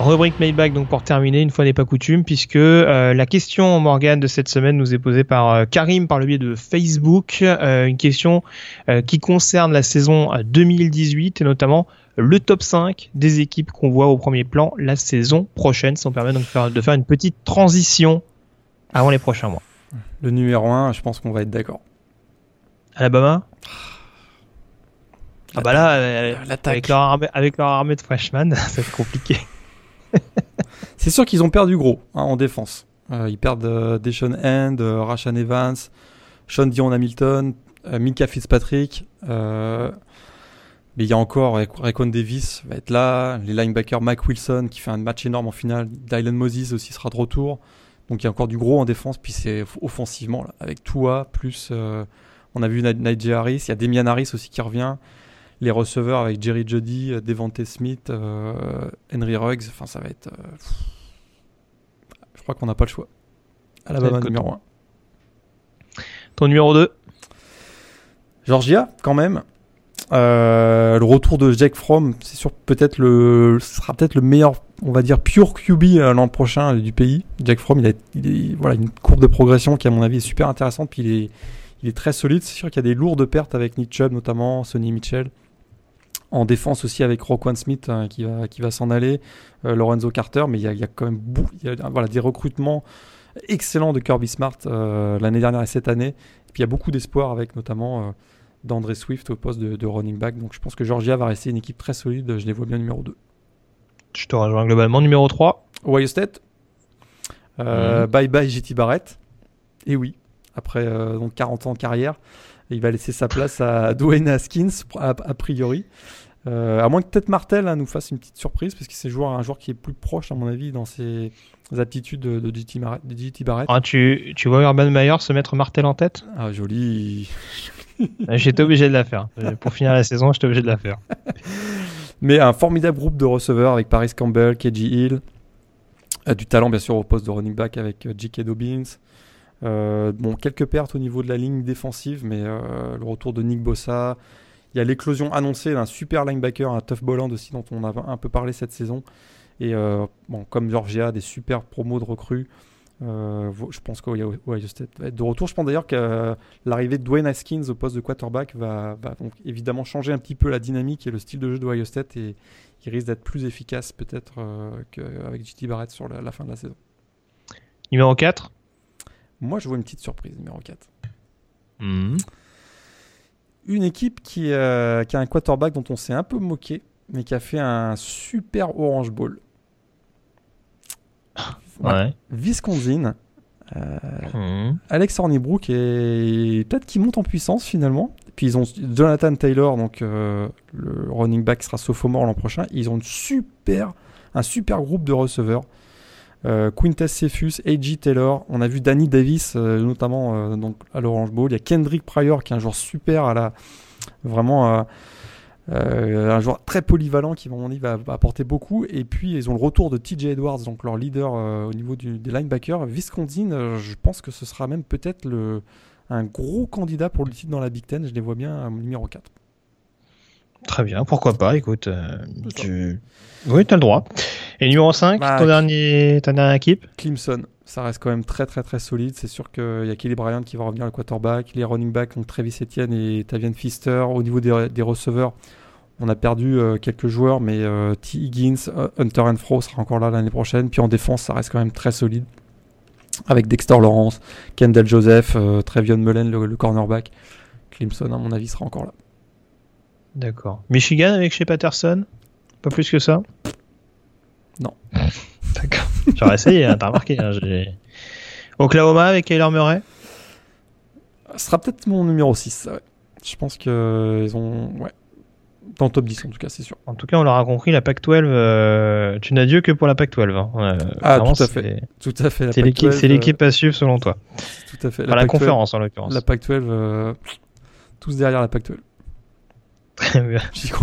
Rubrique Mailbag donc pour terminer, une fois n'est pas coutume, puisque euh, la question Morgan de cette semaine nous est posée par euh, Karim par le biais de Facebook, une question qui concerne la saison 2018 et notamment le top 5 des équipes qu'on voit au premier plan la saison prochaine. Ça nous permet donc de faire, de faire une petite transition avant les prochains mois. Le numéro 1, je pense qu'on va être d'accord. Alabama? Ah bah là, euh, avec leur, armée, avec leur armée de freshmen, c'est compliqué. c'est sûr qu'ils ont perdu gros hein, en défense. Euh, ils perdent euh, Deshaun Hand, euh, Rashan Evans, Sean Dion Hamilton, Mika Fitzpatrick. Mais il y a encore Raycon Davis va être là, les linebackers Mike Wilson qui fait un match énorme en finale, Dylan Moses aussi sera de retour. Donc il y a encore du gros en défense, puis c'est offensivement là, avec Tua plus euh, on a vu Najee Harris, il y a Demian Harris aussi qui revient, les receveurs avec Jerry Jody, euh, Devante Smith, euh, Henry Ruggs, enfin ça va être je crois qu'on n'a pas le choix. Alabama numéro 1. Ton numéro 2 Georgia quand même. Euh, le retour de Jack Fromm, c'est sûr peut-être le ce sera peut-être le meilleur, on va dire pure QB euh, l'an prochain du pays. Jack Fromm, il a, il voilà une courbe de progression qui à mon avis est super intéressante. Puis il est, il est très solide. C'est sûr qu'il y a des lourdes pertes avec Nick Chubb notamment, Sonny Mitchell. En défense aussi avec Roquan Smith hein, qui va, qui va s'en aller, euh, Lorenzo Carter, mais il y, a, quand même a, voilà, des recrutements excellents de Kirby Smart l'année dernière et cette année. Et puis il y a beaucoup d'espoir avec notamment d'André Swift au poste de, running back. Donc je pense que Georgia va rester une équipe très solide. Je les vois bien numéro 2. Je te rejoins globalement. Numéro 3 Ohio State. Euh, mhm. Bye bye JT Barrett. Et oui, après euh, donc 40 ans de carrière, il va laisser sa place à Dwayne Haskins, a, priori. Euh, à moins que peut-être Martel hein, nous fasse une petite surprise, parce que c'est un joueur qui est plus proche, à mon avis, dans ses aptitudes de, de, JT, Barrett. Ah, tu, tu vois Urban Meyer se mettre Martel en tête? Ah, joli. J'étais obligé de la faire. Pour finir la saison, j'étais obligé de la faire. Mais un formidable groupe de receveurs avec Paris Campbell, KJ Hill, euh, du talent bien sûr au poste de running back avec euh, J.K. Dobbins. Euh, bon, quelques pertes au niveau de la ligne défensive, mais le retour de Nick Bossa. Il y a l'éclosion annoncée d'un super linebacker, un tough Bolland aussi, dont on a un peu parlé cette saison. Et bon, comme Georgia, des super promos de recrues. Euh, je pense qu'Ohio State va être de retour. Je pense d'ailleurs que euh, l'arrivée de Dwayne Haskins au poste de quarterback va, va donc évidemment changer un petit peu la dynamique et le style de jeu d'Ohio State et il risque d'être plus efficace peut-être euh, qu'avec JT Barrett sur la, la fin de la saison. Numéro 4 Moi, je vois une petite surprise, numéro 4. Mhm. Une équipe qui, qui a un quarterback dont on s'est un peu moqué, mais qui a fait un super Orange Bowl. Ouais. Wisconsin, euh, Mhm. Alex Hornibrook et peut-être qu'il monte en puissance finalement. Puis ils ont Jonathan Taylor, donc euh, le running back sera sophomore l'an prochain. Ils ont une super, un super groupe de receveurs. Euh, Quintus Cephus, A.J. Taylor. On a vu Danny Davis euh, notamment euh, donc à l'Orange Bowl. Il y a Kendrick Pryor qui est un joueur super à la vraiment euh, un joueur très polyvalent qui à mon avis va, apporter beaucoup. Et puis ils ont le retour de T.J. Edwards, donc leur leader euh, au niveau du- des linebackers. Wisconsin, euh, je pense que ce sera même peut-être le un gros candidat pour le titre dans la Big Ten. Je les vois bien à numéro 4. Très bien, pourquoi pas, écoute. euh, tu... Oui, t'as le droit. Et numéro 5, Bah, ton dernier, ta dernière équipe Clemson, ça reste quand même très très très solide. C'est sûr qu'il y a Kelly Bryant qui va revenir le quarterback. Les running backs, donc Travis Etienne et Tavian Pfister. Au niveau des, des receveurs, on a perdu euh, quelques joueurs, mais euh, T. Higgins, euh, Hunter and Fro sera encore là l'année prochaine. Puis en défense, ça reste quand même très solide. Avec Dexter Lawrence, Kendall Joseph, Trevion Mullen, le, le cornerback. Clemson, à mon avis, sera encore là. D'accord. Michigan avec chez Patterson Pas plus que ça? Non. D'accord. J'aurais essayé, hein, t'as remarqué. hein, Oklahoma avec Kyler Murray? Ce sera peut-être mon numéro 6. ça, ouais. Je pense qu'ils ont. Ouais. Dans le top 10, en tout cas, c'est sûr. En tout cas, on l'aura compris, la Pac-12, euh, tu n'as Dieu que pour la Pac-12. hein. Euh, Ah, tout à c'est- fait. Tout à fait. la C'est l'équipe, Pac-12, c'est l'équipe à suivre selon toi. euh, Tout à fait. Enfin, la, Pac-12, conférence en l'occurrence. La Pac-12, euh, tous derrière la Pac-12. Très bien.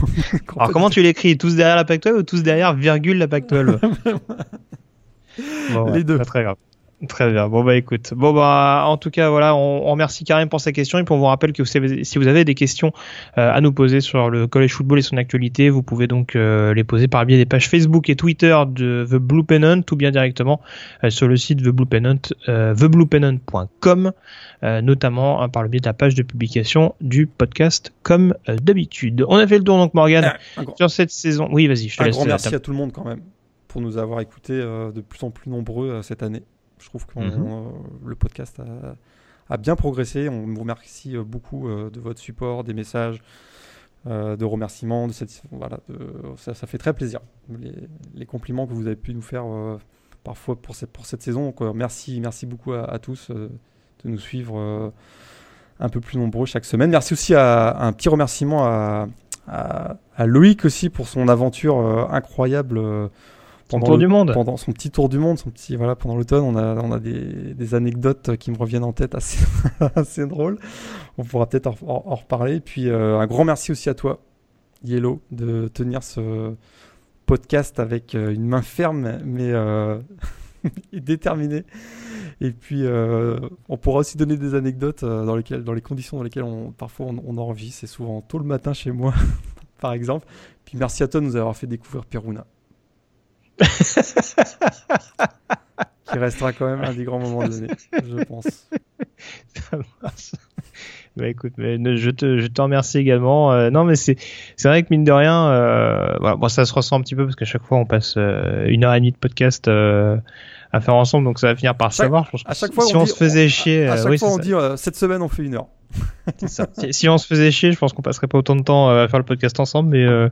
Alors comment tu l'écris Tous derrière la Pac-12 ou tous derrière virgule la Pac-12 Bon, ouais, Les deux. Pas très grave. Très bien. Bon bah écoute. Bon bah en tout cas voilà, on, on remercie Karim pour sa question et puis on vous rappelle que vous si vous avez des questions euh, à nous poser sur le college football et son actualité, vous pouvez donc euh, les poser par le biais des pages Facebook et Twitter de The Blue Pennant ou bien directement euh, sur le site The Blue Pennant, thebluepennant.com, notamment hein, par le biais de la page de publication du podcast comme d'habitude. On a fait le tour donc Morgan grand, sur cette saison. Oui, vas-y, je te un laisse. grand merci à tout le monde quand même pour nous avoir écoutés de plus en plus nombreux cette année. Je trouve que Mhm. le podcast a, a bien progressé. On vous remercie euh, beaucoup euh, de votre support, des messages, euh, de remerciements. De cette, voilà, de- ça, ça fait très plaisir. Les, les compliments que vous avez pu nous faire euh, parfois pour cette, pour cette saison. Donc, euh, merci, merci beaucoup à, à tous euh, de nous suivre euh, un peu plus nombreux chaque semaine. Merci aussi à, un petit remerciement à, à, à Loïc aussi pour son aventure euh, incroyable. euh, pendant tour le- du monde. pendant son petit tour du monde, son petit voilà pendant l'automne, on a on a des, des anecdotes qui me reviennent en tête assez assez drôles. On pourra peut-être en, en- en reparler. Puis euh, un grand merci aussi à toi, Yellow, de tenir ce podcast avec euh, une main ferme mais euh, déterminée. Et puis euh, on pourra aussi donner des anecdotes dans lesquelles dans les conditions dans lesquelles on parfois on, on en vit. C'est souvent tôt le matin chez moi, par exemple. Puis merci à toi de nous avoir fait découvrir Peruna. qui restera quand même un des grands moments de l'année, je pense. Ça marche. Bah écoute, mais je te, je te remercie également. Euh, non, mais c'est, c'est vrai que mine de rien, euh, voilà, bon, ça se ressent un petit peu parce qu'à chaque fois on passe euh, une heure et demie de podcast euh, à faire ensemble, donc ça va finir par Chaque- savoir. Je pense À chaque fois, si on, on, dit- se faisait chier, À euh, chaque oui, fois, on ça, dit euh, cette semaine, on fait une heure. ça. Si, si on se faisait chier, je pense qu'on passerait pas autant de temps euh, à faire le podcast ensemble, mais euh,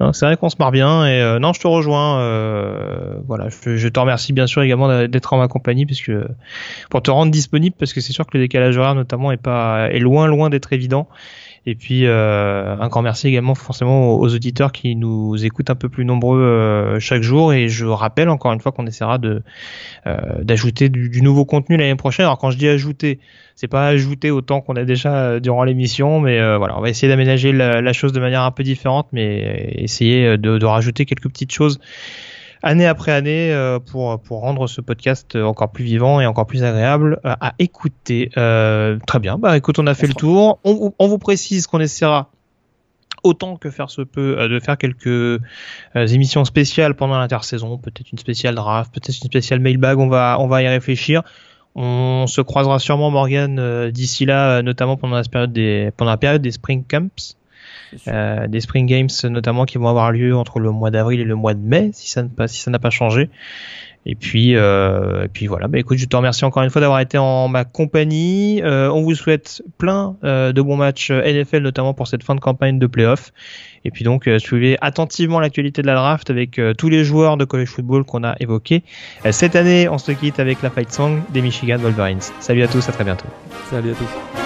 non, c'est vrai qu'on se marre bien et euh, non, je te rejoins. euh, voilà, je, je te remercie bien sûr également d'être en ma compagnie puisque pour te rendre disponible parce que c'est sûr que le décalage horaire notamment est pas est loin loin d'être évident Et puis euh, un grand merci également forcément aux, auditeurs qui nous écoutent un peu plus nombreux euh, chaque jour. Et je rappelle encore une fois qu'on essaiera de euh, d'ajouter du, nouveau contenu l'année prochaine. Alors quand je dis ajouter, c'est pas ajouter autant qu'on a déjà durant l'émission, mais voilà, on va essayer d'aménager la, chose de manière un peu différente, mais essayer de, de rajouter quelques petites choses année après année euh, pour, pour rendre ce podcast encore plus vivant et encore plus agréable euh, à écouter. Euh, très bien, bah écoute, on a fait le tour. On, on vous précise qu'on essaiera autant que faire se peut de faire quelques émissions spéciales pendant l'intersaison, peut-être une spéciale draft, peut-être une spéciale mailbag, on va on va y réfléchir. On se croisera sûrement Morgan d'ici là, notamment pendant la période des pendant la période des spring camps. Euh, des Spring Games notamment qui vont avoir lieu entre le mois d'avril et le mois de mai si ça n'a si pas changé. Et puis, euh, et puis voilà. Bah, écoute, je te remercie encore une fois d'avoir été en ma compagnie. Euh, on vous souhaite plein de bons matchs NFL, notamment pour cette fin de campagne de playoff. Et puis donc, suivez attentivement l'actualité de la draft avec tous les joueurs de college football qu'on a évoqués. cette année, on se quitte avec la fight song des Michigan Wolverines. Salut à tous, à très bientôt. Salut à tous.